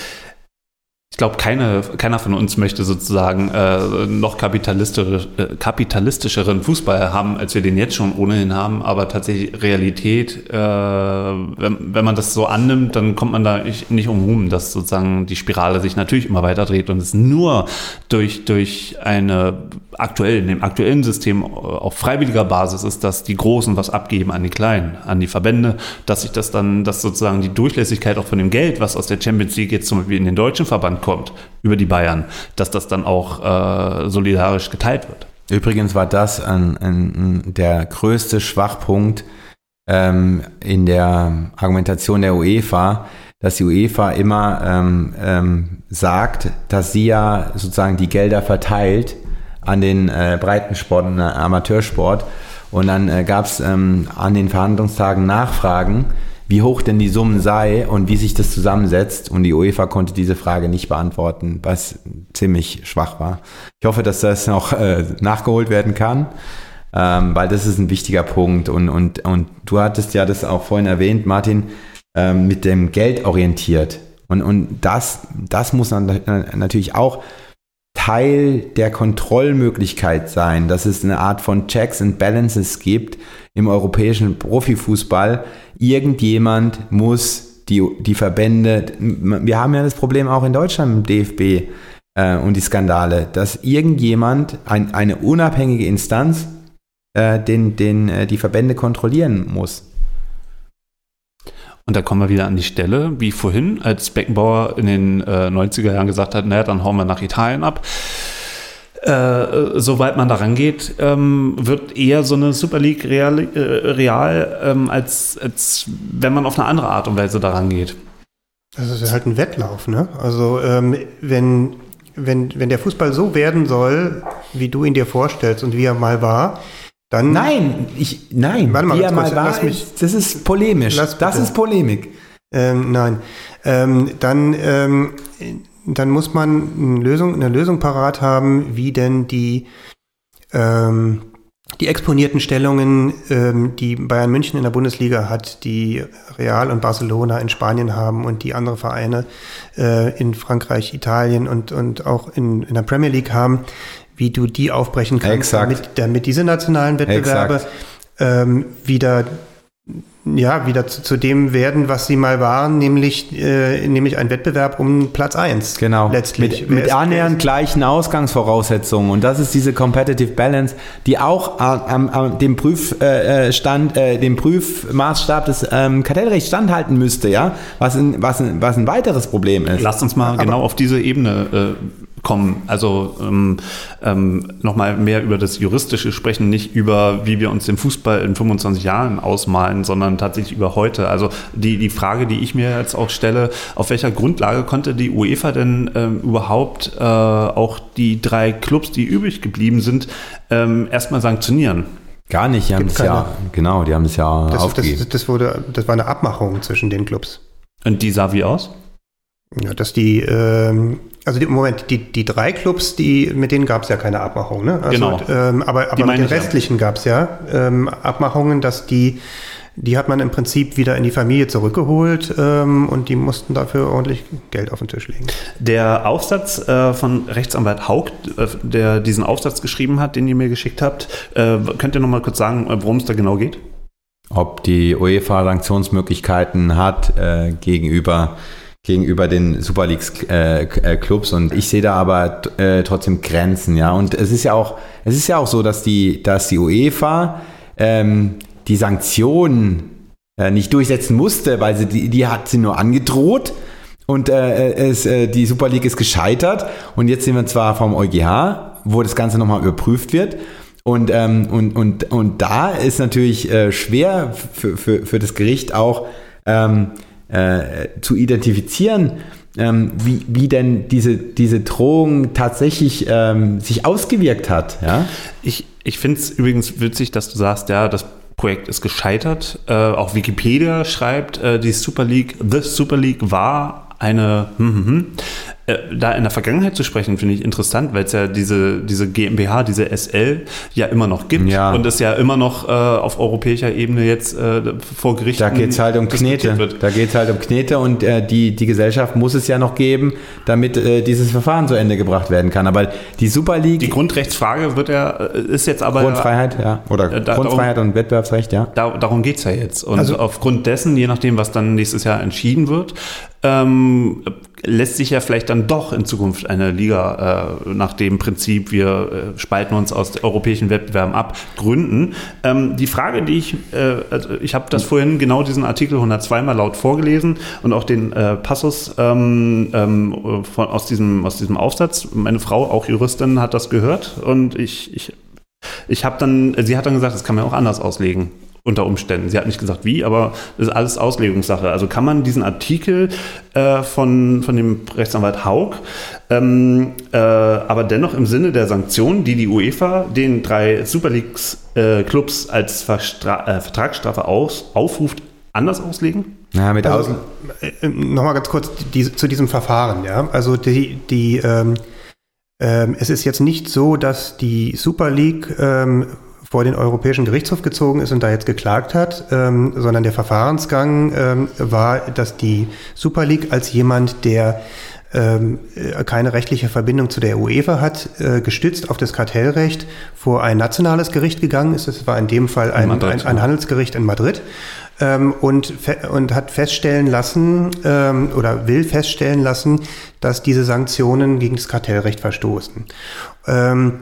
ich glaube, keine, keiner von uns möchte sozusagen äh, noch kapitalistisch, äh, kapitalistischeren Fußball haben, als wir den jetzt schon ohnehin haben. Aber tatsächlich Realität, äh, wenn, wenn man das so annimmt, dann kommt man da nicht, nicht umrum, dass sozusagen die Spirale sich natürlich immer weiter dreht und es nur durch, durch eine aktuell, in dem aktuellen System auf freiwilliger Basis ist, dass die Großen was abgeben an die Kleinen, an die Verbände, dass sich das dann, dass sozusagen die Durchlässigkeit auch von dem Geld, was aus der Champions League jetzt zum Beispiel in den deutschen Verband kommt über die Bayern, dass das dann auch äh, solidarisch geteilt wird. Übrigens war das ein, ein, der größte Schwachpunkt ähm, in der Argumentation der UEFA, dass die UEFA immer ähm, ähm, sagt, dass sie ja sozusagen die Gelder verteilt an den äh, Breitensport und Amateursport. Und dann äh, gab es ähm, an den Verhandlungstagen Nachfragen wie hoch denn die Summen sei und wie sich das zusammensetzt. Und die UEFA konnte diese Frage nicht beantworten, was ziemlich schwach war. Ich hoffe, dass das noch äh, nachgeholt werden kann, ähm, weil das ist ein wichtiger Punkt. Und, und, und du hattest ja das auch vorhin erwähnt, Martin, ähm, mit dem Geld orientiert. Und, und das, das muss natürlich auch Teil der Kontrollmöglichkeit sein, dass es eine Art von Checks and Balances gibt im europäischen Profifußball, irgendjemand muss die, die Verbände, wir haben ja das Problem auch in Deutschland im DFB äh, und die Skandale, dass irgendjemand, ein, eine unabhängige Instanz, äh, den, den, äh, die Verbände kontrollieren muss. Und da kommen wir wieder an die Stelle, wie vorhin, als Beckenbauer in den äh, 90er Jahren gesagt hat, naja, dann hauen wir nach Italien ab. Äh, soweit man daran geht, ähm, wird eher so eine Super League real, äh, real ähm, als, als wenn man auf eine andere Art und Weise daran geht. Das ist halt ein Wettlauf, ne? Also ähm, wenn, wenn, wenn der Fußball so werden soll, wie du ihn dir vorstellst und wie er mal war, dann. Nein, ich, nein, warte mal, wie er mal war, mich, das ist polemisch. das ist Polemik. Ähm, nein. Ähm, dann ähm, dann muss man eine Lösung, eine Lösung parat haben, wie denn die, ähm, die exponierten Stellungen, ähm, die Bayern München in der Bundesliga hat, die Real und Barcelona in Spanien haben und die andere Vereine äh, in Frankreich, Italien und, und auch in, in der Premier League haben, wie du die aufbrechen kannst, damit, damit diese nationalen Wettbewerbe ähm, wieder ja, wieder zu, zu, dem werden, was sie mal waren, nämlich, äh, nämlich ein Wettbewerb um Platz 1. Genau. Letztlich. Mit, mit annähernd gleichen Ausgangsvoraussetzungen. Und das ist diese Competitive Balance, die auch am, am dem Prüfstand, äh, äh, dem Prüfmaßstab des ähm, Kartellrechts standhalten müsste, ja, was ein, was, ein, was ein weiteres Problem ist. Lasst uns mal Aber genau auf diese Ebene kommen. Also ähm, ähm, nochmal mehr über das Juristische sprechen, nicht über, wie wir uns den Fußball in 25 Jahren ausmalen, sondern tatsächlich über heute. Also die, die Frage, die ich mir jetzt auch stelle, auf welcher Grundlage konnte die UEFA denn ähm, überhaupt äh, auch die drei Clubs, die übrig geblieben sind, ähm, erstmal sanktionieren? Gar nicht, die haben es ja, genau, die haben es ja das, aufgegeben. Das, das, wurde, das war eine Abmachung zwischen den Clubs. Und die sah wie aus? Ja, dass die, ähm, also die, Moment, die, die drei Clubs, die, mit denen gab es ja keine Abmachung, ne? Also, Genau. Ähm, aber aber mit den ja. restlichen gab es ja ähm, Abmachungen, dass die, die hat man im Prinzip wieder in die Familie zurückgeholt ähm, und die mussten dafür ordentlich Geld auf den Tisch legen. Der Aufsatz äh, von Rechtsanwalt Haug, äh, der diesen Aufsatz geschrieben hat, den ihr mir geschickt habt, äh, könnt ihr noch mal kurz sagen, äh, worum es da genau geht? ob die UEFA Sanktionsmöglichkeiten hat äh, gegenüber den Super Leagues äh, äh, Clubs. Und ich sehe da aber äh, trotzdem Grenzen, ja. Und es ist ja auch es ist ja auch so, dass die dass die UEFA ähm, die Sanktionen äh, nicht durchsetzen musste, weil sie die, die hat sie nur angedroht. Und äh, es, äh, die Super League ist gescheitert. Und jetzt sind wir zwar vom EuGH, wo das Ganze nochmal überprüft wird. Und, ähm, und, und, und da ist natürlich schwer für, für, für das Gericht auch ähm, äh, zu identifizieren, ähm, wie, wie denn diese, diese Drohung tatsächlich ähm, sich ausgewirkt hat. Ja? Ich, ich finde es übrigens witzig, dass du sagst, ja, das Projekt ist gescheitert. Äh, auch Wikipedia schreibt, äh, die Super League, The Super League war eine, hm, hm, hm. Da in der Vergangenheit zu sprechen, finde ich interessant, weil es ja diese, diese GmbH, diese SL ja immer noch gibt Ja. und es ja immer noch äh, auf europäischer Ebene jetzt äh, vor Gerichten Da geht es halt um Knete. wird. Da geht es halt um Knete und äh, die, die Gesellschaft muss es ja noch geben, damit äh, dieses Verfahren zu Ende gebracht werden kann. Aber die Super League, Die Grundrechtsfrage wird ja, äh, ist jetzt aber Grundfreiheit, ja, oder Äh, da- Grundfreiheit und Wettbewerbsrecht, ja. Da, darum geht es ja jetzt. Und Also- aufgrund dessen, je nachdem, was dann nächstes Jahr entschieden wird, ähm, lässt sich ja vielleicht dann doch in Zukunft eine Liga äh, nach dem Prinzip, wir äh, spalten uns aus europäischen Wettbewerben ab, gründen. Ähm, die Frage, die ich, äh, also ich habe das vorhin genau diesen Artikel 102 mal laut vorgelesen und auch den äh, Passus ähm, ähm, von, aus, diesem, aus diesem Aufsatz. Meine Frau, auch Juristin, hat das gehört und ich, ich ich habe dann, sie hat dann gesagt, das kann man auch anders auslegen unter Umständen. Sie hat nicht gesagt wie, aber das ist alles Auslegungssache. Also kann man diesen Artikel äh, von, von dem Rechtsanwalt Haug, ähm, äh, aber dennoch im Sinne der Sanktionen, die die UEFA den drei Super Leagues äh, Clubs als Verstra äh, Vertragsstrafe aus, aufruft, anders auslegen? Ja, mit Also, Außen. äh, Nochmal ganz kurz die, zu diesem Verfahren. Ja? Also die, die, ähm, ähm, es ist jetzt nicht so, dass die Super League ähm, vor den Europäischen Gerichtshof gezogen ist und da jetzt geklagt hat, ähm, sondern der Verfahrensgang ähm, war, dass die Super League als jemand, der ähm, äh, keine rechtliche Verbindung zu der UEFA hat, äh, gestützt auf das Kartellrecht vor ein nationales Gericht gegangen ist. Es war in dem Fall ein, Madrid, ein, ein. Handelsgericht in Madrid ähm, und, und hat feststellen lassen ähm, oder will feststellen lassen, dass diese Sanktionen gegen das Kartellrecht verstoßen. Ähm,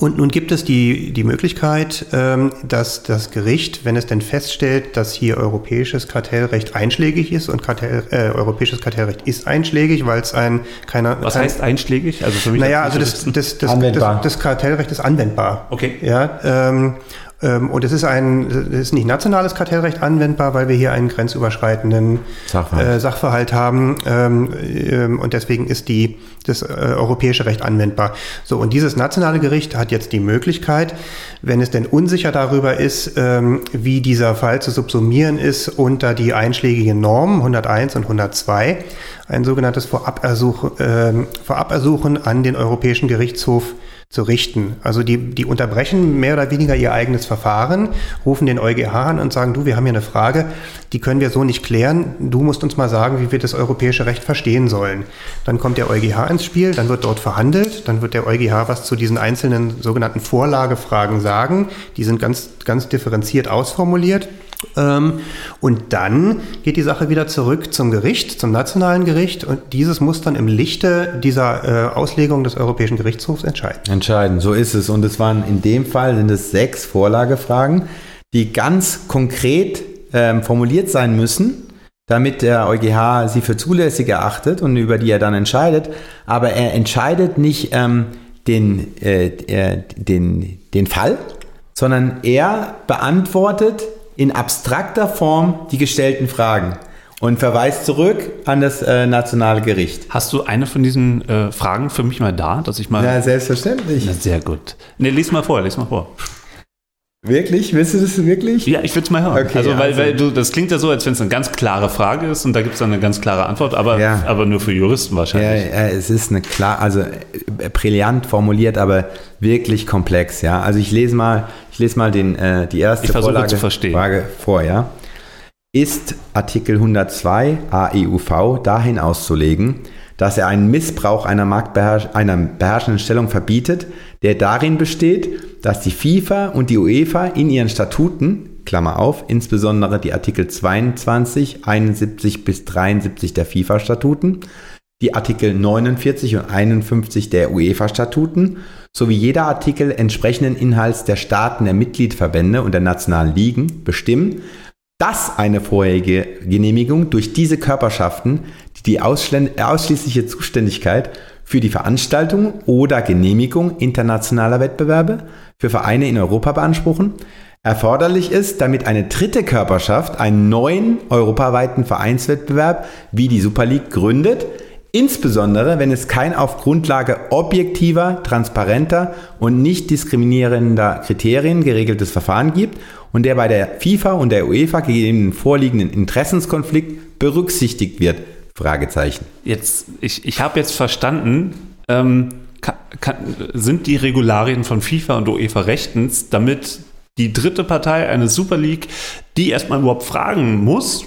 und nun gibt es die, die Möglichkeit, ähm, dass das Gericht, wenn es denn feststellt, dass hier europäisches Kartellrecht einschlägig ist und Kartell, äh, europäisches Kartellrecht ist einschlägig, weil es ein keiner. Was kein, heißt einschlägig? Also für mich Naja, als also das, das, das, das, das Kartellrecht ist anwendbar. Okay. Ja, ähm, und es ist ein, es ist nicht nationales Kartellrecht anwendbar, weil wir hier einen grenzüberschreitenden Sachverhalt. Äh, Sachverhalt haben ähm, ähm, und deswegen ist die, das äh, europäische Recht anwendbar. So, und dieses nationale Gericht hat jetzt die Möglichkeit, wenn es denn unsicher darüber ist, ähm, wie dieser Fall zu subsumieren ist unter die einschlägigen Normen 101 und 102, ein sogenanntes Vorabersuch, ähm, Vorabersuchen an den Europäischen Gerichtshof zu richten. Also die, die unterbrechen mehr oder weniger ihr eigenes Verfahren, rufen den EuGH an und sagen, du, wir haben hier eine Frage, die können wir so nicht klären, du musst uns mal sagen, wie wir das europäische Recht verstehen sollen. Dann kommt der EuGH ins Spiel, dann wird dort verhandelt, dann wird der EuGH was zu diesen einzelnen sogenannten Vorlagefragen sagen, die sind ganz, ganz differenziert ausformuliert. Ähm, und dann geht die Sache wieder zurück zum Gericht, zum nationalen Gericht und dieses muss dann im Lichte dieser äh, Auslegung des Europäischen Gerichtshofs entscheiden. Entscheiden, so ist es. Und es waren in dem Fall sind es sechs Vorlagefragen, die ganz konkret ähm, formuliert sein müssen, damit der EuGH sie für zulässig erachtet und über die er dann entscheidet. Aber er entscheidet nicht ähm, den, äh, äh den, den Fall, sondern er beantwortet in abstrakter Form die gestellten Fragen und verweist zurück an das äh, nationale Gericht. Hast du eine von diesen äh, Fragen für mich mal da, dass ich mal. Ja, selbstverständlich. Na, sehr gut. Ne, lies mal vor, lies mal vor. Wirklich? Willst du das wirklich? Ja, ich würde es mal hören. Okay, also, weil, also. weil du, das klingt ja so, als wenn es eine ganz klare Frage ist und da gibt es dann eine ganz klare Antwort, aber, ja. aber nur für Juristen wahrscheinlich. Ja, es ist eine klar, also äh, brillant formuliert, aber wirklich komplex, ja. Also ich lese mal, lese mal den, äh, die erste ich Vorlage, zu verstehen. Frage vor, ja. Ist Artikel 102 AEUV dahin auszulegen, dass er einen Missbrauch einer, Marktbeherrsch einer beherrschenden Stellung verbietet, der darin besteht, dass die FIFA und die UEFA in ihren Statuten, Klammer auf, insbesondere die Artikel 22, 71 bis 73 der FIFA-Statuten, die Artikel 49 und 51 der UEFA-Statuten sowie jeder Artikel entsprechenden Inhalts der Staaten der Mitgliedverbände und der nationalen Ligen bestimmen, dass eine vorherige Genehmigung durch diese Körperschaften, die die ausschließliche Zuständigkeit für die Veranstaltung oder Genehmigung internationaler Wettbewerbe für Vereine in Europa beanspruchen, erforderlich ist, damit eine dritte Körperschaft einen neuen europaweiten Vereinswettbewerb wie die Super League gründet, insbesondere wenn es kein auf Grundlage objektiver, transparenter und nicht diskriminierender Kriterien geregeltes Verfahren gibt und der bei der FIFA und der UEFA gegebenen vorliegenden Interessenskonflikt berücksichtigt wird? Fragezeichen. Jetzt, ich, ich habe jetzt verstanden, ähm, kann, kann, sind die Regularien von FIFA und UEFA rechtens, damit die dritte Partei, eine Super League, die erstmal überhaupt fragen muss,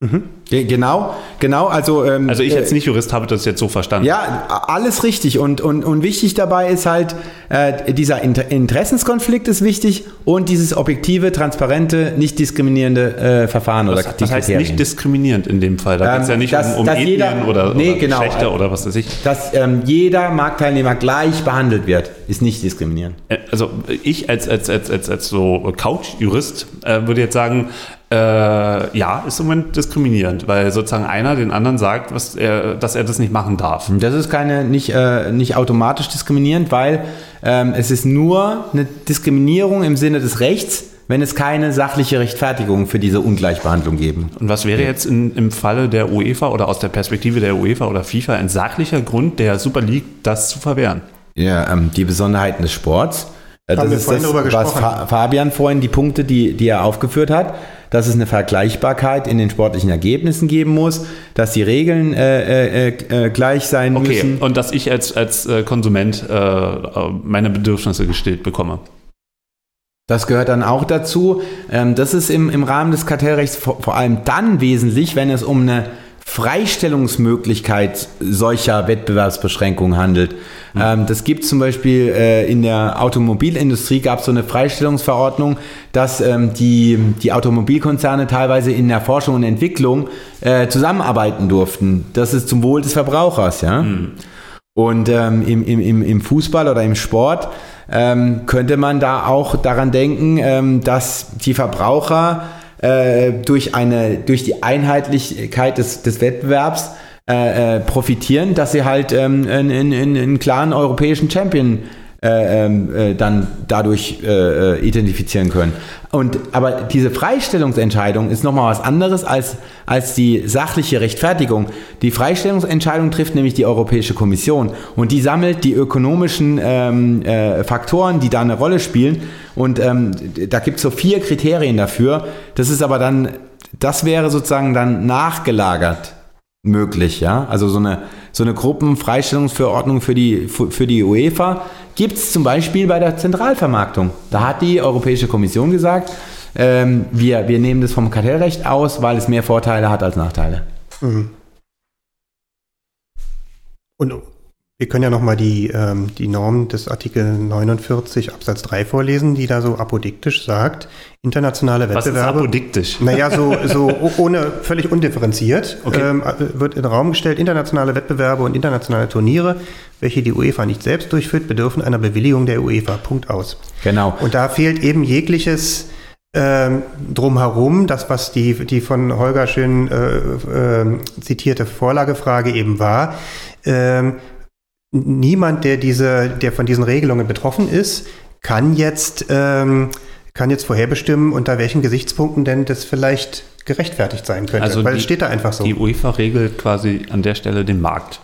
Mhm. Genau, genau. Also, ähm, also ich als äh, Nicht-Jurist habe das jetzt so verstanden. Ja, alles richtig. Und, und, und wichtig dabei ist halt, äh, dieser Inter Interessenskonflikt ist wichtig und dieses objektive, transparente, nicht diskriminierende äh, Verfahren was, oder Das heißt nicht diskriminierend in dem Fall. Da geht es ja ähm, nicht dass, um, um Ethnien jeder, oder, nee, oder genau, Geschlechter oder was weiß ich. Dass ähm, jeder Marktteilnehmer gleich behandelt wird, ist nicht diskriminierend. Äh, also ich als, als, als, als, als so Couch-Jurist äh, würde jetzt sagen, äh, ja, ist im Moment diskriminierend, weil sozusagen einer den anderen sagt, was er, dass er das nicht machen darf. Das ist keine nicht, äh, nicht automatisch diskriminierend, weil ähm, es ist nur eine Diskriminierung im Sinne des Rechts, wenn es keine sachliche Rechtfertigung für diese Ungleichbehandlung geben. Und was wäre jetzt in, im Falle der UEFA oder aus der Perspektive der UEFA oder FIFA ein sachlicher Grund der Super League, das zu verwehren? Ja, ähm, die Besonderheiten des Sports. Äh, das ist das, was Fabian vorhin, die Punkte, die, die er aufgeführt hat dass es eine Vergleichbarkeit in den sportlichen Ergebnissen geben muss, dass die Regeln äh, äh, äh, gleich sein okay. müssen. Und dass ich als, als äh, Konsument äh, meine Bedürfnisse gestillt bekomme. Das gehört dann auch dazu. Ähm, das ist im, im Rahmen des Kartellrechts vor, vor allem dann wesentlich, wenn es um eine Freistellungsmöglichkeit solcher Wettbewerbsbeschränkungen handelt. Mhm. Ähm, das gibt zum Beispiel äh, in der Automobilindustrie gab es so eine Freistellungsverordnung, dass ähm, die, die Automobilkonzerne teilweise in der Forschung und Entwicklung äh, zusammenarbeiten durften. Das ist zum Wohl des Verbrauchers, ja. Mhm. Und ähm, im, im, im Fußball oder im Sport ähm, könnte man da auch daran denken, ähm, dass die Verbraucher äh, durch, eine, durch die Einheitlichkeit des, des Wettbewerbs äh, äh, profitieren, dass sie halt ähm, einen, einen, einen klaren europäischen Champion äh, ähm, äh, dann dadurch äh, identifizieren können. Und, aber diese Freistellungsentscheidung ist nochmal was anderes als, als die sachliche Rechtfertigung. Die Freistellungsentscheidung trifft nämlich die Europäische Kommission und die sammelt die ökonomischen ähm, äh, Faktoren, die da eine Rolle spielen. Und ähm, da gibt es so vier Kriterien dafür. Das ist aber dann, das wäre sozusagen dann nachgelagert möglich, ja. Also so eine, so eine Gruppenfreistellungsverordnung für die, für die UEFA gibt es zum Beispiel bei der Zentralvermarktung. Da hat die Europäische Kommission gesagt, ähm, wir, wir nehmen das vom Kartellrecht aus, weil es mehr Vorteile hat als Nachteile. Mhm. Und wir können ja nochmal die, ähm, die Norm des Artikel 49 Absatz 3 vorlesen, die da so apodiktisch sagt, internationale Wettbewerbe. Was ist apodiktisch? Naja, so, so ohne, völlig undifferenziert okay. ähm, wird in den Raum gestellt, internationale Wettbewerbe und internationale Turniere, welche die UEFA nicht selbst durchführt, bedürfen einer Bewilligung der UEFA. Punkt aus. Genau. Und da fehlt eben jegliches ähm, drumherum, das, was die, die von Holger schön äh, äh, zitierte Vorlagefrage eben war, ähm, niemand, der diese, der von diesen Regelungen betroffen ist, kann jetzt, ähm, kann jetzt vorherbestimmen, unter welchen Gesichtspunkten denn das vielleicht gerechtfertigt sein könnte. Also weil die, es steht da einfach so. Die UEFA regelt quasi an der Stelle den Markt.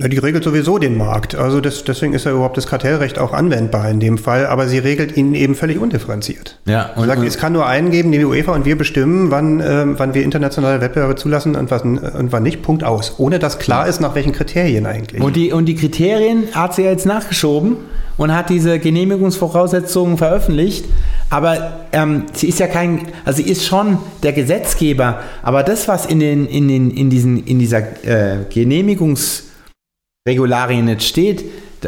Ja, die regelt sowieso den Markt. Also das, deswegen ist ja überhaupt das Kartellrecht auch anwendbar in dem Fall, aber sie regelt ihn eben völlig undifferenziert. Ja, und, sagt, es kann nur einen geben, die UEFA, und wir bestimmen, wann, äh, wann wir internationale Wettbewerbe zulassen und, was, und wann nicht. Punkt aus. Ohne dass klar ist, nach welchen Kriterien eigentlich. Und die, und die Kriterien hat sie ja jetzt nachgeschoben und hat diese Genehmigungsvoraussetzungen veröffentlicht. Aber ähm, sie ist ja kein, also sie ist schon der Gesetzgeber, aber das, was in, den, in, den, in, diesen, in dieser äh, Genehmigungs- Regularien jetzt steht,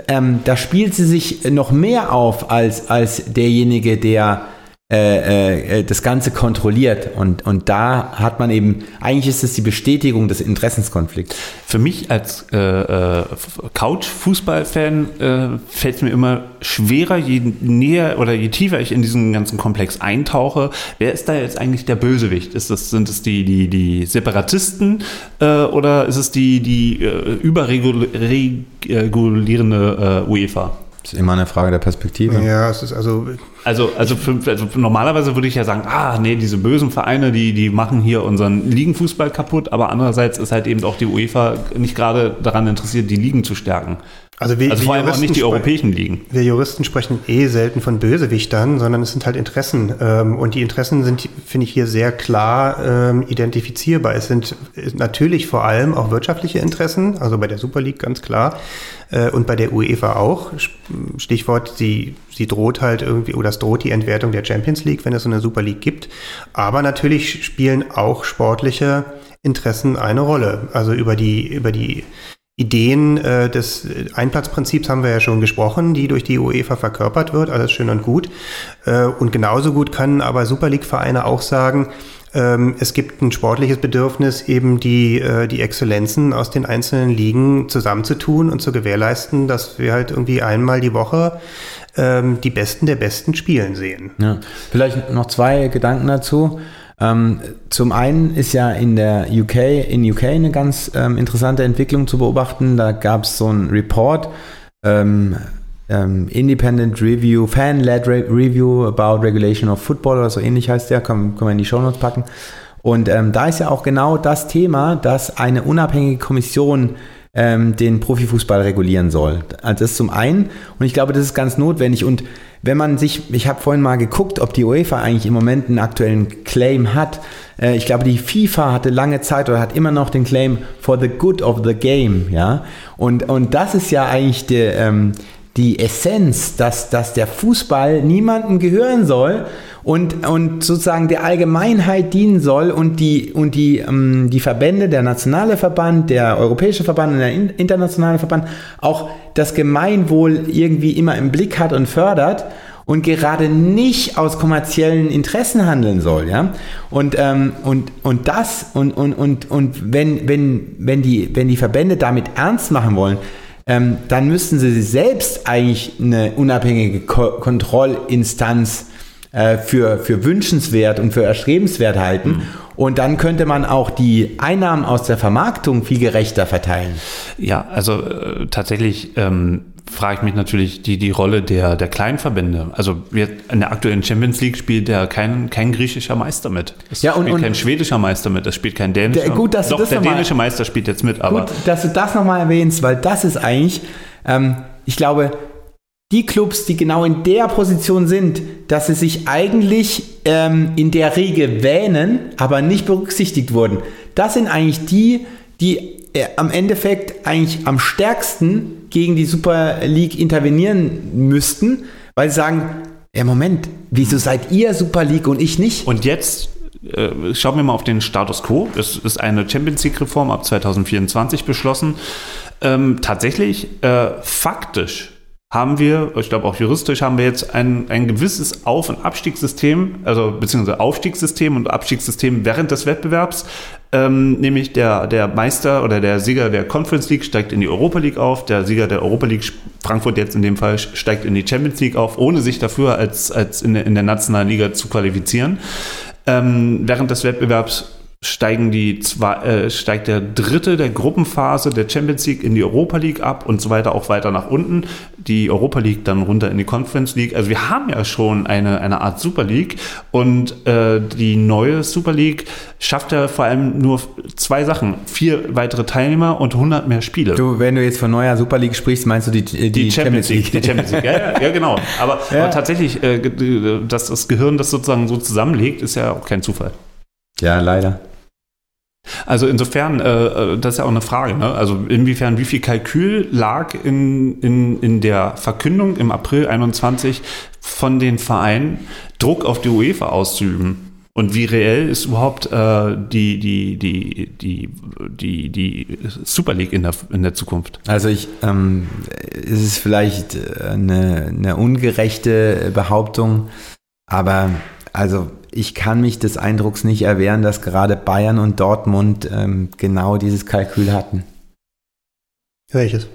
ähm, da spielt sie sich noch mehr auf als, als derjenige, der äh, äh, das Ganze kontrolliert. Und, und da hat man eben, eigentlich ist es die Bestätigung des Interessenskonflikts. Für mich als äh, äh Couch-Fußball-Fan äh, fällt es mir immer schwerer, je näher oder je tiefer ich in diesen ganzen Komplex eintauche. Wer ist da jetzt eigentlich der Bösewicht? Ist das, sind es die, die, die Separatisten äh, oder ist es die, die überregulierende UEFA? Das ist immer eine Frage der Perspektive. Ja, es ist also. Also, also, für, also normalerweise würde ich ja sagen, ah, nee, diese bösen Vereine, die, die machen hier unseren Ligenfußball kaputt, aber andererseits ist halt eben auch die UEFA nicht gerade daran interessiert, die Ligen zu stärken. Also, wir, also vor allem auch nicht die europäischen Ligen. Wir Juristen sprechen eh selten von Bösewichtern, sondern es sind halt Interessen. Ähm, und die Interessen sind, finde ich, hier sehr klar ähm, identifizierbar. Es sind natürlich vor allem auch wirtschaftliche Interessen, also bei der Super League ganz klar. Äh, und bei der UEFA auch. Stichwort, sie, sie droht halt irgendwie, oder es droht die Entwertung der Champions League, wenn es so eine Super League gibt. Aber natürlich spielen auch sportliche Interessen eine Rolle. Also über die, über die Ideen äh, des Einplatzprinzips haben wir ja schon gesprochen, die durch die UEFA verkörpert wird, alles schön und gut. Äh, und genauso gut können aber Super League-Vereine auch sagen, ähm, es gibt ein sportliches Bedürfnis, eben die, äh, die Exzellenzen aus den einzelnen Ligen zusammenzutun und zu gewährleisten, dass wir halt irgendwie einmal die Woche ähm, die Besten der Besten spielen sehen. Ja. Vielleicht noch zwei Gedanken dazu. Ähm, zum einen ist ja in der UK, in UK eine ganz ähm, interessante Entwicklung zu beobachten. Da gab es so einen Report, ähm, ähm, Independent Review, Fan-led Re Review about Regulation of Football oder so ähnlich heißt der, können, wir in die Shownotes packen. Und ähm, da ist ja auch genau das Thema, dass eine unabhängige Kommission ähm, den Profifußball regulieren soll. Also das zum einen. Und ich glaube, das ist ganz notwendig. Und wenn man sich, ich habe vorhin mal geguckt, ob die UEFA eigentlich im Moment einen aktuellen Claim hat. Äh, ich glaube, die FIFA hatte lange Zeit oder hat immer noch den Claim for the good of the game, ja. Und, und das ist ja eigentlich der, ähm, die Essenz, dass, dass der Fußball niemandem gehören soll und, und sozusagen der Allgemeinheit dienen soll und die, und die, ähm, die Verbände, der nationale Verband, der europäische Verband und der internationale Verband auch das Gemeinwohl irgendwie immer im Blick hat und fördert und gerade nicht aus kommerziellen Interessen handeln soll, ja. Und, ähm, und, und das, und, und, und, und wenn, wenn, wenn, die, wenn die Verbände damit ernst machen wollen, ähm, dann müssten sie selbst eigentlich eine unabhängige Ko Kontrollinstanz äh, für, für wünschenswert und für erstrebenswert halten. Mhm. Und dann könnte man auch die Einnahmen aus der Vermarktung viel gerechter verteilen. Ja, also äh, tatsächlich ähm, frage ich mich natürlich die, die Rolle der, der Kleinverbände. Also wir, in der aktuellen Champions League spielt ja kein, kein griechischer Meister mit. Es ja, und, spielt und kein schwedischer Meister mit, es spielt kein dänischer. Der, gut, dass Doch, du das der mal, dänische Meister spielt jetzt mit, aber. Gut, dass du das nochmal erwähnst, weil das ist eigentlich, ähm, ich glaube, die Clubs, die genau in der Position sind, dass sie sich eigentlich ähm, in der Regel wähnen, aber nicht berücksichtigt wurden, das sind eigentlich die, die am Endeffekt eigentlich am stärksten gegen die Super League intervenieren müssten, weil sie sagen, ja Moment, wieso seid ihr Super League und ich nicht? Und jetzt äh, schauen wir mal auf den Status quo. Es ist eine Champions League-Reform ab 2024 beschlossen. Ähm, tatsächlich, äh, faktisch haben wir, ich glaube auch juristisch, haben wir jetzt ein, ein gewisses Auf- und Abstiegssystem, also beziehungsweise Aufstiegssystem und Abstiegssystem während des Wettbewerbs. Ähm, nämlich der, der Meister oder der Sieger der Conference League steigt in die Europa League auf, der Sieger der Europa League, Frankfurt jetzt in dem Fall, steigt in die Champions League auf, ohne sich dafür als, als in, der, in der nationalen Liga zu qualifizieren. Ähm, während des Wettbewerbs steigen die zwei, äh, steigt der dritte der Gruppenphase der Champions League in die Europa League ab und so weiter auch weiter nach unten. Die Europa League dann runter in die Conference League. Also wir haben ja schon eine, eine Art Super League und äh, die neue Super League schafft ja vor allem nur zwei Sachen. Vier weitere Teilnehmer und 100 mehr Spiele. Du, wenn du jetzt von neuer Super League sprichst, meinst du die, die, die Champions, Champions League. League. Die Champions League, ja, ja, ja genau. Aber, ja. aber tatsächlich, äh, dass das Gehirn das sozusagen so zusammenlegt, ist ja auch kein Zufall. Ja, leider. Also insofern, äh, äh, das ist ja auch eine Frage. Ne? Also inwiefern, wie viel Kalkül lag in, in, in der Verkündung im April 21 von den Vereinen, Druck auf die UEFA auszuüben? Und wie reell ist überhaupt äh, die, die, die, die, die, die Super League in der, in der Zukunft? Also ich, ähm, es ist vielleicht eine, eine ungerechte Behauptung, aber also ich kann mich des Eindrucks nicht erwehren, dass gerade Bayern und Dortmund ähm, genau dieses Kalkül hatten. Welches?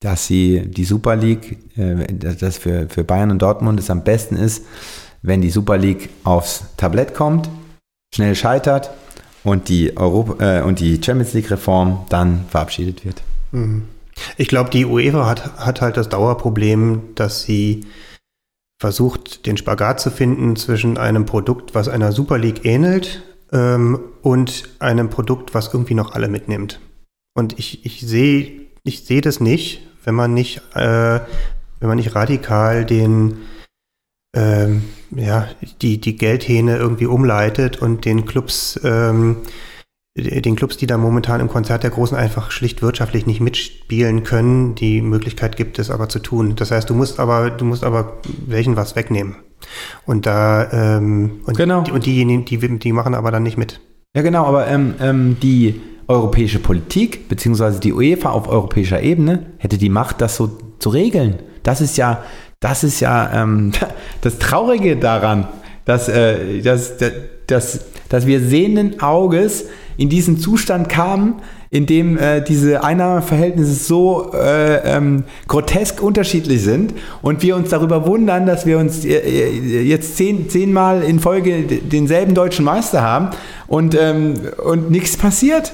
Dass sie die Super League, äh, dass für, für Bayern und Dortmund es am besten ist, wenn die Super League aufs Tablett kommt, schnell scheitert und die, Europa, äh, und die Champions League-Reform dann verabschiedet wird. Mhm. Ich glaube, die UEFA hat, hat halt das Dauerproblem, dass sie versucht, den Spagat zu finden zwischen einem Produkt, was einer Super League ähnelt, ähm, und einem Produkt, was irgendwie noch alle mitnimmt. Und ich, ich sehe ich seh das nicht, wenn man nicht, äh, wenn man nicht radikal den, ähm, ja, die, die Geldhähne irgendwie umleitet und den Clubs ähm, den Clubs, die da momentan im Konzert der Großen einfach schlicht wirtschaftlich nicht mitspielen können, die Möglichkeit gibt es aber zu tun. Das heißt, du musst aber, du musst aber welchen was wegnehmen. Und da ähm, und, genau. die, und diejenigen, die, die machen aber dann nicht mit. Ja, genau, aber ähm, ähm, die europäische Politik, beziehungsweise die UEFA auf europäischer Ebene, hätte die Macht, das so zu regeln. Das ist ja, das ist ja ähm, das Traurige daran, dass, äh, dass, dass, dass wir sehenden Auges in diesen Zustand kamen, in dem äh, diese Einnahmeverhältnisse so äh, ähm, grotesk unterschiedlich sind und wir uns darüber wundern, dass wir uns äh, äh jetzt zehn, zehnmal in Folge denselben deutschen Meister haben und, ähm, und nichts passiert.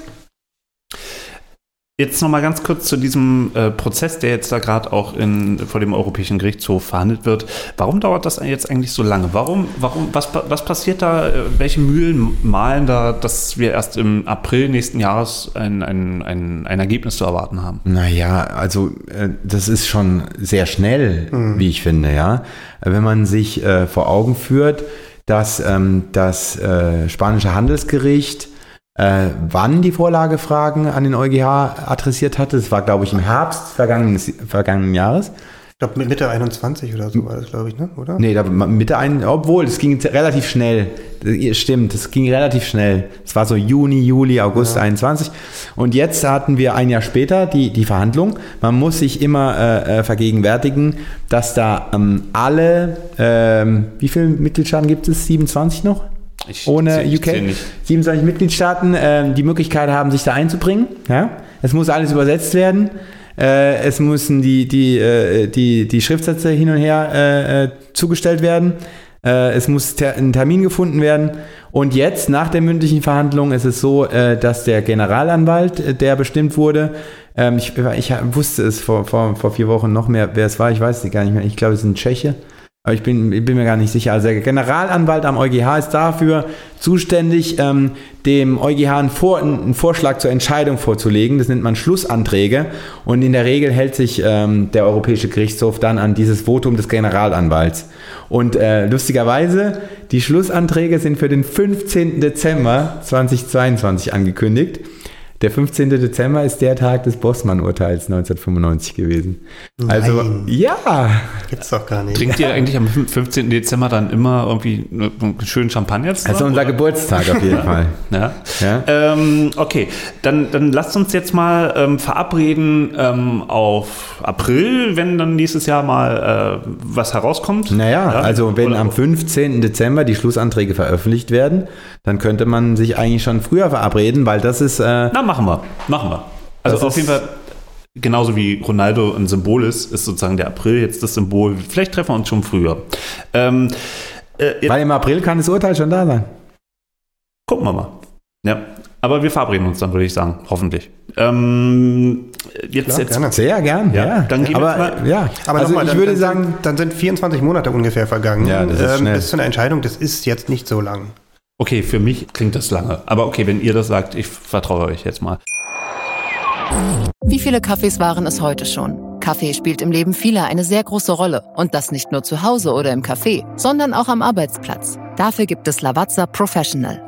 Jetzt nochmal ganz kurz zu diesem äh, Prozess, der jetzt da gerade auch in, vor dem Europäischen Gerichtshof verhandelt wird. Warum dauert das jetzt eigentlich so lange? Warum, warum, was, was passiert da? Äh, welche Mühlen malen da, dass wir erst im April nächsten Jahres ein, ein, ein, ein Ergebnis zu erwarten haben? Naja, also äh, das ist schon sehr schnell, mhm. wie ich finde, ja. Wenn man sich äh, vor Augen führt, dass ähm, das äh, spanische Handelsgericht äh, wann die Vorlagefragen an den EuGH adressiert hatte. Das war, glaube ich, im Herbst vergangenen, vergangenen Jahres. Ich glaube, Mitte 21 oder so war das, glaube ich, ne? oder? Nee, da, Mitte ein, obwohl, es ging relativ schnell. Stimmt, es ging relativ schnell. Es war so Juni, Juli, August ja. 21. Und jetzt hatten wir ein Jahr später die, die Verhandlung. Man muss sich immer äh, äh vergegenwärtigen, dass da ähm, alle, ähm, wie viele Mitgliedstaaten gibt es? 27 noch? Ich ohne zähl, UK. 27 Mitgliedstaaten äh, die Möglichkeit haben, sich da einzubringen. Ja? Es muss alles übersetzt werden. Äh, es müssen die, die, äh, die, die Schriftsätze hin und her äh, äh, zugestellt werden. Äh, es muss ter ein Termin gefunden werden. Und jetzt, nach der mündlichen Verhandlung, ist es so, dass der Generalanwalt, der bestimmt wurde, ähm, ich, ich, wusste es vor, vor, vor vier Wochen noch mehr, wer es war, ich weiß es gar nicht mehr. Ich glaube, es ist ein Tscheche aber ich bin, ich bin mir gar nicht sicher. Also der Generalanwalt am EuGH ist dafür zuständig, ähm, dem EuGH einen, Vor einen, Vorschlag zur Entscheidung vorzulegen. Das nennt man Schlussanträge. Und in der Regel hält sich ähm, der Europäische Gerichtshof dann an dieses Votum des Generalanwalts. Und äh, lustigerweise, die Schlussanträge sind für den 15. Dezember 2022 angekündigt. Der 15. Dezember ist der Tag des Bossmann-Urteils 1995 gewesen. Also, Nein. ja. Gibt's doch gar nicht. Trinkt ihr eigentlich am 15. Dezember dann immer irgendwie einen schönen Champagner zusammen? Also unser oder? Geburtstag auf jeden Fall. Ja. Ja. Ähm, okay, dann, dann lasst uns jetzt mal ähm, verabreden ähm, auf April, wenn dann nächstes Jahr mal äh, was herauskommt. Naja, Ja, also wenn oder- am 15. Dezember die Schlussanträge veröffentlicht werden, dann könnte man sich eigentlich schon früher verabreden, weil das ist, äh, Na, machen wir. Machen wir. Also Das auf jeden Fall, genauso wie Ronaldo ein Symbol ist, ist sozusagen der April jetzt das Symbol. Vielleicht treffen wir uns schon früher. Ähm, äh, weil im April kann das Urteil schon da sein. gucken wir mal. Ja, aber wir verabreden uns dann, würde ich sagen, hoffentlich. Ähm, jetzt, Klar, jetzt gerne. Sehr gern, Ja, ja. dann gehen wir Aber mal- ja, Aber also nochmal, ich dann, würde dann, sagen, sind, dann sind 24 Monate ungefähr vergangen. Ja, das ist schnell. Bis zu einer Entscheidung, das ist jetzt nicht so lang. Okay, für mich klingt das lange. Aber okay, wenn ihr das sagt, ich vertraue euch jetzt mal. Wie viele Kaffees waren es heute schon? Kaffee spielt im Leben vieler eine sehr große Rolle. Und das nicht nur zu Hause oder im Café, sondern auch am Arbeitsplatz. Dafür gibt es Lavazza Professional.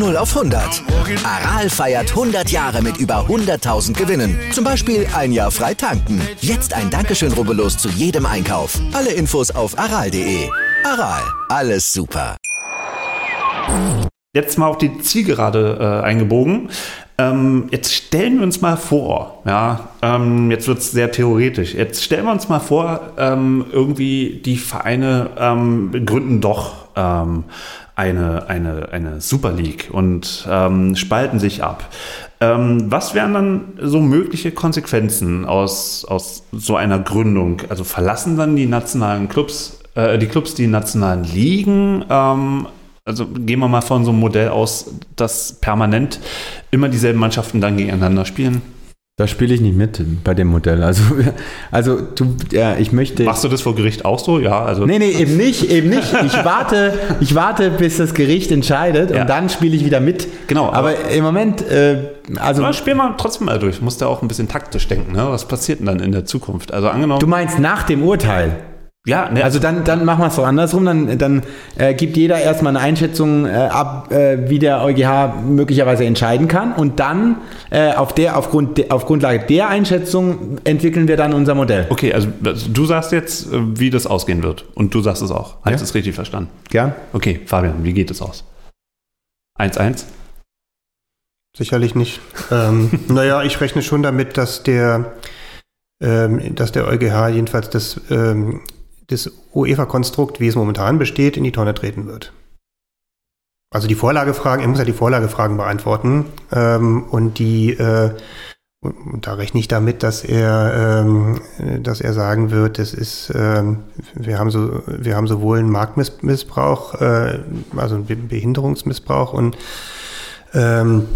0 auf 100. Aral feiert 100 Jahre mit über 100.000 Gewinnen. Zum Beispiel ein Jahr frei tanken. Jetzt ein Dankeschön, rubbellos zu jedem Einkauf. Alle Infos auf aral.de. Aral, alles super. Jetzt mal auf die Zielgerade äh, eingebogen. Ähm, jetzt stellen wir uns mal vor, ja, ähm, jetzt wird es sehr theoretisch. Jetzt stellen wir uns mal vor, ähm, irgendwie die Vereine ähm, gründen doch ähm, eine, eine, eine Super League und ähm, spalten sich ab. Ähm, was wären dann so mögliche Konsequenzen aus, aus so einer Gründung? Also verlassen dann die nationalen Clubs, äh, die Clubs die nationalen Ligen? Ähm, also gehen wir mal von so einem Modell aus, dass permanent immer dieselben Mannschaften dann gegeneinander spielen. Da spiele ich nicht mit bei dem Modell. Also, also du, ja, ich möchte. Machst du das vor Gericht auch so? Ja, also. Nee, nee, eben nicht, eben nicht. Ich warte, ich warte, bis das Gericht entscheidet Ja. und dann spiele ich wieder mit. Genau, aber- Aber, im Moment, äh, also Aber spiel mal trotzdem mal durch. Musst ja auch ein bisschen taktisch denken, ne? Was passiert denn dann in der Zukunft? Also angenommen. du meinst nach dem Urteil. Ja, ne, Also dann, dann machen wir es doch andersrum. Dann, dann äh, gibt jeder erstmal eine Einschätzung äh, ab, äh, wie der EuGH möglicherweise entscheiden kann. Und dann äh, auf, der, aufgrund de, auf Grundlage der Einschätzung entwickeln wir dann unser Modell. Okay, also also du sagst jetzt, äh, wie das ausgehen wird. Und du sagst es auch. Hast Ja. du es richtig verstanden? Gern? Okay, Fabian, wie geht es aus? 1-1? Sicherlich nicht. ähm, naja, ich rechne schon damit, dass der, ähm, dass der EuGH jedenfalls das, ähm, das UEFA-Konstrukt, wie es momentan besteht, in die Tonne treten wird. Also die Vorlagefragen, er muss ja die Vorlagefragen beantworten ähm, und die äh, und da rechne ich damit, dass er, ähm, äh, dass er sagen wird, das ist, ähm, wir haben so, wir haben sowohl einen Marktmissbrauch, äh, also einen Be- Behinderungsmissbrauch und ähm,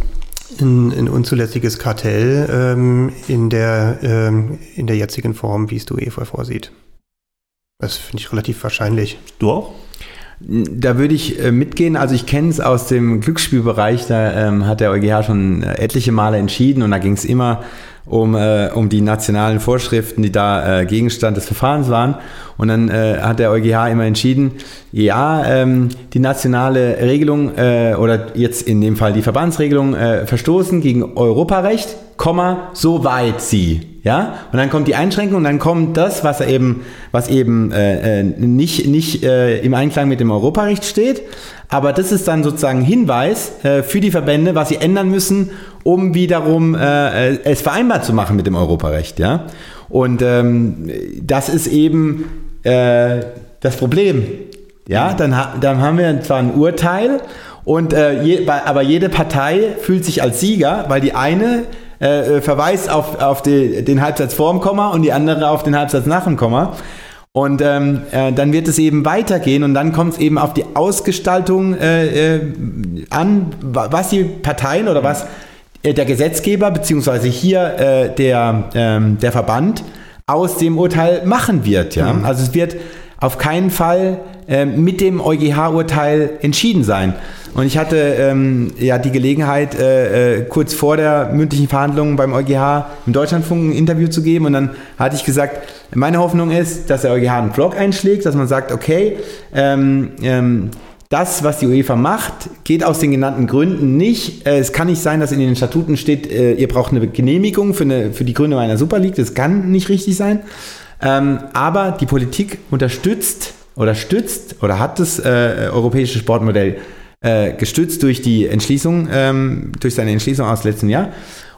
ein, ein unzulässiges Kartell ähm, in, der, ähm, in der jetzigen Form, wie es die UEFA vorsieht. Das finde ich relativ wahrscheinlich. Du auch? Da würde ich äh, mitgehen. Also ich kenne es aus dem Glücksspielbereich. Da ähm, hat der EuGH schon etliche Male entschieden und da ging es immer um, äh, um die nationalen Vorschriften, die da äh, Gegenstand des Verfahrens waren. Und dann äh, hat der EuGH immer entschieden, ja, ähm, die nationale Regelung äh, oder jetzt in dem Fall die Verbandsregelung äh, verstoßen gegen Europarecht, Komma, soweit sie. Ja, und dann kommt die Einschränkung und dann kommt das, was eben, was eben äh, äh, nicht, nicht äh, im Einklang mit dem Europarecht steht. Aber das ist dann sozusagen ein Hinweis äh, für die Verbände, was sie ändern müssen, um wiederum äh, äh, es vereinbar zu machen mit dem Europarecht. Ja? Und ähm, das ist eben das Problem. Ja, dann, ha dann haben wir zwar ein Urteil, und, äh, je, aber jede Partei fühlt sich als Sieger, weil die eine äh, äh, verweist auf, auf die, den Halbsatz vor dem Komma und die andere auf den Halbsatz nach dem Komma. Und ähm, äh, dann wird es eben weitergehen und dann kommt es eben auf die Ausgestaltung äh, äh, an, wa- was die Parteien oder was äh, der Gesetzgeber beziehungsweise hier der, ähm, der Verband aus dem Urteil machen wird. Ja? Mhm. Also es wird auf keinen Fall mit dem EuGH-Urteil entschieden sein. Und ich hatte ähm, ja die Gelegenheit, äh, äh, kurz vor der mündlichen Verhandlung beim EuGH im Deutschlandfunk ein Interview zu geben. Und dann hatte ich gesagt, meine Hoffnung ist, dass der EuGH einen Blog einschlägt, dass man sagt, okay, ähm, ähm, das, was die UEFA macht, geht aus den genannten Gründen nicht. Äh, es kann nicht sein, dass in den Statuten steht, äh, ihr braucht eine Genehmigung für, eine, für die Gründung einer Super League. Das kann nicht richtig sein. Ähm, aber die Politik unterstützt oder stützt oder hat das äh, europäische Sportmodell äh, gestützt durch die Entschließung, ähm, durch seine Entschließung aus letztem Jahr.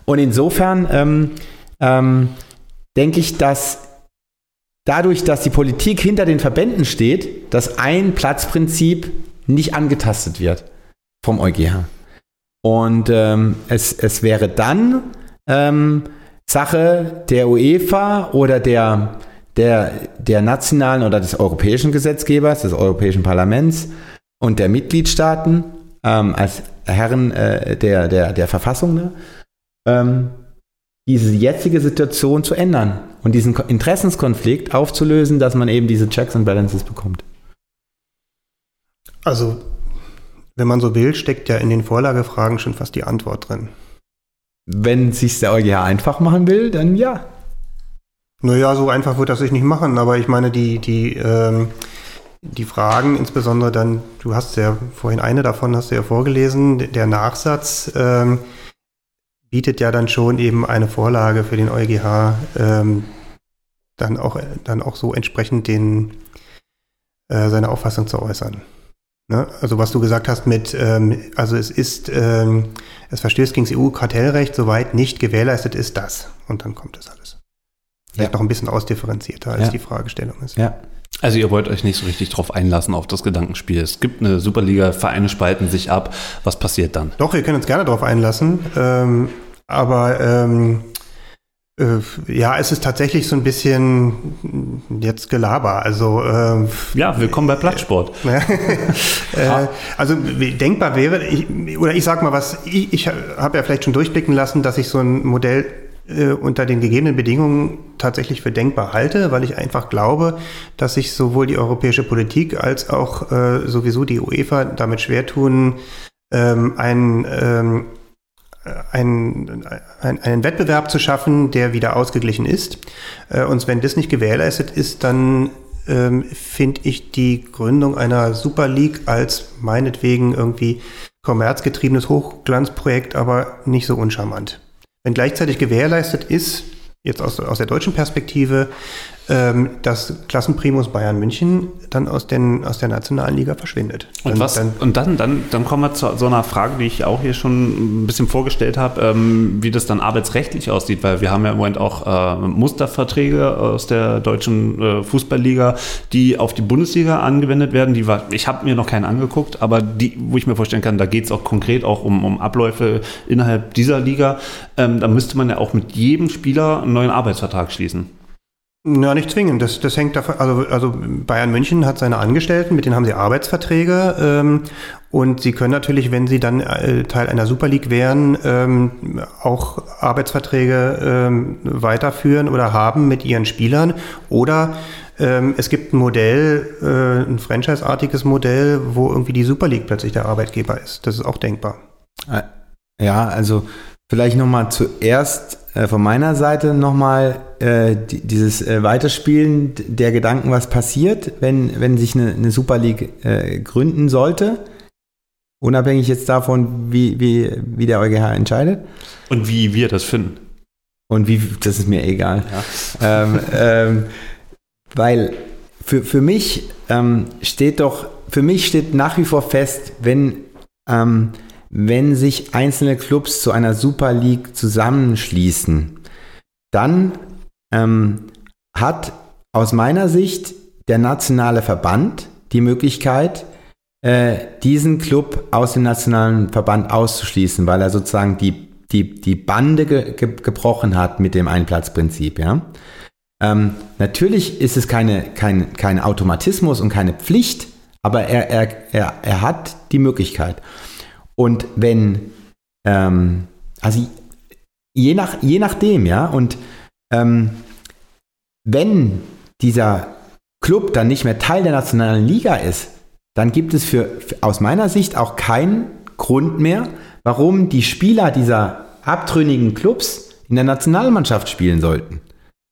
Und insofern ähm, ähm, denke ich, dass dadurch, dass die Politik hinter den Verbänden steht, das Ein-Platz-Prinzip nicht angetastet wird vom EuGH. Und ähm, es, es wäre dann ähm, Sache der UEFA oder der, der, der nationalen oder des europäischen Gesetzgebers, des Europäischen Parlaments und der Mitgliedstaaten ähm, als Herren äh, der, der, der Verfassung, ne, ähm, diese jetzige Situation zu ändern und diesen Interessenskonflikt aufzulösen, dass man eben diese Checks and Balances bekommt. Also, wenn man so will, steckt ja in den Vorlagefragen schon fast die Antwort drin. Wenn sich der EuGH einfach machen will, dann ja. Naja, so einfach wird das sich nicht machen, aber ich meine, die, die, ähm, die Fragen, insbesondere dann, du hast ja vorhin eine davon, hast du ja vorgelesen, der Nachsatz ähm, bietet ja dann schon eben eine Vorlage für den EuGH, ähm, dann, auch, dann auch so entsprechend den, äh, seine Auffassung zu äußern. Ne? Also was du gesagt hast mit, ähm, also es ist, ähm, es verstößt gegen das EU-Kartellrecht, soweit nicht gewährleistet ist das. Und dann kommt das alles. Vielleicht ja. noch ein bisschen ausdifferenzierter, als ja. die Fragestellung ist. Ja. Also ihr wollt euch nicht so richtig drauf einlassen auf das Gedankenspiel. Es gibt eine Superliga, Vereine spalten sich ab. Was passiert dann? Doch, wir können uns gerne darauf einlassen. Ähm, aber ähm, äh, ja, es ist tatsächlich so ein bisschen jetzt Gelaber. Also äh, ja, willkommen bei Plattsport. äh, also denkbar wäre, ich, oder ich sag mal was, ich, ich habe ja vielleicht schon durchblicken lassen, dass ich so ein Modell äh, unter den gegebenen Bedingungen tatsächlich für denkbar halte, weil ich einfach glaube, dass sich sowohl die europäische Politik als auch äh, sowieso die UEFA damit schwer tun, ähm, ein ähm, einen, einen Wettbewerb zu schaffen, der wieder ausgeglichen ist. Äh, und wenn das nicht gewährleistet ist, dann ähm, finde ich die Gründung einer Super League als meinetwegen irgendwie kommerzgetriebenes Hochglanzprojekt aber nicht so uncharmant. Wenn gleichzeitig gewährleistet ist, jetzt aus, aus der deutschen Perspektive, dass Klassenprimus Bayern München dann aus, den, aus der nationalen Liga verschwindet. Und, dann, was, dann, und dann, dann, dann kommen wir zu so einer Frage, die ich auch hier schon ein bisschen vorgestellt habe, ähm, wie das dann arbeitsrechtlich aussieht, weil wir haben ja im Moment auch äh, Musterverträge aus der deutschen äh, Fußballliga, die auf die Bundesliga angewendet werden. Die war, ich habe mir noch keinen angeguckt, aber die, wo ich mir vorstellen kann, da geht es auch konkret auch um, um Abläufe innerhalb dieser Liga. Ähm, da müsste man ja auch mit jedem Spieler einen neuen Arbeitsvertrag schließen. Ja, nicht zwingend. Das, das hängt davon, also, also Bayern München hat seine Angestellten, mit denen haben sie Arbeitsverträge ähm, und sie können natürlich, wenn sie dann äh, Teil einer Super League wären, ähm, auch Arbeitsverträge ähm, weiterführen oder haben mit ihren Spielern. Oder ähm, es gibt ein Modell, äh, ein Franchise-artiges Modell, wo irgendwie die Super League plötzlich der Arbeitgeber ist. Das ist auch denkbar. Äh, ja, also vielleicht nochmal zuerst äh, von meiner Seite nochmal äh, die, dieses äh, Weiterspielen der Gedanken, was passiert, wenn, wenn sich eine, eine Super League äh, gründen sollte. Unabhängig jetzt davon, wie, wie, wie der EuGH entscheidet. Und wie wir das finden. Und wie, das ist mir egal. Ja. Ähm, ähm, weil für, für mich ähm, steht doch, für mich steht nach wie vor fest, wenn ähm, wenn sich einzelne Clubs zu einer Super League zusammenschließen, dann ähm, hat aus meiner Sicht der nationale Verband die Möglichkeit, äh, diesen Club aus dem nationalen Verband auszuschließen, weil er sozusagen die, die, die Bande ge ge gebrochen hat mit dem Einplatzprinzip. Ja? Ähm, natürlich ist es keine, kein, kein Automatismus und keine Pflicht, aber er, er, er, er hat die Möglichkeit. Und wenn, ähm, also je, nach, je nachdem, ja. Und ähm, wenn dieser Club dann nicht mehr Teil der nationalen Liga ist, dann gibt es für, aus meiner Sicht auch keinen Grund mehr, warum die Spieler dieser abtrünnigen Clubs in der Nationalmannschaft spielen sollten.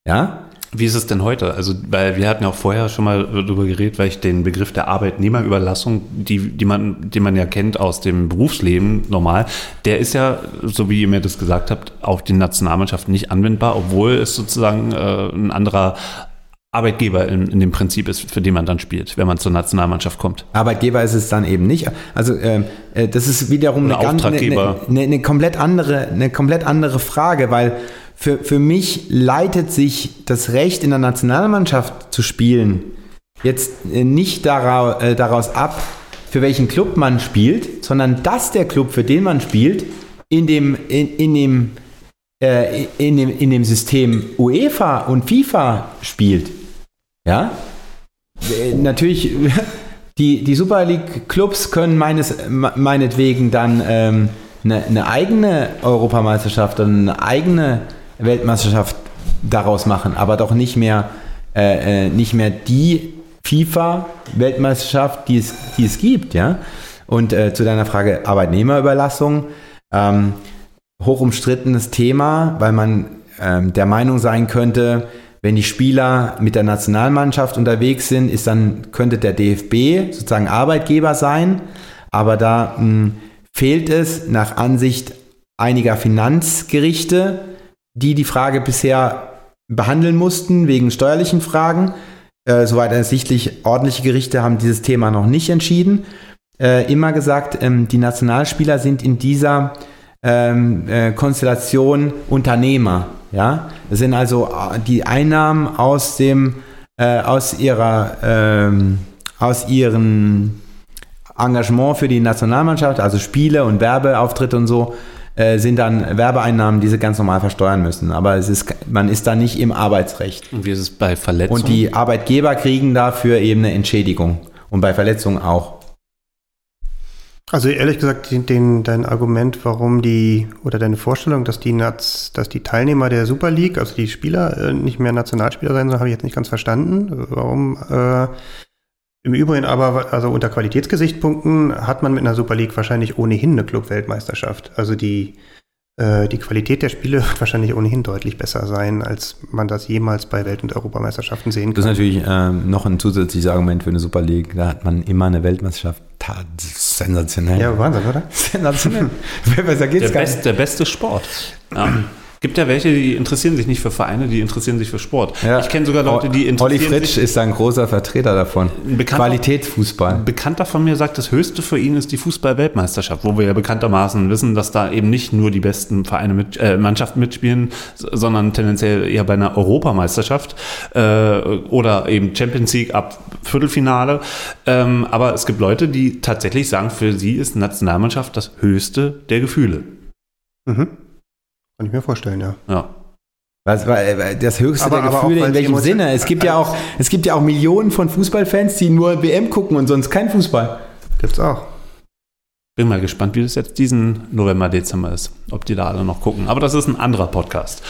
Ja? Wie ist es denn heute? Also, weil wir hatten ja auch vorher schon mal darüber geredet, weil ich den Begriff der Arbeitnehmerüberlassung, die, die man, den man ja kennt aus dem Berufsleben normal, der ist ja, so wie ihr mir das gesagt habt, auf die Nationalmannschaft nicht anwendbar, obwohl es sozusagen äh, ein anderer Arbeitgeber in, in, dem Prinzip ist, für den man dann spielt, wenn man zur Nationalmannschaft kommt. Arbeitgeber ist es dann eben nicht. Also ähm, äh, das ist wiederum eine, eine, eine, eine, komplett andere, eine komplett andere Frage, weil für, für mich leitet sich das Recht in der Nationalmannschaft zu spielen jetzt äh, nicht daraus, äh, daraus ab, für welchen Club man spielt, sondern dass der Club, für den man spielt, in dem, in, in dem, äh, in dem, in dem System UEFA und FIFA spielt. Ja? Äh, natürlich, die, die Super League-Clubs können meines, meinetwegen dann ähm, eine, eine, eigene Europameisterschaft und eine eigene Weltmeisterschaft daraus machen, aber doch nicht mehr, äh, äh nicht mehr die FIFA-Weltmeisterschaft, die es, die es gibt. Ja? Und äh, zu deiner Frage Arbeitnehmerüberlassung, ähm, hoch umstrittenes Thema, weil man ähm, der Meinung sein könnte, wenn die Spieler mit der Nationalmannschaft unterwegs sind, ist dann könnte der DFB sozusagen Arbeitgeber sein, aber da mh, hm, fehlt es nach Ansicht einiger Finanzgerichte, die die Frage bisher behandeln mussten wegen steuerlichen Fragen. Äh, soweit ersichtlich, ordentliche Gerichte haben dieses Thema noch nicht entschieden. Äh, immer gesagt, ähm, die Nationalspieler sind in dieser ähm, äh, Konstellation Unternehmer. Ja, das sind also äh, die Einnahmen aus dem äh, aus ihrer ähm, aus ihren Engagement für die Nationalmannschaft, also Spiele und Werbeauftritte und so, äh, sind dann Werbeeinnahmen, die sie ganz normal versteuern müssen. Aber es ist, man ist da nicht im Arbeitsrecht. Und wie ist es bei Verletzungen? Und die Arbeitgeber kriegen dafür eben eine Entschädigung. Und bei Verletzungen auch. Also ehrlich gesagt, den, dein Argument, warum die, oder deine Vorstellung, dass die, Naz, dass die Teilnehmer der Super League, also die Spieler, äh, nicht mehr Nationalspieler sein sollen, habe ich jetzt nicht ganz verstanden. Warum? Äh, Im Übrigen aber, also unter Qualitätsgesichtspunkten hat man mit einer Super League wahrscheinlich ohnehin eine Club-Weltmeisterschaft. Also die äh, die Qualität der Spiele wird wahrscheinlich ohnehin deutlich besser sein, als man das jemals bei Welt- und Europameisterschaften sehen kann. Das ist natürlich ähm, noch ein zusätzliches Argument für eine Super League. Da hat man immer eine Weltmeisterschaft. Sensationell. Ja, Wahnsinn, oder? Sensationell. Besser geht's der, gar best, der beste Sport. Ja. Gibt ja welche, die interessieren sich nicht für Vereine, die interessieren sich für Sport. Ja. Ich kenne sogar Leute, die interessieren Olli Fritsch sich. ist ein großer Vertreter davon. Bekannter, Qualitätsfußball. Ein Bekannter von mir sagt, das Höchste für ihn ist die Fußball-Weltmeisterschaft, wo wir ja bekanntermaßen wissen, dass da eben nicht nur die besten Vereine mit, äh, Mannschaften mitspielen, sondern tendenziell eher bei einer Europameisterschaft äh, oder eben Champions League ab Viertelfinale. Ähm, aber es gibt Leute, die tatsächlich sagen, für sie ist Nationalmannschaft das Höchste der Gefühle. Mhm. Kann ich mir vorstellen, ja. Ja. Was, das höchste aber, der Gefühle, in welchem Sinne? Es gibt, ja auch, es gibt ja auch Millionen von Fußballfans, die nur WM gucken und sonst kein Fußball. Gibt's auch. Bin mal gespannt, wie das jetzt diesen November, Dezember ist. Ob die da alle noch gucken. Aber das ist ein anderer Podcast.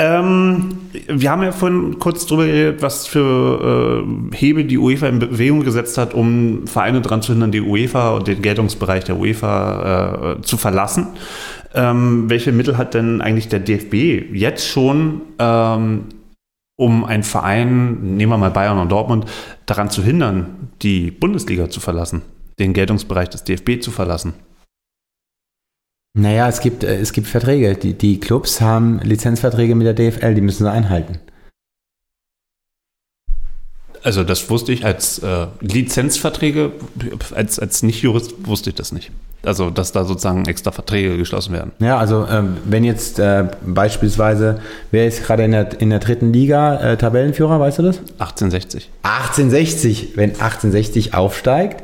Ähm, wir haben ja vorhin kurz drüber geredet, was für äh, Hebe die UEFA in Bewegung gesetzt hat, um Vereine daran zu hindern, die UEFA und den Geltungsbereich der UEFA äh, zu verlassen. Ähm, welche Mittel hat denn eigentlich der DFB jetzt schon, ähm, um einen Verein, nehmen wir mal Bayern und Dortmund, daran zu hindern, die Bundesliga zu verlassen, den Geltungsbereich des DFB zu verlassen? Naja, es gibt, äh, es gibt Verträge. Die, die Clubs haben Lizenzverträge mit der DFL, die müssen sie einhalten. Also das wusste ich als äh, Lizenzverträge, als, als Nicht-Jurist wusste ich das nicht. Also dass da sozusagen extra Verträge geschlossen werden. Ja, also ähm, wenn jetzt äh, beispielsweise, wer ist gerade in der, in der dritten Liga äh, Tabellenführer, weißt du das? 1860. 1860, wenn 1860 aufsteigt,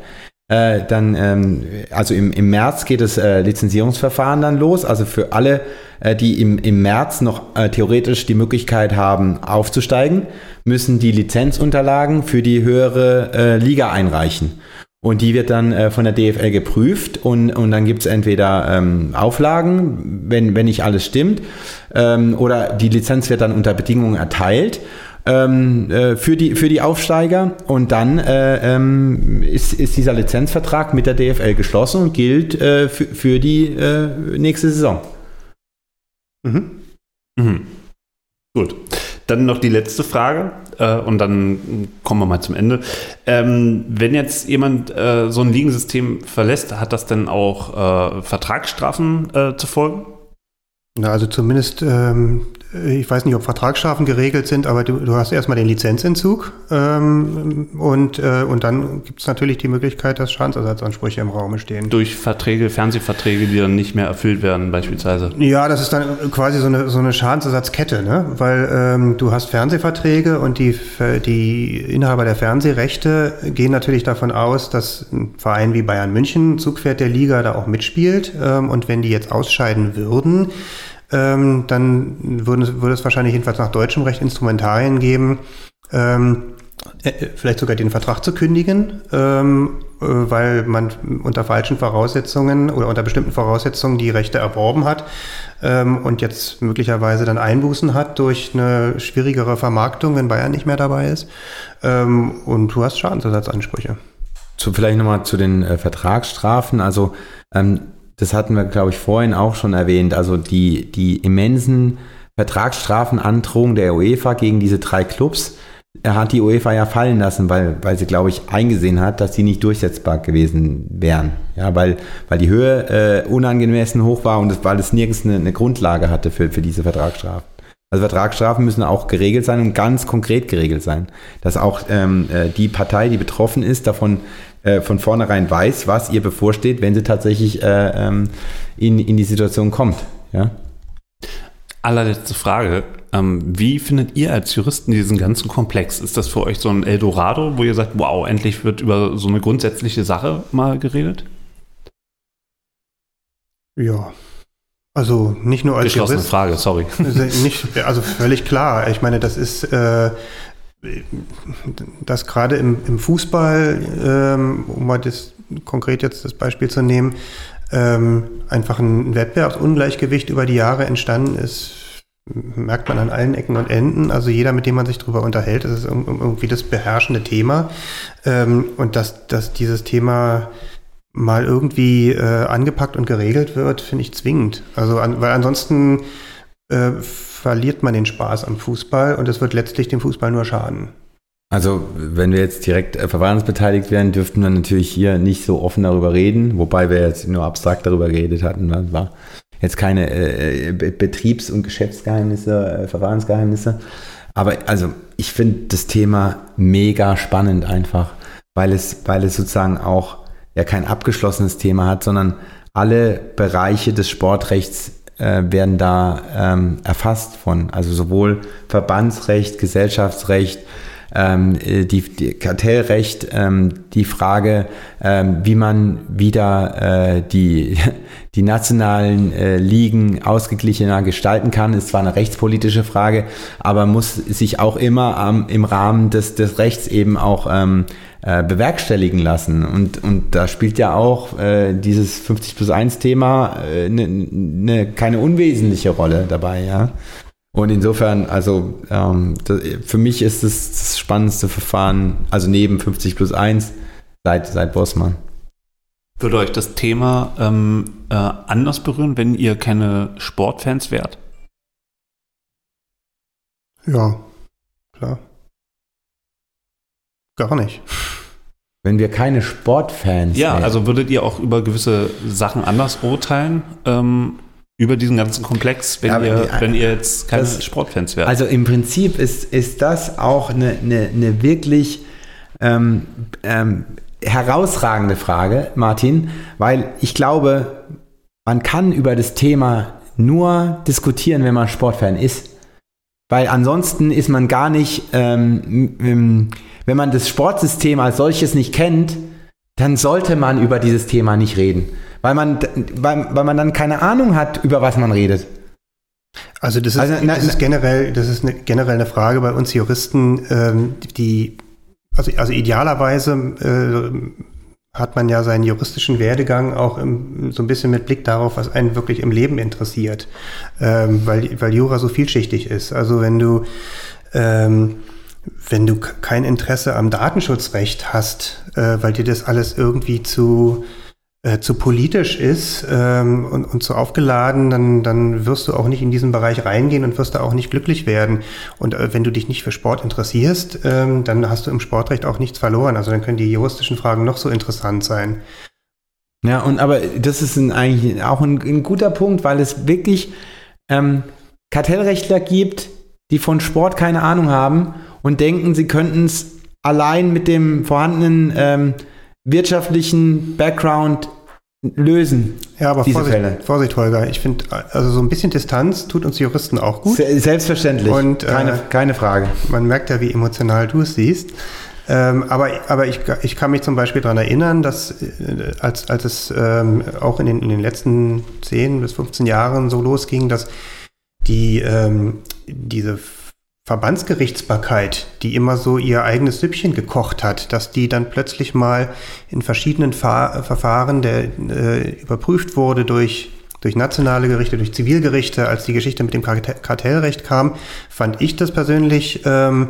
äh, dann, ähm, also im, im März geht das äh, Lizenzierungsverfahren dann los. Also für alle, äh, die im, im März noch äh, theoretisch die Möglichkeit haben, aufzusteigen, müssen die Lizenzunterlagen für die höhere äh, Liga einreichen. Und die wird dann äh, von der DFL geprüft und, und dann gibt es entweder ähm, Auflagen, wenn, wenn nicht alles stimmt, ähm, oder die Lizenz wird dann unter Bedingungen erteilt ähm, äh, für, die, für die Aufsteiger und dann äh, ähm, ist, ist dieser Lizenzvertrag mit der DFL geschlossen und gilt äh, für, für die äh, nächste Saison. Mhm. Mhm. Gut. Dann noch die letzte Frage äh, und dann kommen wir mal zum Ende. Ähm, wenn jetzt jemand äh, so ein Ligensystem verlässt, hat das denn auch äh, Vertragsstrafen äh, zu folgen? Na, also zumindest ähm, ich weiß nicht, ob Vertragsstrafen geregelt sind, aber du, du hast erstmal den Lizenzentzug ähm, und, äh, und dann gibt es natürlich die Möglichkeit, dass Schadensersatzansprüche im Raum stehen. Durch Verträge, Fernsehverträge, die dann nicht mehr erfüllt werden, beispielsweise. Ja, das ist dann quasi so eine, so eine Schadensersatzkette, ne? weil ähm, du hast Fernsehverträge und die, die Inhaber der Fernsehrechte gehen natürlich davon aus, dass ein Verein wie Bayern München, Zugpferd der Liga, da auch mitspielt ähm, und wenn die jetzt ausscheiden würden, ähm, dann würde, würde es wahrscheinlich jedenfalls nach deutschem Recht Instrumentarien geben, ähm, äh, vielleicht sogar den Vertrag zu kündigen, ähm, äh, weil man unter falschen Voraussetzungen oder unter bestimmten Voraussetzungen die Rechte erworben hat ähm, und jetzt möglicherweise dann Einbußen hat durch eine schwierigere Vermarktung, wenn Bayern nicht mehr dabei ist. Ähm, und du hast Schadensersatzansprüche. Zu, vielleicht nochmal zu den äh, Vertragsstrafen. Also ähm, das hatten wir, glaube ich, vorhin auch schon erwähnt, also die, die immensen Vertragsstrafenandrohungen der UEFA gegen diese drei Clubs hat die UEFA ja fallen lassen, weil, weil sie, glaube ich, eingesehen hat, dass sie nicht durchsetzbar gewesen wären. Ja, weil, weil die Höhe äh, unangemessen hoch war und es, weil es nirgends eine, eine Grundlage hatte für, für diese Vertragsstrafen. Also Vertragsstrafen müssen auch geregelt sein und ganz konkret geregelt sein. Dass auch ähm, äh, die Partei, die betroffen ist, davon äh, von vornherein weiß, was ihr bevorsteht, wenn sie tatsächlich äh, ähm, in, in die Situation kommt. Ja? Allerletzte Frage. Ähm, wie findet ihr als Juristen diesen ganzen Komplex? Ist das für euch so ein Eldorado, wo ihr sagt, wow, endlich wird über so eine grundsätzliche Sache mal geredet? Ja. Also nicht nur als Geschlossene Jurist, Frage, sorry. Nicht, also völlig klar. Ich meine, das ist äh, dass gerade im, im Fußball, ähm, um mal das, konkret jetzt das Beispiel zu nehmen, ähm, einfach ein Wettbewerbsungleichgewicht über die Jahre entstanden ist, merkt man an allen Ecken und Enden. Also jeder, mit dem man sich darüber unterhält, das ist irgendwie das beherrschende Thema. Ähm, und dass, dass dieses Thema mal irgendwie äh, angepackt und geregelt wird, finde ich zwingend. Also an, weil ansonsten äh, verliert man den Spaß am Fußball und es wird letztlich dem Fußball nur schaden. Also, wenn wir jetzt direkt äh, verfahrensbeteiligt wären, dürften wir natürlich hier nicht so offen darüber reden, wobei wir jetzt nur abstrakt darüber geredet hatten. Das war jetzt keine äh, Betriebs- und Geschäftsgeheimnisse, äh, Verfahrensgeheimnisse. Aber also, ich finde das Thema mega spannend einfach, weil es, weil es sozusagen auch ja kein abgeschlossenes Thema hat, sondern alle Bereiche des Sportrechts äh, werden da ähm, erfasst von. Also sowohl Verbandsrecht, Gesellschaftsrecht, ähm, die, die Kartellrecht, ähm, die Frage, ähm, wie man wieder äh, die, die nationalen äh, Ligen ausgeglichener gestalten kann, ist zwar eine rechtspolitische Frage, aber muss sich auch immer im Rahmen des, des Rechts eben auch ähm, äh, bewerkstelligen lassen. Und, und da spielt ja auch äh, dieses 50 plus 1 Thema äh, ne, ne, keine unwesentliche Rolle dabei, ja. Und insofern, also ähm, das, für mich ist es das spannendste Verfahren, also neben 50 plus 1 seit, seit Bossmann. Würde euch das Thema ähm, äh, anders berühren, wenn ihr keine Sportfans wärt? Ja, klar. Gar nicht. Wenn wir keine Sportfans Ja, wären. also würdet ihr auch über gewisse Sachen anders urteilen? Ähm, über diesen ganzen Komplex, wenn, ja, ihr, wenn ihr jetzt keine das, Sportfans wärt? Also im Prinzip ist, ist das auch eine, eine, eine wirklich ähm, ähm, herausragende Frage, Martin, weil ich glaube, man kann über das Thema nur diskutieren, wenn man Sportfan ist. Weil ansonsten ist man gar nicht ähm, wenn man das Sportsystem als solches nicht kennt, dann sollte man über dieses Thema nicht reden. Weil man, weil, weil man dann keine Ahnung hat, über was man redet. Also das ist, also, na, das ist generell, das ist eine, generell eine Frage bei uns Juristen, ähm, die, also, also idealerweise äh, hat man ja seinen juristischen Werdegang auch im, so ein bisschen mit Blick darauf, was einen wirklich im Leben interessiert, ähm, weil, weil Jura so vielschichtig ist. Also wenn du ähm, wenn du kein Interesse am Datenschutzrecht hast, äh, weil dir das alles irgendwie zu äh, zu politisch ist ähm, und, und zu aufgeladen, dann, dann wirst du auch nicht in diesen Bereich reingehen und wirst da auch nicht glücklich werden. Und äh, wenn du dich nicht für Sport interessierst, ähm, dann hast du im Sportrecht auch nichts verloren. Also dann können die juristischen Fragen noch so interessant sein. Ja, und aber das ist ein, eigentlich auch ein, ein, guter Punkt, weil es wirklich ähm, Kartellrechtler gibt, die von Sport keine Ahnung haben und denken, sie könnten es allein mit dem vorhandenen ähm, wirtschaftlichen Background lösen. Ja, aber Vorsicht, Fälle. Vorsicht, Holger. Ich finde, also so ein bisschen Distanz tut uns Juristen auch gut. Selbstverständlich. Und, keine, äh, keine Frage. Man merkt ja, wie emotional du es siehst. Ähm, aber aber ich, ich kann mich zum Beispiel daran erinnern, dass äh, als, als es ähm, auch in den, in den letzten 10 bis 15 Jahren so losging, dass die ähm, diese Verbandsgerichtsbarkeit, die immer so ihr eigenes Süppchen gekocht hat, dass die dann plötzlich mal in verschiedenen Fa Verfahren der, äh, überprüft wurde durch, durch nationale Gerichte, durch Zivilgerichte, als die Geschichte mit dem Kartellrecht kam, fand ich das persönlich ähm,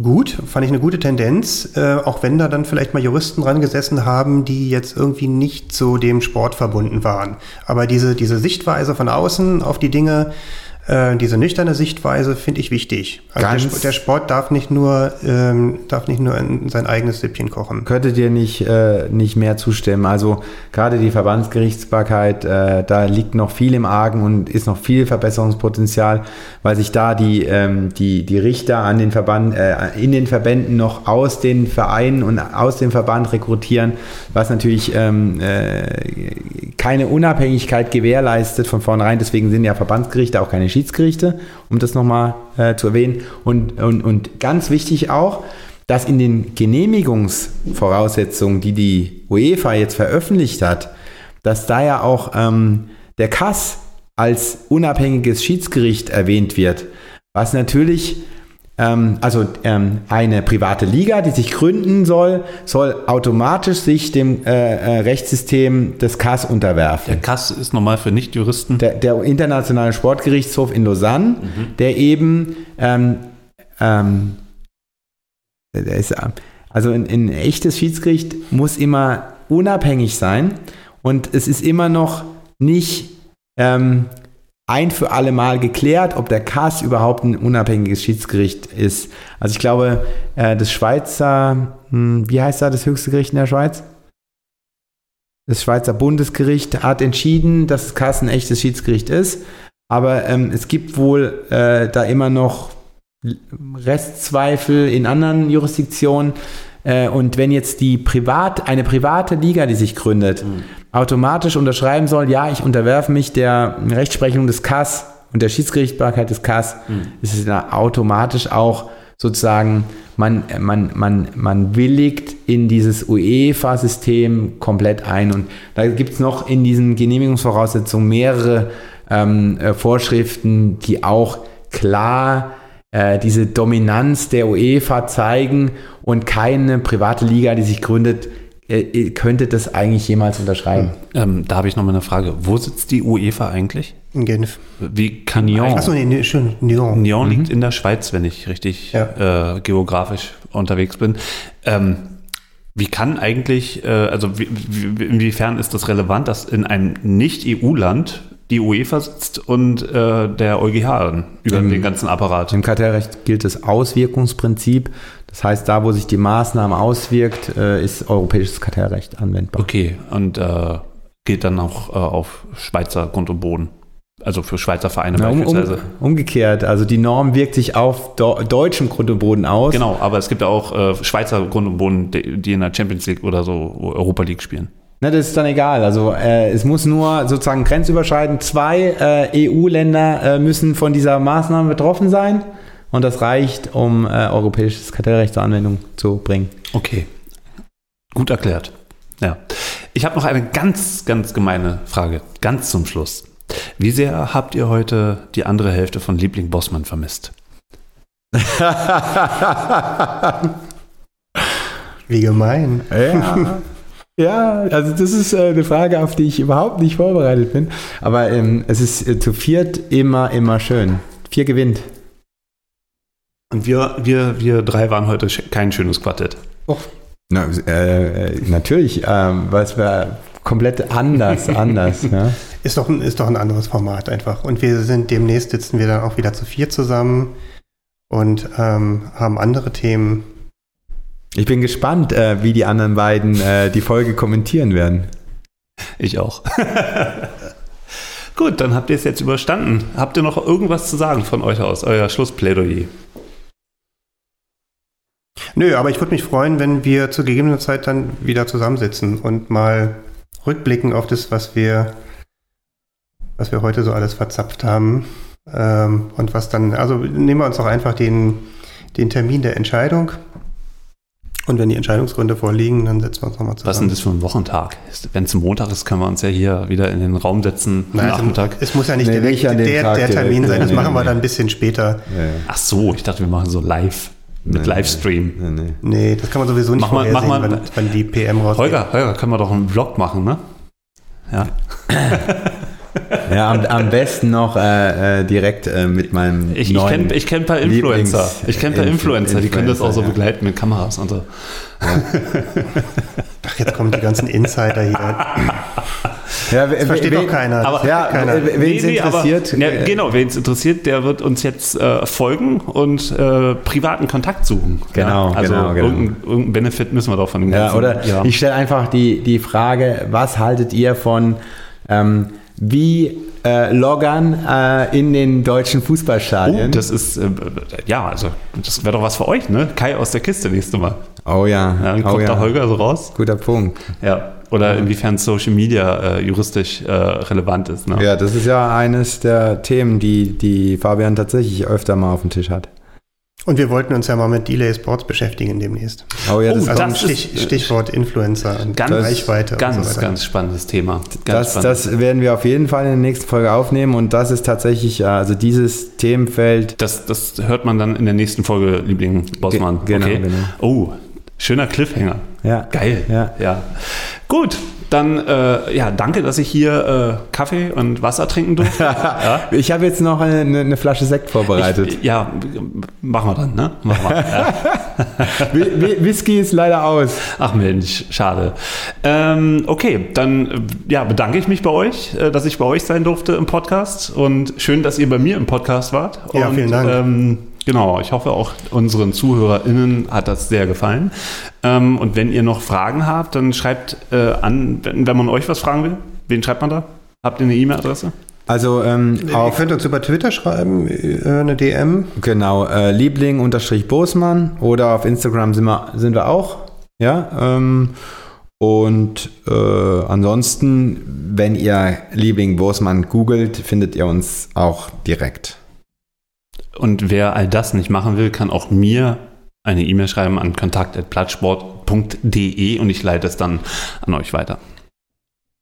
gut, fand ich eine gute Tendenz, äh, auch wenn da dann vielleicht mal Juristen dran gesessen haben, die jetzt irgendwie nicht so dem Sport verbunden waren. Aber diese, diese Sichtweise von außen auf die Dinge, äh, diese nüchterne Sichtweise finde ich wichtig. Also der, Sport, der, Sport darf nicht nur, ähm, darf nicht nur in sein eigenes Süppchen kochen. Könnte dir nicht, äh, nicht mehr zustimmen. Also gerade die Verbandsgerichtsbarkeit, äh, da liegt noch viel im Argen und ist noch viel Verbesserungspotenzial, weil sich da die, ähm, die, die Richter an den Verband, äh, in den Verbänden noch aus den Vereinen und aus dem Verband rekrutieren, was natürlich ähm, äh, keine Unabhängigkeit gewährleistet von vornherein. Deswegen sind ja Verbandsgerichte auch keine Schiedsgerichte, um das nochmal äh, zu erwähnen. Und, und, und ganz wichtig auch, dass in den Genehmigungsvoraussetzungen, die die UEFA jetzt veröffentlicht hat, dass da ja auch ähm, der Kass als unabhängiges Schiedsgericht erwähnt wird, was natürlich also ähm, eine private Liga, die sich gründen soll, soll automatisch sich dem äh, äh, Rechtssystem des CAS unterwerfen. Der CAS ist normal für Nichtjuristen. Der, der Internationale Sportgerichtshof in Lausanne, mhm. der eben ähm, ähm, der ist, also ein, ein echtes Schiedsgericht muss immer unabhängig sein und es ist immer noch nicht ähm, ein für alle Mal geklärt, ob der KAS überhaupt ein unabhängiges Schiedsgericht ist. Also ich glaube, äh, das Schweizer, hm, wie heißt da das höchste Gericht in der Schweiz? Das Schweizer Bundesgericht hat entschieden, dass das KAS ein echtes Schiedsgericht ist. Aber ähm, es gibt wohl äh, da immer noch Restzweifel in anderen Jurisdiktionen. Äh, und wenn jetzt die privat, eine private Liga, die sich gründet, mhm automatisch unterschreiben soll, ja, ich unterwerfe mich der Rechtsprechung des KAS und der Schiedsgerichtbarkeit des KAS, mhm. ist es dann automatisch auch sozusagen, man, man, man, man willigt in dieses UEFA-System komplett ein. Und da gibt es noch in diesen Genehmigungsvoraussetzungen mehrere ähm, äh, Vorschriften, die auch klar äh, diese Dominanz der UEFA zeigen und keine private Liga, die sich gründet, ihr könntet das eigentlich jemals unterschreiben. Ähm, da habe ich noch mal eine Frage. Wo sitzt die UEFA eigentlich? In Genf. Wie kann Nyon? Achso, nee, nee, schön. Nyon. Nyon mhm. liegt in der Schweiz, wenn ich richtig ja. äh, geografisch unterwegs bin. Ähm, wie kann eigentlich, äh, also wie, wie, inwiefern ist das relevant, dass in einem Nicht-EU-Land die UEFA sitzt und äh, der EuGH über Im, den ganzen Apparat? Im Kartellrecht gilt das Auswirkungsprinzip. Das heißt, da, wo sich die Maßnahme auswirkt, äh, ist europäisches Kartellrecht anwendbar. Okay, und äh, geht dann auch äh, auf Schweizer Grund und Boden. Also für Schweizer Vereine Na, beispielsweise. Um, umgekehrt, also die Norm wirkt sich auf do, deutschem Grund und Boden aus. Genau, aber es gibt auch äh, Schweizer Grund und Boden, die, die in der Champions League oder so Europa League spielen. Na, das ist dann egal. Also äh, es muss nur sozusagen grenzüberschreitend zwei äh, EU-Länder äh, müssen von dieser Maßnahme betroffen sein. Und das reicht, um äh, europäisches Kartellrecht zur Anwendung zu bringen. Okay. Gut erklärt. Ja. Ich habe noch eine ganz, ganz gemeine Frage, ganz zum Schluss. Wie sehr habt ihr heute die andere Hälfte von Liebling Bossmann vermisst? Wie gemein. Ja. Ja, also das ist äh, eine Frage, auf die ich überhaupt nicht vorbereitet bin. Aber ähm, es ist äh, zu viert immer, immer schön. Vier gewinnt. Und wir, wir, wir drei waren heute sch- kein schönes Quartett. Na, äh, äh, natürlich, ähm, weil es war komplett anders, anders. Ja. Ist doch, ein, ist doch ein anderes Format einfach. Und wir sind demnächst sitzen wir dann auch wieder zu vier zusammen und ähm, haben andere Themen. Ich bin gespannt, äh, wie die anderen beiden äh, die Folge kommentieren werden. Ich auch. Gut, dann habt ihr es jetzt überstanden. Habt ihr noch irgendwas zu sagen von euch aus, euer Schlussplädoyer? Nö, aber ich würde mich freuen, wenn wir zu gegebener Zeit dann wieder zusammensitzen und mal rückblicken auf das, was wir, was wir heute so alles verzapft haben. Ähm, und was dann, also nehmen wir uns doch einfach den, den Termin der Entscheidung. Und wenn die Entscheidungsgründe vorliegen, dann setzen wir uns nochmal zusammen. Was ist denn das für ein Wochentag? Wenn es Montag ist, können wir uns ja hier wieder in den Raum setzen am Nein, also Nachmittag. Es muss ja nicht Nee, direkt der, Tag der direkt. Termin sein, das Nee, machen wir nee. dann ein bisschen später. Ach so, ich dachte, wir machen so live mit Nee, Livestream. Nee, nee. Nee, das kann man sowieso nicht Mach mal- mach mal- wann, wann die PM rausgeht. Holger, Holger, können wir doch einen Vlog machen, ne? Ja. Ja, am, am besten noch äh, äh, direkt äh, mit meinem Ich, ich kenne ich kenn ein paar Influencer. Lieblings- Ich kenne ein paar Influ- Influencer, die können das auch so Influencer, ja. begleiten mit Kameras und so. Ach, jetzt kommen die ganzen Insider hier. Ja, Das versteht doch keiner. Aber- Ja, keiner. wen es interessiert. Aber, ja, äh, genau, wen es interessiert, der wird uns jetzt äh, folgen und äh, privaten Kontakt suchen. Genau, ja, also genau, genau. Irgendein, irgendein Benefit müssen wir doch von dem Ja, Ganzen. oder ja. ich stelle einfach die, die Frage, was haltet ihr von ähm, wie äh, Loggern äh, in den deutschen Oh, Fußballstadien? das ist, äh, ja, also, das wäre doch was für euch, ne? Kai aus der Kiste nächste Mal. oh ja, Ja, dann oh kommt ja. da Holger so raus. Guter Punkt. Ja. Oder inwiefern Social Media äh, juristisch äh, relevant ist. Ne? Ja, das ist ja eines der Themen, die, die Fabian tatsächlich öfter mal auf dem Tisch hat. Und wir wollten uns ja mal mit Delay Sports beschäftigen demnächst. Oh ja, Oh, das, Also Das Stich, ist, Stichwort Influencer und Ganz, Reichweite ganz, und so ganz spannendes Thema. Ganz das, spannend. das werden wir auf jeden Fall in der nächsten Folge aufnehmen und das ist tatsächlich, äh, also dieses Themenfeld, Das, das hört man dann in der nächsten Folge, Liebling Bossmann. Ge- genau, okay. genau. Oh, schöner Cliffhanger. ja. Geil. Ja. ja. Gut, dann äh, ja, danke, dass ich hier äh, Kaffee und Wasser trinken durfte. ja. Ich habe jetzt noch eine, eine Flasche Sekt vorbereitet. Ich, ja, machen wir dann, ne? Machen wir. Ja. Whi- Whi- Whisky ist leider aus. Ach Mensch, schade. Ähm, okay, dann äh, ja, bedanke ich mich bei euch, äh, dass ich bei euch sein durfte im Podcast und schön, dass ihr bei mir im Podcast wart. Ja, und, vielen Dank. Ähm, genau, ich hoffe auch unseren ZuhörerInnen hat das sehr gefallen. Ähm, und wenn ihr noch Fragen habt, dann schreibt äh, an, wenn, wenn man euch was fragen will. Wen schreibt man da? Habt ihr eine E-Mail-Adresse? Also ähm, Ihr auf könnt uns über Twitter schreiben, äh, eine DM. genau äh, Liebling unterstrich Bosmann oder auf Instagram sind wir sind wir auch. Ja. Ähm, und äh, ansonsten, wenn ihr Liebling Bosmann googelt, findet ihr uns auch direkt. Und wer all das nicht machen will, kann auch mir eine E-Mail schreiben an kontakt.plattsport.de und ich leite es dann an euch weiter.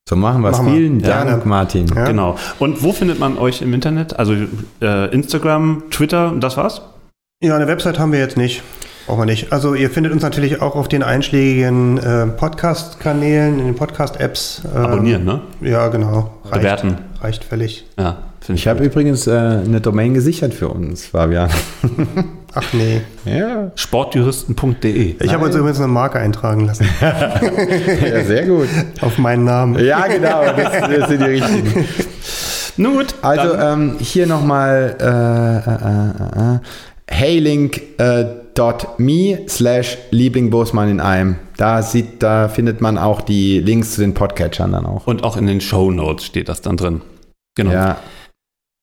So machen wir es. Vielen Ja, Dank, gerne. Martin. Ja. Genau. Und wo findet man euch im Internet? Also äh, Instagram, Twitter, das war's? Ja, eine Website haben wir jetzt nicht. Brauchen wir nicht. Also ihr findet uns natürlich auch auf den einschlägigen äh, Podcast-Kanälen, in den Podcast-Apps. ähm, Abonnieren, ne? Ja, genau. Reicht, Bewerten. Reicht völlig. Ja, finde Ich habe übrigens äh, eine Domain gesichert für uns, Fabian. Ach nee. Ja, Sportjuristen.de. Ich habe uns übrigens eine Marke eintragen lassen. ja sehr gut. auf meinen Namen. Ja, genau, das, das sind die richtigen. Nun gut. Also ähm, hier nochmal äh, äh, äh, äh, haylink.me slash Lieblingboßmann in einem. Da, sieht, da findet man auch die Links zu den Podcatchern dann auch. und auch in den Show Notes steht das dann drin. Genau. Ja.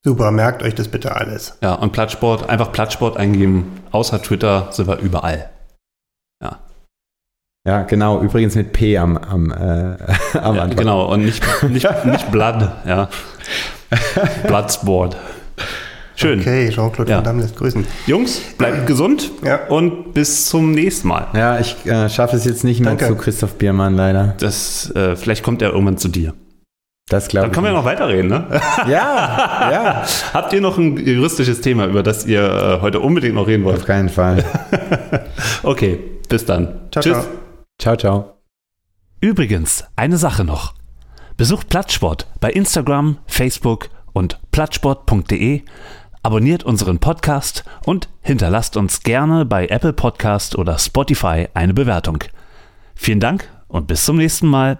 Ja, Super, merkt euch das bitte alles. und Plattsport, einfach Plattsport eingeben. Außer Twitter sind wir überall. ja, genau. Übrigens mit P am, am, äh, am Ja, Anfang. genau. Und nicht, nicht, nicht Blood, ja. Bloodsport. Schön. Okay, Jean-Claude Ja. Van Damme lässt grüßen. Jungs, bleibt gesund Ja. und bis zum nächsten Mal. Ja, ich äh, schaffe es jetzt nicht mehr Danke. zu Christoph Biermann leider. Das, äh, vielleicht kommt er irgendwann zu dir. Das glaube Dann ich. können wir noch weiterreden, ne? Ja, ja, Habt ihr noch ein juristisches Thema, über das ihr äh, heute unbedingt noch reden auf wollt? keinen Fall. Okay, bis dann. Ciao, Tschüss. ciao. Ciao, ciao. Übrigens, eine Sache noch. Besucht Plattsport bei Instagram, Facebook und plattsport.de, abonniert unseren Podcast und hinterlasst uns gerne bei Apple Podcast oder Spotify eine Bewertung. Vielen Dank und bis zum nächsten Mal.